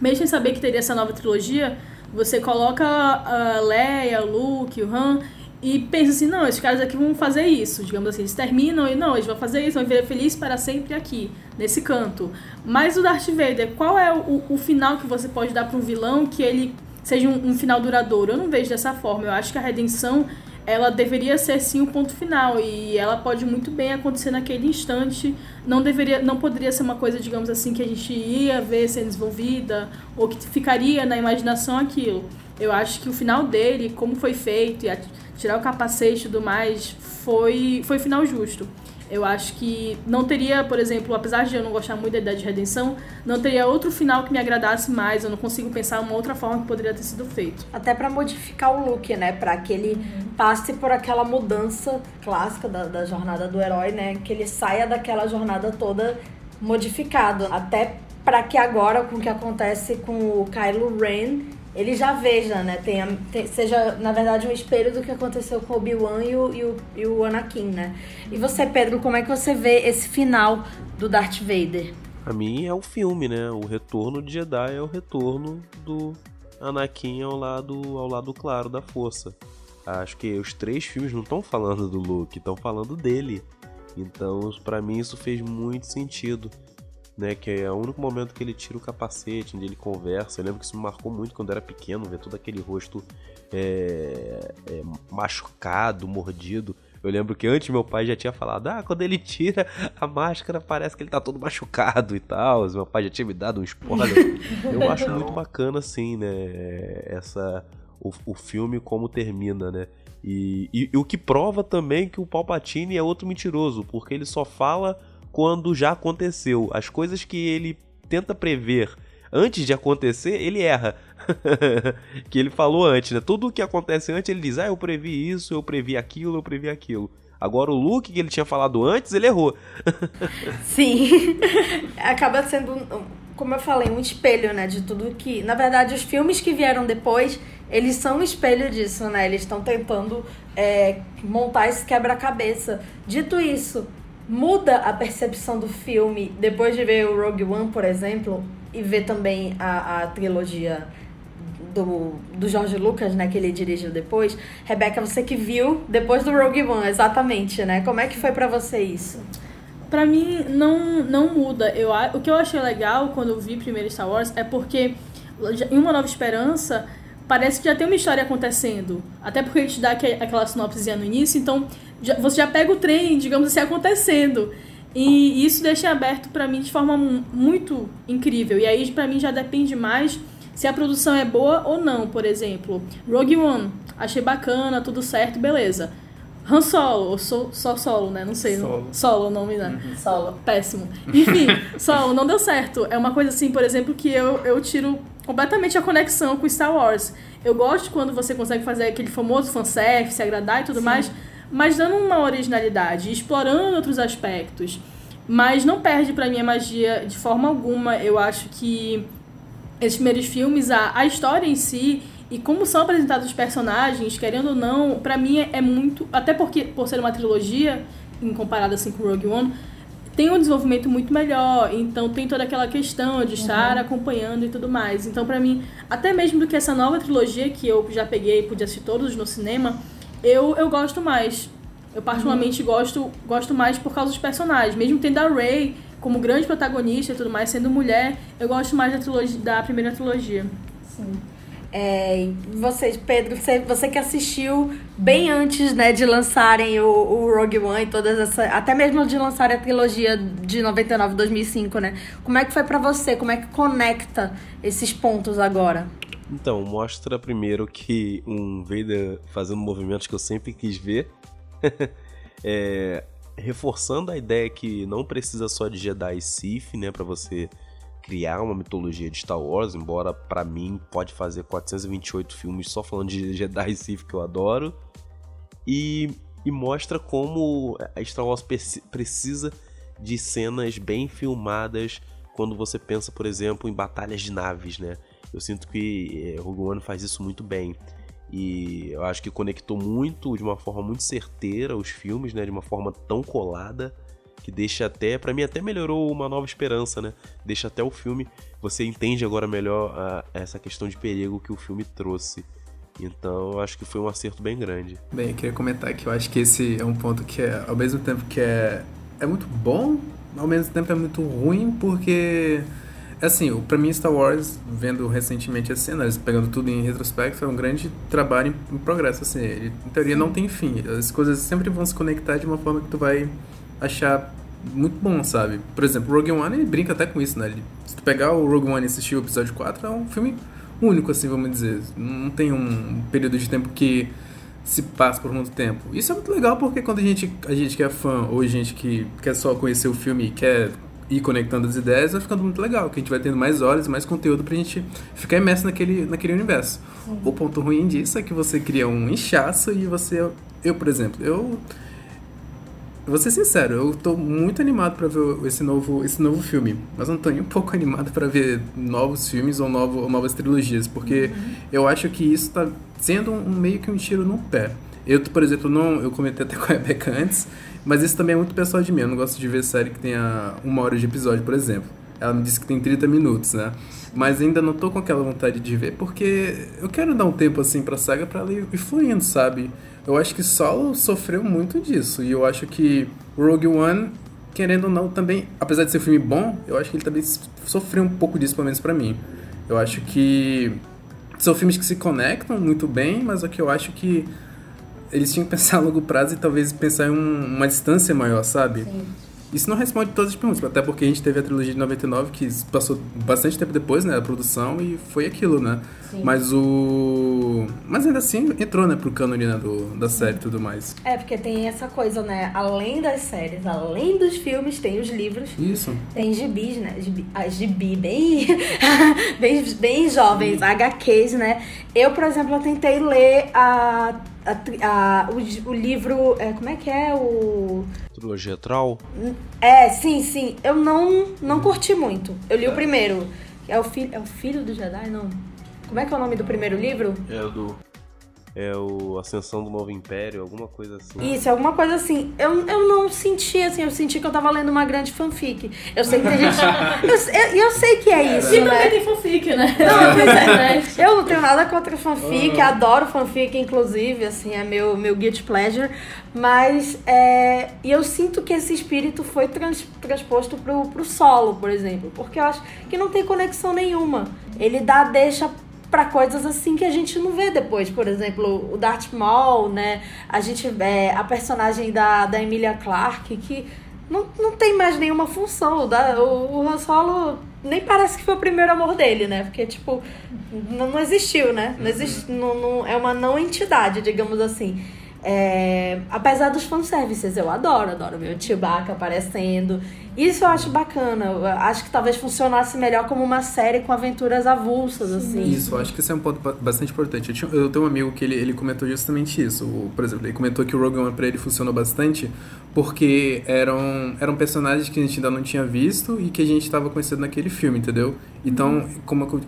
Mesmo sem saber que teria essa nova trilogia, você coloca a Leia, o Luke, o Han, e pensa assim, não, esses caras aqui vão fazer isso. Digamos assim, eles terminam e não, eles vão fazer isso, vão viver feliz para sempre aqui, nesse canto. Mas o Darth Vader, qual é o, o final que você pode dar para um vilão que ele seja um, um final duradouro? Eu não vejo dessa forma. Eu acho que a redenção ela deveria ser sim o ponto final e ela pode muito bem acontecer naquele instante. Não deveria, não poderia ser uma coisa, digamos assim, que a gente ia ver sendo desenvolvida ou que ficaria na imaginação aquilo. Eu acho que o final dele, como foi feito e tirar o capacete e tudo mais, foi foi final justo. Eu acho que não teria, por exemplo, apesar de eu não gostar muito da ideia de redenção, não teria outro final que me agradasse mais. Eu não consigo pensar uma outra forma que poderia ter sido feito. Até pra modificar o look, né? Pra que ele passe por aquela mudança clássica da, da jornada do herói, né? Que ele saia daquela jornada toda modificado. Até pra que agora, com o que acontece com o Kylo Ren, ele já veja, né? Tenha, te- seja, na verdade, um espelho do que aconteceu com Obi-Wan e o, e, o, e o Anakin, né? E você, Pedro, como é que você vê esse final do Darth Vader? Pra mim é o filme, né? O retorno de Jedi é o retorno do Anakin ao lado, ao lado claro da força. Acho que os três filmes não estão falando do Luke, estão falando dele. Então, pra mim isso fez muito sentido, né? Que é o único momento que ele tira o capacete, onde ele conversa. Eu lembro que isso me marcou muito quando era pequeno, ver todo aquele rosto é, é, machucado, mordido. Eu lembro que antes meu pai já tinha falado, ah, quando ele tira a máscara parece que ele tá todo machucado e tal. Meu pai já tinha me dado um spoiler. Eu acho muito bacana, assim, né? Essa, o, o filme como termina, né? E, e- e o que prova também que o Palpatine é outro mentiroso, porque ele só fala quando já aconteceu. As coisas que ele tenta prever antes de acontecer, ele erra. que ele falou antes, né? Tudo o que acontece antes, ele diz: Ah, eu previ isso, eu previ aquilo, eu previ aquilo. Agora o Luke que ele tinha falado antes, ele errou. Sim. Acaba sendo, como eu falei, um espelho, né? De tudo que. Na verdade, os filmes que vieram depois, eles são um espelho disso, né? Eles estão tentando é, montar esse quebra-cabeça. Dito isso, muda a percepção do filme depois de ver o Rogue One, por exemplo, e ver também a, a trilogia do, do George Lucas, né, que ele dirigiu depois. Rebeca, você que viu depois do Rogue One, exatamente, né? Como é que foi pra você isso? Pra mim, não, não muda. Eu, o que eu achei legal quando eu vi primeiro Star Wars é porque em Uma Nova Esperança parece que já tem uma história acontecendo. Até porque ele te dá aque- aquela sinopsezinha no início, então já- você já pega o trem, digamos assim, acontecendo. E isso deixa aberto pra mim de forma mu- muito incrível. E aí, pra mim, já depende mais se a produção é boa ou não. Por exemplo, Rogue One, achei bacana, tudo certo, beleza. Han Solo, ou so, só Solo, né? Não sei. não- Solo. Solo o nome, né? Solo. Péssimo. Enfim, Solo não deu certo. É uma coisa assim, por exemplo, que eu, eu tiro completamente a conexão com Star Wars. Eu gosto quando você consegue fazer aquele famoso fanservice, agradar e tudo mais, mas dando uma originalidade, explorando outros aspectos. Mas não perde pra mim a magia de forma alguma. Eu acho que esses primeiros filmes, a, a história em si e como são apresentados os personagens, querendo ou não, pra mim é, é muito. Até porque, por ser uma trilogia, em comparado assim com Rogue One, tem um desenvolvimento muito melhor. Então tem toda aquela questão de estar acompanhando e tudo mais. Então, pra mim, até mesmo do que essa nova trilogia que eu já peguei e pude assistir todos no cinema, eu, eu gosto mais. Eu particularmente gosto, gosto mais por causa dos personagens. Mesmo tendo a Rey como grande protagonista e tudo mais, sendo mulher, eu gosto mais da, trilogia, da primeira trilogia. Sim. É, vocês, Pedro, você, você que assistiu bem antes né, de lançarem o, o Rogue One e todas essas. Até mesmo de lançarem a trilogia de 99 2005, né? Como é que foi para você? Como é que conecta esses pontos agora? Então, mostra primeiro que um Vader fazendo movimentos que eu sempre quis ver. é, reforçando a ideia que não precisa só de Jedi e Sith, né, para você criar uma mitologia de Star Wars, embora para mim pode fazer 428 filmes só falando de Jedi e Sith que eu adoro. E, e mostra como a Star Wars precisa de cenas bem filmadas quando você pensa, por exemplo, em batalhas de naves, né? Eu sinto que eh, Rogue One faz isso muito bem. E eu acho que conectou muito, de uma forma muito certeira, os filmes, né? De uma forma tão colada que deixa até, para mim até melhorou uma nova esperança, né? Deixa até o filme, você entende agora melhor a, essa questão de perigo que o filme trouxe. Então, eu acho que foi um acerto bem grande. Bem, eu queria comentar que eu acho que esse é um ponto que é, ao mesmo tempo que é, é muito bom, ao mesmo tempo é muito ruim, porque Assim, para mim Star Wars, vendo recentemente as cenas, pegando tudo em retrospecto, é um grande trabalho em, progresso, assim, ele, em teoria não tem fim. As coisas sempre vão se conectar de uma forma que tu vai achar muito bom, sabe? Por exemplo, Rogue One, ele brinca até com isso, né? Ele, se tu pegar o Rogue One e assistir o episódio 4, é um filme único, assim, vamos dizer. Não tem um período de tempo que se passa por muito tempo. Isso é muito legal porque quando a gente, a gente que é fã ou a gente que quer só conhecer o filme e quer ir conectando as ideias, vai ficando muito legal, que a gente vai tendo mais horas, mais conteúdo pra gente ficar imerso naquele, naquele universo. Sim. O ponto ruim disso é que você cria um inchaço e você... Eu, por exemplo, eu... Vou ser sincero, eu tô muito animado para ver esse novo, esse novo filme, mas não tô nem um pouco animado para ver novos filmes ou, novo, ou novas trilogias, porque uhum. eu acho que isso tá sendo um, meio que um tiro no pé. Eu, por exemplo, não, eu comentei até com a Rebecca antes, mas isso também é muito pessoal de mim. Eu não gosto de ver série que tenha uma hora de episódio, por exemplo. Ela me disse que tem 30 minutos, né? Mas ainda não tô com aquela vontade de ver, porque eu quero dar um tempo assim pra saga pra ela ir fluindo, sabe? Eu acho que Solo sofreu muito disso. E eu acho que Rogue One, querendo ou não, também, apesar de ser um filme bom, eu acho que ele também sofreu um pouco disso, pelo menos pra mim. Eu acho que são filmes que se conectam muito bem, mas o que eu acho que eles tinham que pensar a longo prazo e talvez pensar em um, uma distância maior, sabe? Sim. Isso não responde todas as perguntas, até porque a gente teve a trilogia de 99 que passou bastante tempo depois, né, a produção e foi aquilo, né? Sim. Mas o mas ainda assim entrou, né, pro cânone né, do, da série e tudo mais. É, porque tem essa coisa, né, além das séries, além dos filmes, tem os livros. Isso. Tem gibis, né? Gibi, a gibi bem bem bem jovens, Sim. HQs, né? Eu, por exemplo, eu tentei ler a a, a, o, o livro. É, como é que é? O. Trilogia Troll? É, sim, sim. Eu não, não curti muito. Eu li é. o primeiro. É o, fi, é o Filho do Jedi? Não. Como é que é o nome do primeiro livro? É o do é o Ascensão do Novo Império, alguma coisa assim. Isso, alguma coisa assim. Eu, eu não senti assim, eu senti que eu tava lendo uma grande fanfic. Eu sei que tem gente. eu, eu, eu sei que é isso. E né? também tem fanfic, né? Não, é, eu não tenho nada contra fanfic, uhum. adoro fanfic, inclusive, assim, é meu, meu guilty pleasure. Mas é, e eu sinto que esse espírito foi trans, transposto pro, pro solo, por exemplo. Porque eu acho que não tem conexão nenhuma. Ele dá deixa para coisas assim que a gente não vê depois. Por exemplo, o Darth Maul, né? A gente é, a personagem da, da Emilia Clarke, que não, não tem mais nenhuma função. O, da, o, o Han Solo nem parece que foi o primeiro amor dele, né? Porque, tipo, não, não existiu, né? Não existe, não, não, é uma não entidade, digamos assim. É, apesar dos fanservices, eu adoro, adoro o Chewbacca aparecendo. Isso eu acho bacana. Eu acho que talvez funcionasse melhor como uma série com aventuras avulsas, assim. Isso, eu acho que esse é um ponto bastante importante. Eu, tinha, eu tenho um amigo que ele, ele comentou justamente isso. O, por exemplo, ele comentou que o Rogue One pra ele funcionou bastante porque eram, eram personagens que a gente ainda não tinha visto e que a gente estava conhecendo naquele filme, entendeu? Então, uhum. como, como,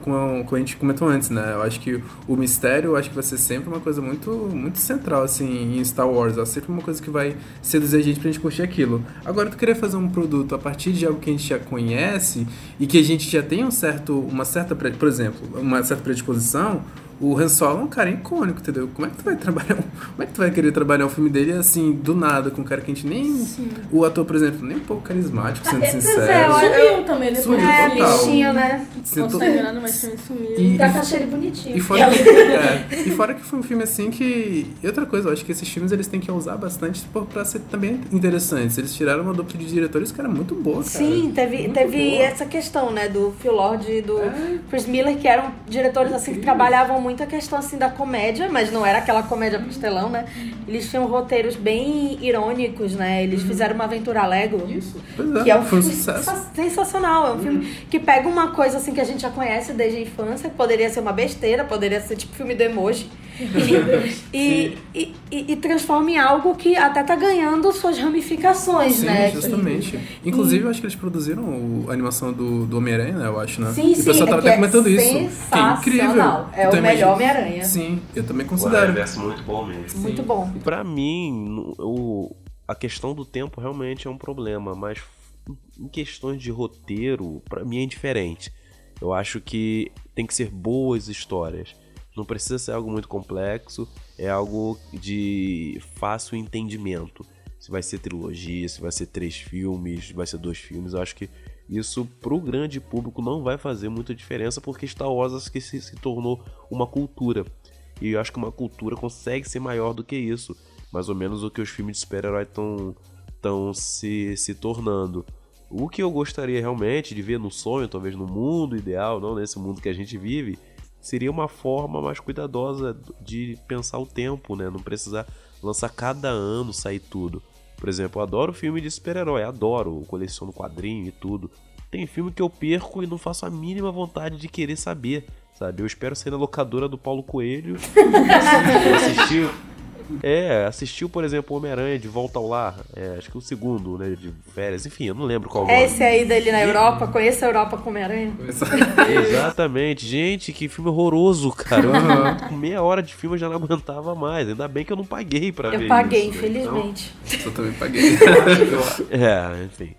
como, a gente comentou antes, né? Eu acho que o mistério, eu acho que vai ser sempre uma coisa muito, muito central, assim, em Star Wars. É sempre uma coisa que vai seduzir a gente pra gente curtir aquilo. Agora, tu querer fazer um produto a partir de algo que a gente já conhece e que a gente já tem um certo, uma certa, por exemplo, uma certa predisposição, o Han Solo é um cara icônico, entendeu? Como é que tu vai trabalhar, como é que tu vai querer trabalhar um filme dele assim, do nada, com um cara que a gente nem, Sim. o ator, por exemplo, nem um pouco carismático, sendo é, sincero. É, sumiu também depois. Sumiu, é, total. bichinho, né? Considerando, mas também sumiu. E, tá com ele bonitinho. E fora, que, é, e fora que foi um filme assim que... E outra coisa, eu acho que esses filmes eles têm que usar bastante pra ser também interessantes. Eles tiraram uma dupla de diretores que era muito boa, cara. Sim, teve, teve essa questão, né, do Phil Lord e do é. Chris Miller, que eram diretores assim que trabalhavam muito a questão assim da comédia, mas não era aquela comédia pastelão, né? Eles tinham roteiros bem irônicos, né? Eles uhum. fizeram uma aventura Lego. Isso. Que é, é um filme sensacional. É um filme uhum. que pega uma coisa assim que a gente já conhece desde a infância, poderia ser uma besteira, poderia ser tipo filme do emoji. E, e, e, e, transforma em algo que até tá ganhando suas ramificações, Sim, né? justamente. Inclusive, eu acho que eles produziram a animação do, do Homem-Aranha, né? Eu acho, né? Sim, sim. E o pessoal tava é até comentando isso. Que é incrível. É então, o melhor Homem-Aranha. Sim, eu também considero. É muito bom mesmo. Muito bom. Pra mim, o, a questão do tempo realmente é um problema, mas em questões de roteiro, para mim é indiferente. Eu acho que tem que ser boas histórias. Não precisa ser algo muito complexo, é algo de fácil entendimento. Se vai ser trilogia, se vai ser três filmes, vai ser dois filmes, eu acho que isso pro grande público não vai fazer muita diferença porque Star Wars que se, se tornou uma cultura. E eu acho que uma cultura consegue ser maior do que isso. Mais ou menos o que os filmes de super-herói estão tão se, se tornando. O que eu gostaria realmente de ver no sonho, talvez no mundo ideal, não nesse mundo que a gente vive, seria uma forma mais cuidadosa de pensar o tempo, né? Não precisar lançar cada ano, sair tudo. Por exemplo, eu adoro filme de super-herói, adoro, coleciono quadrinho e tudo. Tem filme que eu perco e não faço a mínima vontade de querer saber, sabe? Eu espero ser na locadora do Paulo Coelho, assistir é, assistiu, por exemplo, Homem-Aranha de Volta ao Lar. É, acho que o segundo, né? De férias. Enfim, eu não lembro qual é. Esse aí dele na Europa. Conheça a Europa com Homem-Aranha. Exatamente. Gente, que filme horroroso, cara. Com meia hora de filme eu já não aguentava mais. Ainda bem que eu não paguei pra eu ver. Eu paguei, isso, infelizmente. Então... Eu também paguei. é, enfim.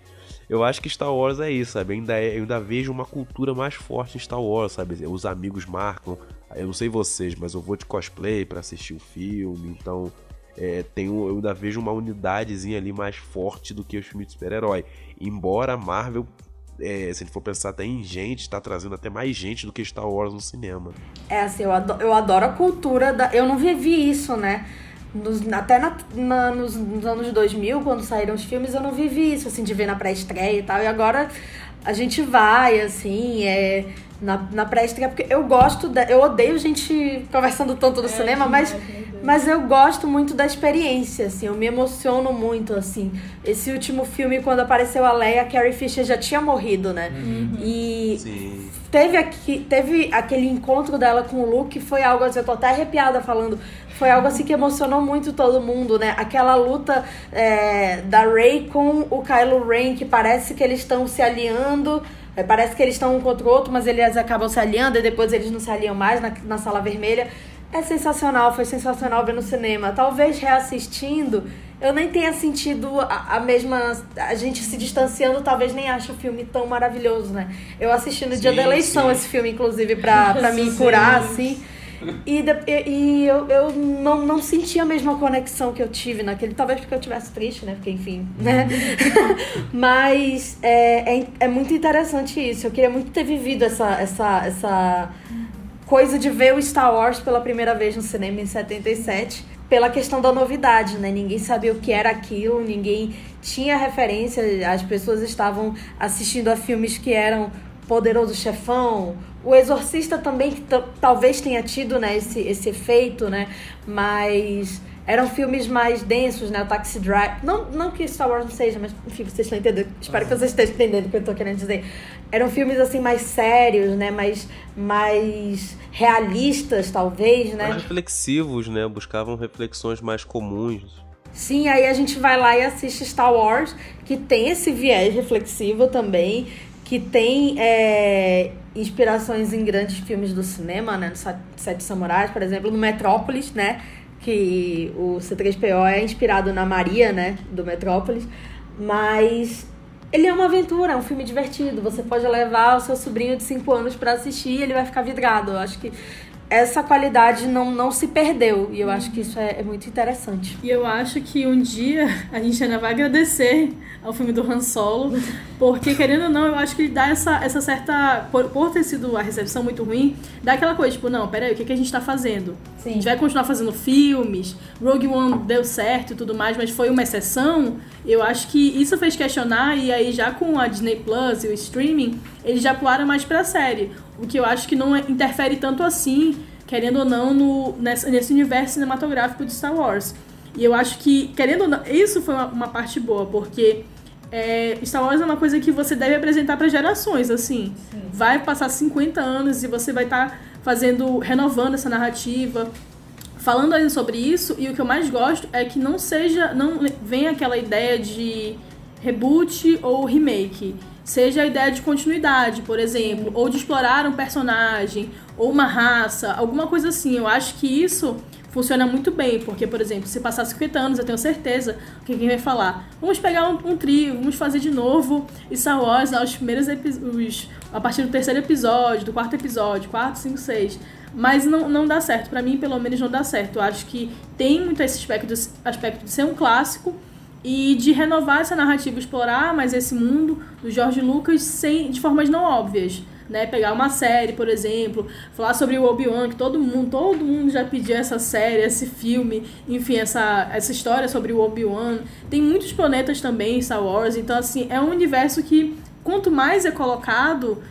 Eu acho que Star Wars é isso, sabe? Eu ainda, é, eu ainda vejo uma cultura mais forte em Star Wars, sabe? Os amigos marcam, eu não sei vocês, mas eu vou de cosplay para assistir o filme, então é, eu ainda vejo uma unidadezinha ali mais forte do que os filmes de super-herói. Embora a Marvel, é, se a gente for pensar até em gente, está trazendo até mais gente do que Star Wars no cinema. É assim, eu adoro, eu adoro a cultura da. Eu não vivi isso, né? Nos, até na, na, nos, nos, anos 2000, quando saíram os filmes, eu não vivi isso, assim, de ver na pré-estreia e tal. E agora a gente vai, assim, é, na, na pré-estreia, porque eu gosto, da, eu odeio gente conversando tanto no é, cinema, mas, mas eu gosto muito da experiência, assim, eu me emociono muito, assim. Esse último filme, quando apareceu a Leia, a Carrie Fisher já tinha morrido, né? Uhum. E Sim. Teve, aqui, teve aquele encontro dela com o Luke, foi algo assim, eu tô até arrepiada falando, foi algo assim que emocionou muito todo mundo, né? Aquela luta é, da Rey com o Kylo Ren, que parece que eles estão se aliando é, parece que eles estão um contra o outro, mas eles acabam se aliando e depois eles não se aliam mais na, na sala vermelha. É sensacional, foi sensacional ver no cinema. Talvez reassistindo, eu nem tenha sentido a, a, mesma. A gente se distanciando, talvez nem ache o filme tão maravilhoso, né? Eu assisti no sim, dia da eleição sim. esse filme, inclusive, pra, pra me curar, assim. E, e eu, eu não, não senti a mesma conexão que eu tive naquele. Talvez porque eu tivesse triste, né? Porque, enfim, né? Mas é, é, é, muito interessante isso. Eu queria muito ter vivido essa, essa, essa coisa de ver o Star Wars pela primeira vez no cinema em 77. Pela questão da novidade, né? Ninguém sabia o que era aquilo, ninguém tinha referência. As pessoas estavam assistindo a filmes que eram Poderoso Chefão, o Exorcista também que talvez tenha tido né, esse, esse efeito, né? Mas eram filmes mais densos, né? O Taxi Drive. Não, não que Star Wars não seja, mas enfim, vocês estão entendendo. Espero que vocês estejam entendendo o que eu estou querendo dizer. Eram filmes assim mais sérios, né? Mais, mais realistas, talvez, né? Mais reflexivos, né? Buscavam reflexões mais comuns. Sim, aí a gente vai lá e assiste Star Wars, que tem esse viés reflexivo também, que tem é, inspirações em grandes filmes do cinema, né? No Sete Samurais, por exemplo, no Metrópolis, né? Que o C3PO é inspirado na Maria, né? Do Metrópolis. Mas ele é uma aventura, é um filme divertido. Você pode levar o seu sobrinho de 5 anos para assistir e ele vai ficar vidrado. Eu acho que essa qualidade não, não se perdeu. E eu acho que isso é, é, muito interessante. E eu acho que um dia a gente ainda vai agradecer ao filme do Han Solo, porque, querendo ou não, eu acho que ele dá essa, essa certa. Por, por ter sido a recepção muito ruim, dá aquela coisa, tipo, não, peraí, o que, que a gente tá fazendo? Sim. A gente vai continuar fazendo filmes, Rogue One deu certo e tudo mais, mas foi uma exceção. Eu acho que isso fez questionar, e aí já com a Disney Plus e o streaming, eles já pularam mais pra série. O que eu acho que não interfere tanto assim, querendo ou não, no, nesse, nesse universo cinematográfico de Star Wars. E eu acho que, querendo ou não, isso foi uma, uma parte boa, porque é, Star Wars é uma coisa que você deve apresentar para gerações, assim. Sim. Vai passar 50 anos e você vai estar tá fazendo, renovando essa narrativa, falando ainda sobre isso. E o que eu mais gosto é que não seja, não vem aquela ideia de reboot ou remake. Seja a ideia de continuidade, por exemplo, ou de explorar um personagem, ou uma raça, alguma coisa assim. Eu acho que isso funciona muito bem, porque, por exemplo, se passar 50 anos, eu tenho certeza que quem vai falar, vamos pegar um, um trio, vamos fazer de novo Star Wars aos primeiros episódios, a partir do terceiro episódio, do quarto episódio, 4, 5, 6. Mas não, não dá certo, para mim, pelo menos, não dá certo. Eu acho que tem muito esse aspecto aspecto de ser um clássico e de renovar essa narrativa, explorar mais esse mundo do George Lucas sem, de formas não óbvias né? Pegar uma série, por exemplo, falar sobre o Obi-Wan, que todo mundo, todo mundo já pediu essa série, esse filme, enfim, essa, essa história sobre o Obi-Wan. Tem muitos planetas também em Star Wars, então assim, é um universo que quanto mais é colocado,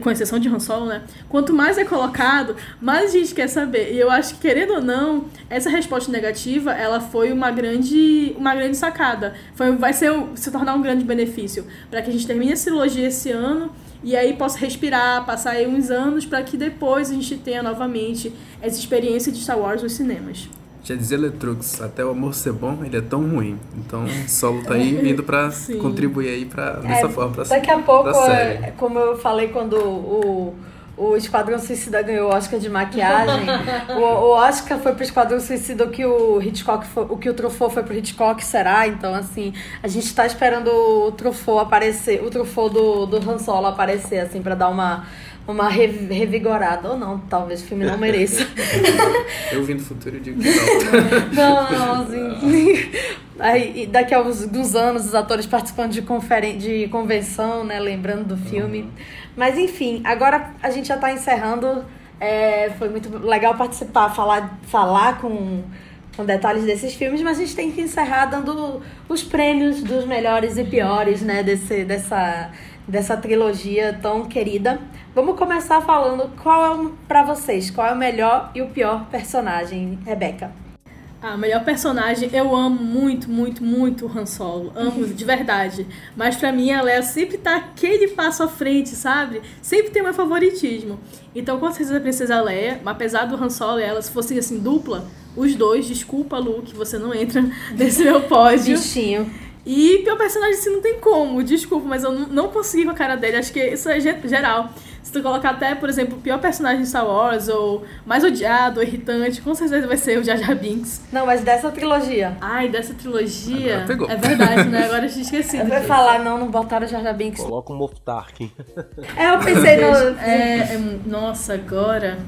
com exceção de Han Solo, né? Quanto mais é colocado, mais a gente quer saber. E eu acho que, querendo ou não, essa resposta negativa, ela foi uma grande, uma grande sacada. Foi, vai ser, se tornar um grande benefício para que a gente termine essa trilogia esse ano e aí possa respirar, passar aí uns anos para que depois a gente tenha novamente essa experiência de Star Wars nos cinemas. Já dizia Letrux, até o amor ser bom, ele é tão ruim. Então, o Solo tá aí vindo para contribuir aí para dessa é, forma pra Daqui a pouco, é, como eu falei quando o o Esquadrão Suicida ganhou o Oscar de maquiagem. o, o Oscar foi pro Esquadrão Suicida o que o Hitchcock foi, o que o Truffaut foi pro Hitchcock será. Então, assim, a gente tá esperando o Truffaut aparecer, o Truffaut do, do Han Solo aparecer, assim, para dar uma uma revigorada. Ou não, talvez o filme não mereça. Eu vim do futuro e digo que não. Não, não, assim. Aí, daqui a alguns anos, os atores participando de, conferen de convenção, né? Lembrando do filme. Uhum. Mas enfim, agora a gente já está encerrando. É, foi muito legal participar, falar, falar com, com detalhes desses filmes, mas a gente tem que encerrar dando os prêmios dos melhores e piores, né? Desse, dessa, dessa trilogia tão querida. Vamos começar falando qual é, para vocês, qual é o melhor e o pior personagem, Rebeca. A melhor personagem, eu amo muito, muito, muito o Han Solo. Amo de verdade. Mas pra mim a Leia sempre tá aquele passo à frente, sabe? Sempre tem meu favoritismo. Então, com certeza, a Princesa Leia, apesar do Han Solo e ela, se fossem assim, dupla, os dois, desculpa, Luke, você não entra nesse meu pódio. Bichinho. E pior personagem assim não tem como, desculpa, mas eu não consegui com a cara dele. Acho que isso é geral. Se tu colocar até, por exemplo, o pior personagem de Star Wars, ou mais odiado, ou irritante, com certeza vai ser o Jar Jar Binks. Não, mas dessa trilogia. Ai, dessa trilogia. É verdade, né? Agora a gente esqueceu. Eu vou falar, não, não botaram o Jar Jar Binks. Coloca o Moff Tarkin. É, eu pensei no. É, é, nossa, agora.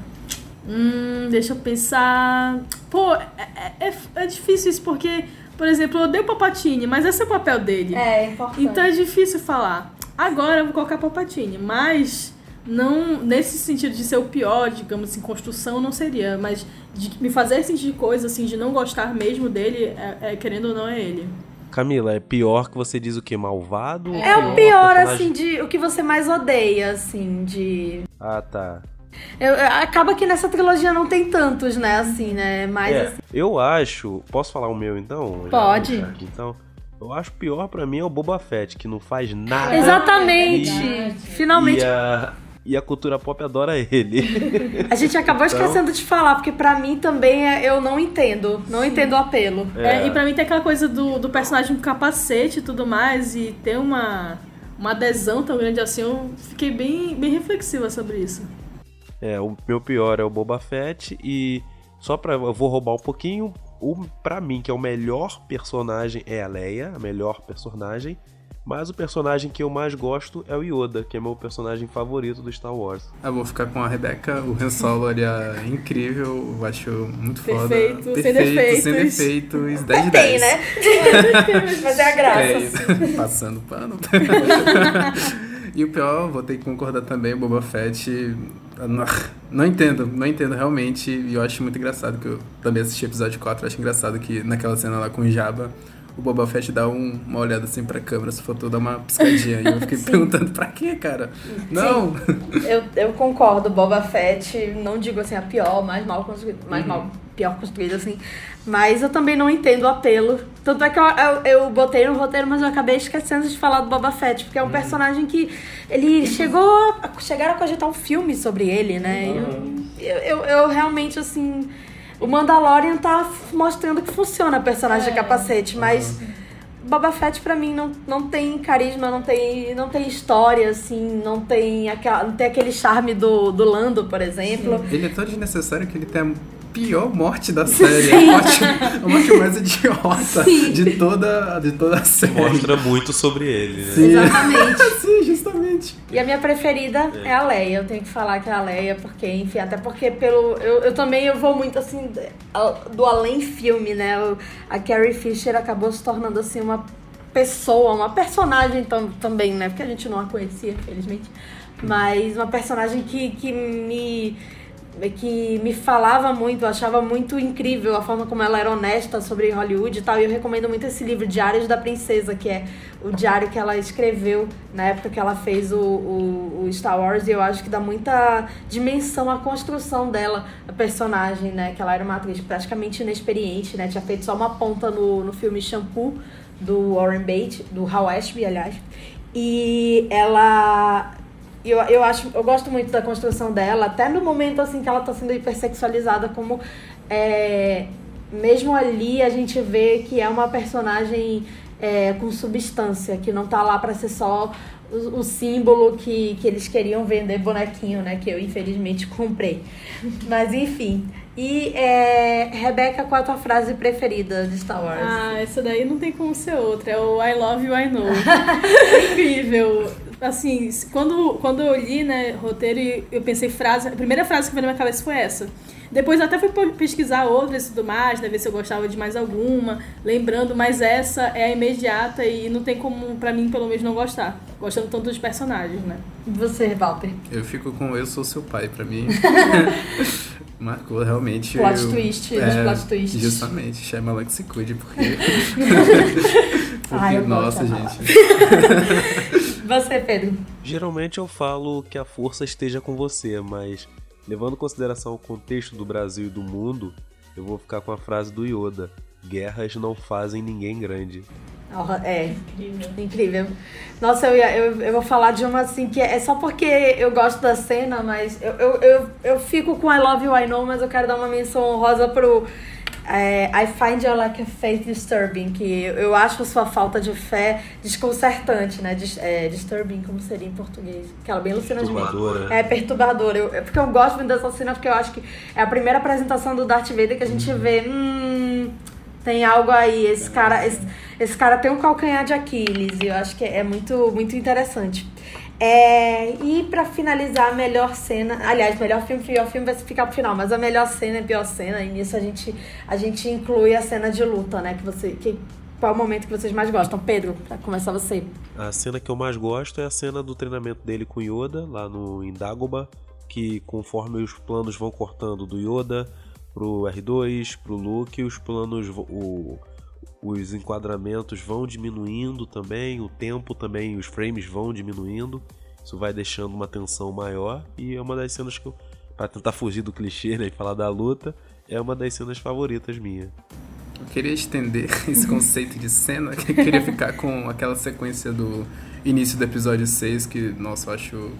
Hum, deixa eu pensar. Pô, é, é, é, é difícil isso porque, por exemplo, eu odeio Papatini, mas esse é o papel dele. É, é importante. Então é difícil falar. Agora eu vou colocar Papatini, mas não nesse sentido de ser o pior, digamos assim, construção não seria, mas de me fazer sentir coisa assim, de não gostar mesmo dele, é, é, querendo ou não é ele. Camila, é pior que você diz o que? Malvado? É o pior, personagem... assim, de o que você mais odeia, assim, de. Ah, tá. Eu, acaba que nessa trilogia não tem tantos, né, assim, né? Mas. É, assim... Eu acho. Posso falar o meu então? Pode. Aqui, então. Eu acho pior para mim é o Boba Fett, que não faz nada. Exatamente. E, Finalmente. E a, e a cultura pop adora ele. A gente acabou então... esquecendo de falar, porque para mim também é, eu não entendo. Não Sim. entendo o apelo. É. É, e para mim tem aquela coisa do, do personagem com capacete e tudo mais, e ter uma, uma adesão tão grande assim, eu fiquei bem, bem reflexiva sobre isso. É, o meu pior é o Boba Fett, e só pra. Eu vou roubar um pouquinho. O, pra mim, que é o melhor personagem, é a Leia, a melhor personagem. Mas o personagem que eu mais gosto é o Yoda, que é meu personagem favorito do Star Wars. Eu vou ficar com a Rebecca, o Han Solo ele é incrível, eu acho muito foda. Perfeito, sem Perfeito, defeitos. sem defeitos, 10 de 10. Tem, né? Mas é a graça. É passando pano. e o pior, vou ter que concordar também, Boba Fett. Não, não entendo, não entendo realmente. E eu acho muito engraçado que eu também assisti episódio 4. Eu acho engraçado que naquela cena lá com o Jabba, o Boba Fett dá um- uma olhada assim pra câmera, se faltou dar uma piscadinha. e eu fiquei perguntando pra quê, cara? Não! Eu, eu concordo, Boba Fett, não digo assim a pior, mais mal construída, mais mal, pior construída, assim. Mas eu também não entendo o apelo. Tanto é que eu, eu, eu botei no roteiro, mas eu acabei esquecendo de falar do Boba Fett, porque é um personagem que ele chegou. a- Chegaram a cogitar um filme sobre ele, né? Eu, eu, eu realmente, assim. O Mandalorian tá mostrando que funciona o personagem de capacete, mas. Boba Fett pra mim não, não tem carisma, não tem, não tem história, assim, não tem, aquela, não tem aquele charme do, do Lando, por exemplo. Ele é tão desnecessário que ele tem a pior morte da série. A morte, a morte mais idiota de toda, de toda a série. Mostra muito sobre ele, né? Sim. Exatamente. Sim, justamente. E a minha preferida é. a Leia. Eu tenho que falar que é a Leia, porque, enfim, até porque pelo. Eu, eu também eu vou muito assim do além filme, né? A Carrie Fisher acabou se tornando assim uma pessoa, uma personagem tam, também, né? Porque a gente não a conhecia, infelizmente. Mas uma personagem que, que me que me falava muito, eu achava muito incrível a forma como ela era honesta sobre Hollywood e tal. E eu recomendo muito esse livro, Diários da Princesa, que é o diário que ela escreveu na época que ela fez o, o, o Star Wars. E eu acho que dá muita dimensão à construção dela, a personagem, né? Que ela era uma atriz praticamente inexperiente, né? Tinha feito só uma ponta no, no filme Shampoo, do Warren Beatty, do Hal Ashby, aliás. E ela eu, eu acho, eu gosto muito da construção dela, até no momento assim que ela tá sendo hipersexualizada, como é, mesmo ali a gente vê que é uma personagem é, com substância, que não tá lá pra ser só o, o símbolo que, que eles queriam vender bonequinho, né? Que eu infelizmente comprei. Mas enfim. E é, Rebeca, qual a tua frase preferida de Star Wars? Ah, essa daí não tem como ser outra. É o I love you, I know. é incrível. Assim, quando, quando eu li, né, roteiro e eu pensei frase, a primeira frase que veio na minha cabeça foi essa. Depois eu até fui pe- pesquisar outras e tudo mais, né, ver se eu gostava de mais alguma, lembrando, mas essa é a imediata e não tem como, pra mim, pelo menos, não gostar. Gostando tanto dos personagens, né? E Você, Walter? Eu fico com Eu Sou Seu Pai, pra mim. Marcou realmente. Plot eu- twist, dos plot twists. Justamente, Shyamalan que se cuide, porque. porque, Ai, nossa, gente. Você, Pedro? Geralmente eu falo que a força esteja com você, mas levando em consideração o contexto do Brasil e do mundo, eu vou ficar com a frase do Yoda: Guerras não fazem ninguém grande. É, incrível. Nossa, eu, ia- eu, eu vou falar de uma assim que é só porque eu gosto da cena, mas eu, eu, eu, eu fico com I Love You, I Know, mas eu quero dar uma menção honrosa pro é, I Find You Like a Faith Disturbing, que eu, eu acho a sua falta de fé desconcertante, né? Dis, é, disturbing, como seria em português? Aquela bem Luciana de. Perturbadora. É perturbador. Eu, é porque eu gosto muito dessa cena, porque eu acho que é a primeira apresentação do Darth Vader que a gente vê. Hum, tem algo aí. Esse cara, esse, esse cara tem um calcanhar de Aquiles. E eu acho que é muito, muito interessante. É, e pra finalizar, a melhor cena. Aliás, melhor filme, pior filme vai ficar pro final, mas a melhor cena é pior cena. E nisso a gente, a gente inclui a cena de luta, né? Que você. Que, qual é o momento que vocês mais gostam? Pedro, pra começar você. A cena que eu mais gosto é a cena do treinamento dele com Yoda, lá no em Dagobah, que conforme os planos vão cortando do Yoda pro R2, pro Luke, os planos, o, os enquadramentos vão diminuindo também, o tempo também, os frames vão diminuindo. Isso vai deixando uma tensão maior e é uma das cenas que eu, pra tentar fugir do clichê, né, e falar da luta, é uma das cenas favoritas minha. Eu queria estender esse conceito de cena, que eu queria ficar com aquela sequência do início do episódio 6, que, nossa, eu acho.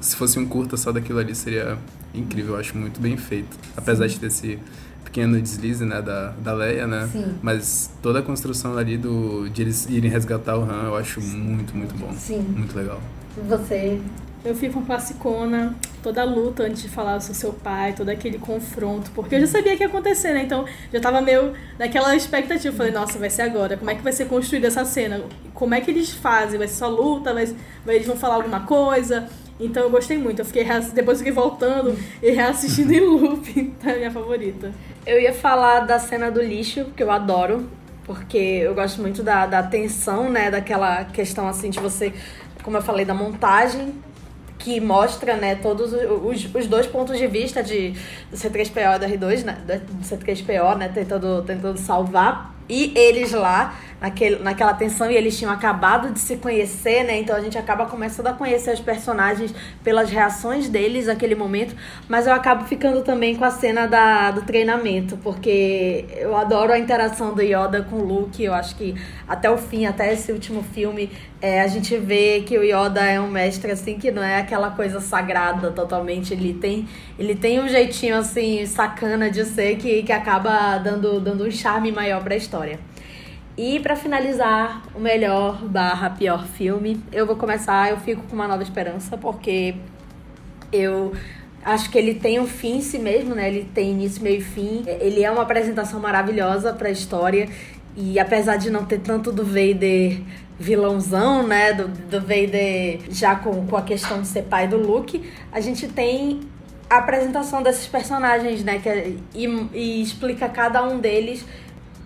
Se fosse um curta só daquilo ali seria incrível, eu acho muito bem feito. Apesar de ter esse pequeno deslize, né, da, da Leia, né? Sim. Mas toda a construção ali do, de eles irem resgatar o Han, eu acho muito, muito bom. Sim. Muito legal. Você. eu fico com classicona, toda a luta antes de falar sobre seu pai, todo aquele confronto, porque eu já sabia que ia acontecer, né? Então já tava meio naquela expectativa. Falei, nossa, vai ser agora. Como é que vai ser construída essa cena? Como é que eles fazem? Vai ser só luta? Vai, vai, eles vão falar alguma coisa? Então eu gostei muito. Eu fiquei depois fiquei voltando e reassistindo em loop. Tá minha favorita. Eu ia falar da cena do lixo, que eu adoro. Porque eu gosto muito da, da tensão, né? Daquela questão assim de você, como eu falei, da montagem que mostra, né, todos os, os dois pontos de vista de, do C3PO e do R2, né, do C3PO, né, tentando, tentando salvar, e eles lá naquele, naquela tensão e eles tinham acabado de se conhecer, né? Então a gente acaba começando a conhecer os personagens pelas reações deles naquele momento, mas eu acabo ficando também com a cena da, do treinamento, porque eu adoro a interação do Yoda com o Luke, eu acho que até o fim, até esse último filme, é, a gente vê que o Yoda é um mestre assim que não é aquela coisa sagrada totalmente, ele tem ele tem um jeitinho assim sacana de ser que, que acaba dando, dando um charme maior para a história. E para finalizar, o melhor barra pior filme, eu vou começar, eu fico com uma nova esperança, porque eu acho que ele tem um fim em si mesmo, né? Ele tem início, meio e fim. Ele é uma apresentação maravilhosa para a história. E apesar de não ter tanto do Vader vilãozão, né? Do, do Vader já com, com a questão de ser pai do Luke, a gente tem a apresentação desses personagens, né? Que, é, e, e explica cada um deles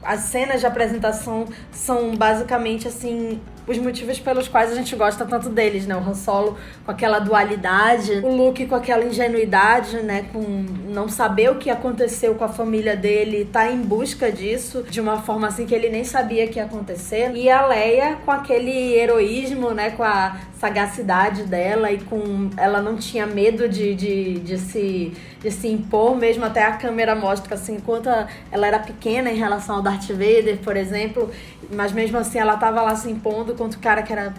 as cenas de apresentação são basicamente assim os motivos pelos quais a gente gosta tanto deles, né? O Han Solo com aquela dualidade, o Luke com aquela ingenuidade, né? Com não saber o que aconteceu com a família dele, tá em busca disso de uma forma assim que ele nem sabia que ia acontecer. E a Leia com aquele heroísmo, né? Com a sagacidade dela e com ela não tinha medo de, de, de se de se impor mesmo até a câmera mostra assim enquanto ela era pequena em relação ao Darth Vader por exemplo mas mesmo assim ela tava lá se impondo contra o cara que era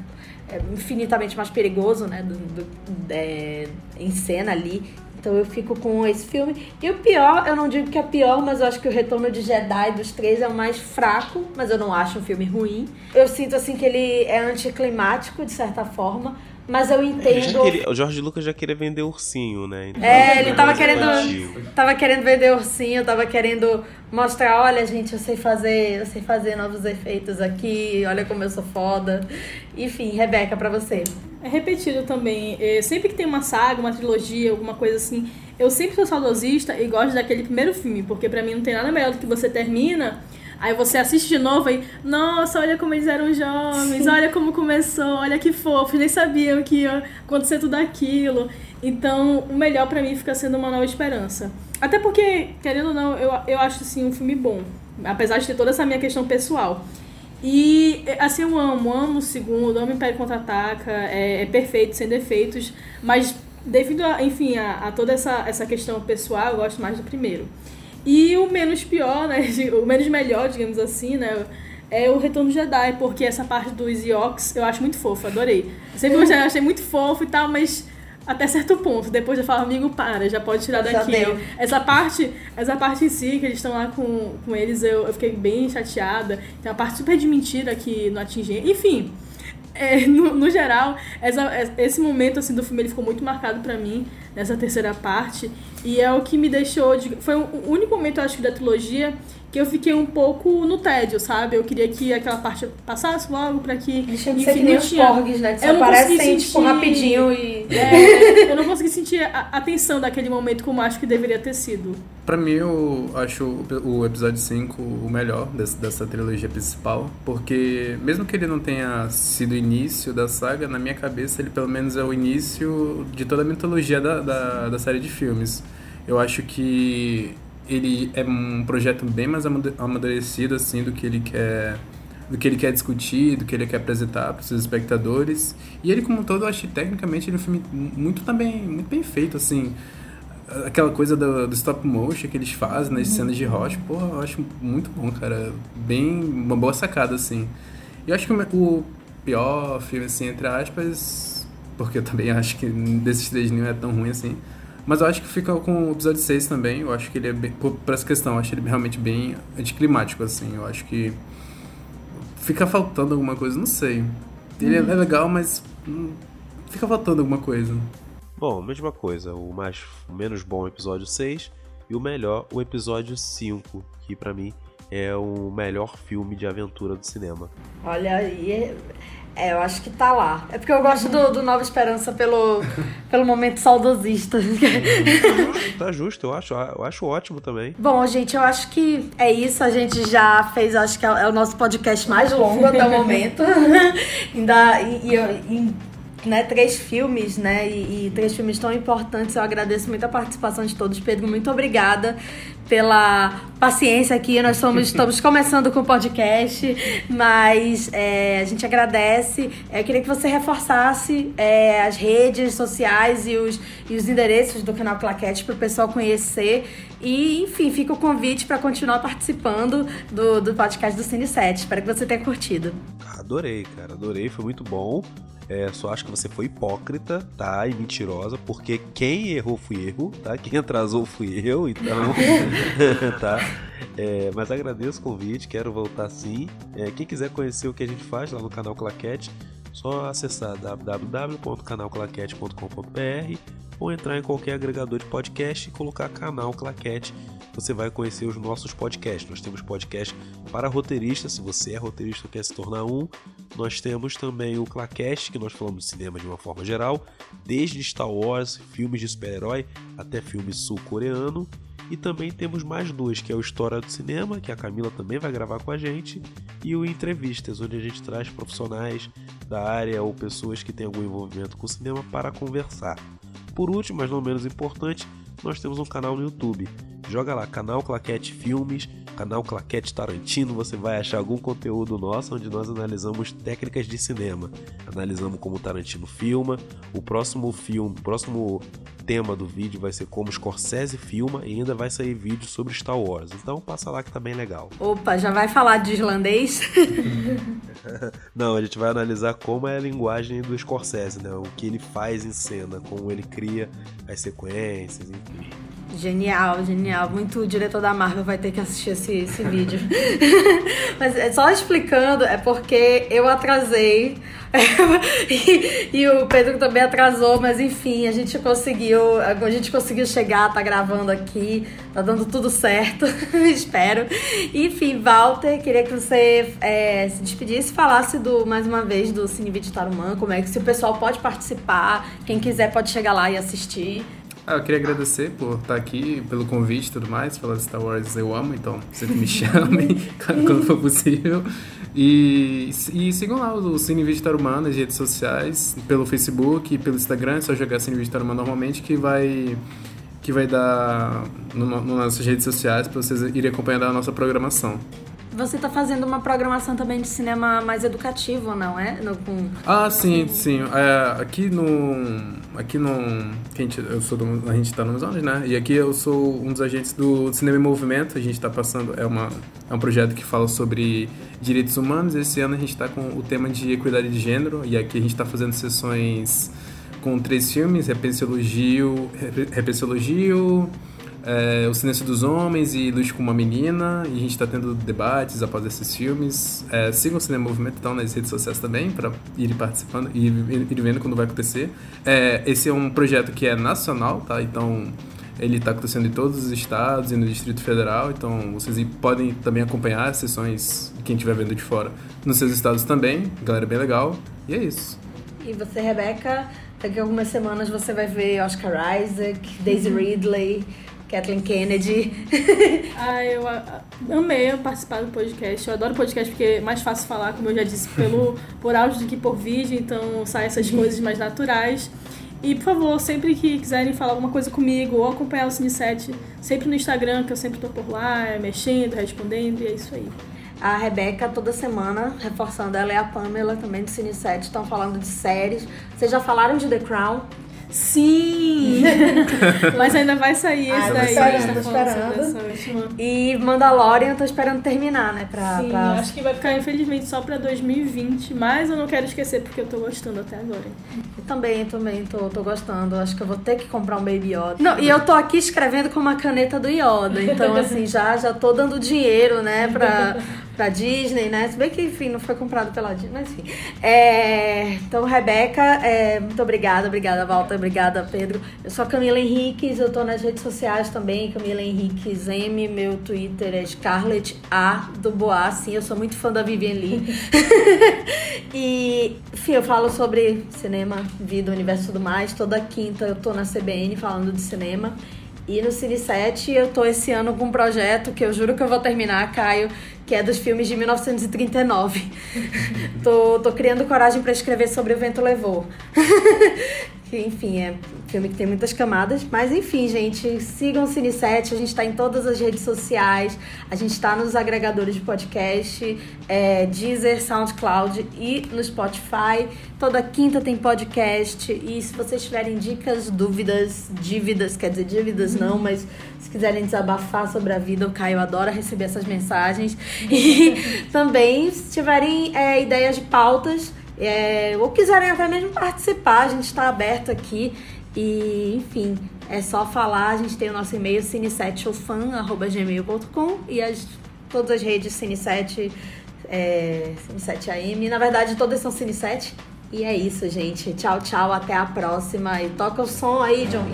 é, infinitamente mais perigoso, né? Do, do é, em cena ali. Então eu fico com esse filme. E o pior, eu não digo que é pior, mas eu acho que o Retorno de Jedi dos três é o mais fraco, mas eu não acho um filme ruim. Eu sinto assim que ele é anticlimático, de certa forma. Mas eu entendo. Queria, o Jorge Lucas já queria vender ursinho, né? Então, é, ele tava querendo. Tava querendo vender ursinho, tava querendo mostrar, olha, gente, eu sei fazer, eu sei fazer novos efeitos aqui, olha como eu sou foda. Enfim, Rebeca, para você. É repetido também. É, sempre que tem uma saga, uma trilogia, alguma coisa assim, eu sempre sou saudosista e gosto daquele primeiro filme, porque para mim não tem nada melhor do que você termina Aí você assiste de novo e, nossa, olha como eles eram jovens, Sim. olha como começou, olha que fofo, nem sabiam que ia acontecer tudo aquilo. Então, o melhor para mim fica sendo Uma Nova Esperança. Até porque, querendo ou não, eu, eu acho assim um filme bom, apesar de ter toda essa minha questão pessoal. E, assim, eu amo, amo o segundo, amo Império Contra-Ataca, é, é perfeito, sem defeitos, mas devido a, enfim, a, a toda essa, essa questão pessoal, eu gosto mais do primeiro. E o menos pior, né? O menos melhor, digamos assim, né? É o Retorno Jedi, porque essa parte dos Ewoks eu acho muito fofo, adorei. Eu sempre gostei, achei muito fofo e tal, mas até certo ponto. Depois eu falo, amigo, para, já pode tirar daqui. Essa parte, essa parte em si, que eles estão lá com, com eles, eu, eu fiquei bem chateada. Tem uma parte super de mentira que não atinge. Enfim, é, no, no, geral, essa, esse momento assim, do filme ele ficou muito marcado para mim nessa terceira parte. E é o que me deixou. De, foi o único momento, eu acho, da trilogia que eu fiquei um pouco no tédio, sabe? Eu queria que aquela parte passasse logo pra que. Deixa de ser que os porgs, né? Que só aparecem, sentir... tipo, rapidinho e. É, eu não consegui sentir a, a tensão daquele momento como acho que deveria ter sido. Pra mim, eu acho o, episódio 5 o melhor dessa, dessa trilogia principal, porque mesmo que ele não tenha sido o início da saga, na minha cabeça ele pelo menos é o início de toda a mitologia da, da, da série de filmes. Eu acho que ele é um projeto bem mais amadurecido assim do que ele quer do que ele quer discutir, do que ele quer apresentar para os seus espectadores. E ele como um todo, eu acho tecnicamente ele é um filme muito também muito bem feito assim. Aquela coisa do, do stop motion que eles fazem nas cenas de rocha, pô, eu acho muito bom, cara. Bem, uma boa sacada, assim. E eu acho que o pior filme, assim, entre aspas, porque eu também acho que desses três não é tão ruim assim, mas eu acho que fica com o episódio 6 também. Eu acho que ele é bem. Por, por essa questão, eu acho ele realmente bem anticlimático, assim. Eu acho que. Fica faltando alguma coisa, não sei. Ele hum. é legal, mas. Hum, fica faltando alguma coisa. Bom, mesma coisa. O mais o menos bom episódio 6 e o melhor o episódio 5, que para mim é o melhor filme de aventura do cinema. Olha aí, é, eu acho que tá lá. É porque eu gosto do, do Nova Esperança pelo, pelo momento saudosista. tá justo, eu acho, eu acho ótimo também. Bom, gente, eu acho que é isso. A gente já fez, acho que é o nosso podcast mais longo até o momento. Ainda. E, e, e né, três filmes, né, e, e, três filmes tão importantes. Eu agradeço muito a participação de todos. Pedro, muito obrigada pela paciência aqui. Nós somos, estamos começando com o podcast, mas é, a gente agradece. Eu queria que você reforçasse é, as redes sociais e os, e os endereços do canal Claquete para o pessoal conhecer. E, enfim, fica o convite para continuar participando do, do podcast do Cine 7. Espero que você tenha curtido. Adorei, cara, adorei, foi muito bom. É, só acho que você foi hipócrita, tá? E mentirosa, porque quem errou fui eu, tá? Quem atrasou fui eu, então. tá? É, mas agradeço o convite, quero voltar sim. É, quem quiser conhecer o que a gente faz lá no canal Claquete, só acessar www.canalclaquete.com.br ou entrar em qualquer agregador de podcast e colocar canal Claquete. Você vai conhecer os nossos podcasts. Nós temos podcast para roteiristas, se você é roteirista e quer se tornar um. Nós temos também o Claquete, que nós falamos de cinema de uma forma geral, desde Star Wars, filmes de super-herói até filmes sul-coreano. E também temos mais dois, que é o História do Cinema, que a Camila também vai gravar com a gente, e o Entrevistas, onde a gente traz profissionais da área ou pessoas que têm algum envolvimento com o cinema para conversar. Por último, mas não menos importante, nós temos um canal no YouTube. Joga lá, canal Claquete Filmes, canal Claquete Tarantino, você vai achar algum conteúdo nosso onde nós analisamos técnicas de cinema. Analisamos como Tarantino filma, o próximo filme, o próximo tema do vídeo vai ser como Scorsese filma e ainda vai sair vídeo sobre Star Wars. Então passa lá que tá bem legal. Opa, já vai falar de islandês? Não, a gente vai analisar como é a linguagem do Scorsese, né? O que ele faz em cena, como ele cria as sequências, enfim. Genial, genial. Muito diretor da Marvel vai ter que assistir esse, esse vídeo. Mas é só explicando, é porque eu atrasei e, e, o Pedro também atrasou, mas enfim, a gente conseguiu, a gente conseguiu chegar, tá gravando aqui, tá dando tudo certo, espero. Enfim, Walter, queria que você é, se despedisse, falasse do mais uma vez do Cine Vídeo Tarumã, como é que se o pessoal pode participar, quem quiser pode chegar lá e assistir. Ah, eu queria agradecer por estar aqui, pelo convite e tudo mais. Falar de Star Wars eu amo, então sempre me chamem quando for possível. E, e sigam lá o Cine Vídeo Tarumã nas redes sociais, pelo Facebook e pelo Instagram, é só jogar Cine Vídeo Tarumã normalmente que vai que vai dar no, no nossas redes sociais para vocês irem acompanhando a nossa programação. Você está fazendo uma programação também de cinema mais educativo, não é? No, com... Ah, sim, sim. É, aqui no. Aqui no. Gente, eu sou do, a gente está no Amazonas, né? E aqui eu sou um dos agentes do Cinema em Movimento. A gente está passando. É, uma, é um projeto que fala sobre direitos humanos. Esse ano a gente está com o tema de equidade de gênero. E aqui a gente está fazendo sessões com três filmes: Repense Elogio. É, O Silêncio dos Homens e Luz com uma Menina. E a gente está tendo debates após esses filmes. É, sigam o Cinema Movimento então, nas redes sociais também, para ir participando e ir, ir, vendo quando vai acontecer. É, esse é um projeto que é nacional, tá? Então ele está acontecendo em todos os estados e no Distrito Federal, então vocês podem também acompanhar as sessões, quem estiver vendo de fora, nos seus estados também. Galera, bem legal. E é isso. E você, Rebeca, daqui a algumas semanas você vai ver Oscar Isaac, Daisy Ridley. Kathleen Kennedy. ah, eu amei participar do podcast. Eu adoro podcast porque é mais fácil falar, como eu já disse, pelo, por áudio do que por vídeo, então saem essas coisas mais naturais. E, por favor, sempre que quiserem falar alguma coisa comigo ou acompanhar o Cine7, sempre no Instagram, que eu sempre tô por lá, mexendo, respondendo, e é isso aí. A Rebeca, toda semana, reforçando, ela e a Pamela também do Cine7, estão falando de séries. Vocês já falaram de The Crown? Sim! Mas ainda vai sair esse daí. Esperando, tô esperando. E Mandalorian, eu tô esperando terminar, né? Pra, Sim, pra... acho que vai ficar, infelizmente, só pra 2020. Mas eu não quero esquecer, porque eu tô gostando até agora. Eu também, também tô, tô gostando. Acho que eu vou ter que comprar um Baby Yoda. Não, e eu tô aqui escrevendo com uma caneta do Yoda. Então, assim, já, já tô dando dinheiro, né? Pra, pra Disney, né? Se bem que, enfim, não foi comprado pela Disney, mas enfim. É, então, Rebeca, é, muito obrigada, obrigada, Walter, obrigada, Pedro. Eu sou a Camila Henriques, eu tô nas redes sociais também, Camila Henriques M, meu Twitter é Scarlett A do Boa, sim, eu sou muito fã da Vivian Lee. e, enfim, eu falo sobre cinema, vida, universo e tudo mais. Toda quinta eu tô na CBN falando de cinema. E no Cine 7 eu tô esse ano com um projeto que eu juro que eu vou terminar, Caio, que é dos filmes de 1939. tô, tô criando coragem para escrever sobre O Vento Levou. que, enfim, é um filme que tem muitas camadas. Mas, enfim, gente, sigam o Cine 7. A gente está em todas as redes sociais. A gente está nos agregadores de podcast, é, Deezer, SoundCloud e no Spotify. Toda quinta tem podcast. E se vocês tiverem dicas, dúvidas, dívidas, quer dizer, dívidas não, mas se quiserem desabafar sobre a vida, o Caio adora receber essas mensagens. E também, se tiverem é, ideias de pautas, é, ou quiserem até mesmo participar, a gente está aberto aqui. E, enfim, é só falar. A gente tem o nosso e-mail cine7fan.gmail.com e as, todas as redes Cine7, é, Cine7AM. Na verdade, todas são Cine7. E é isso, gente. Tchau, tchau. Até a próxima. E toca o som aí, John.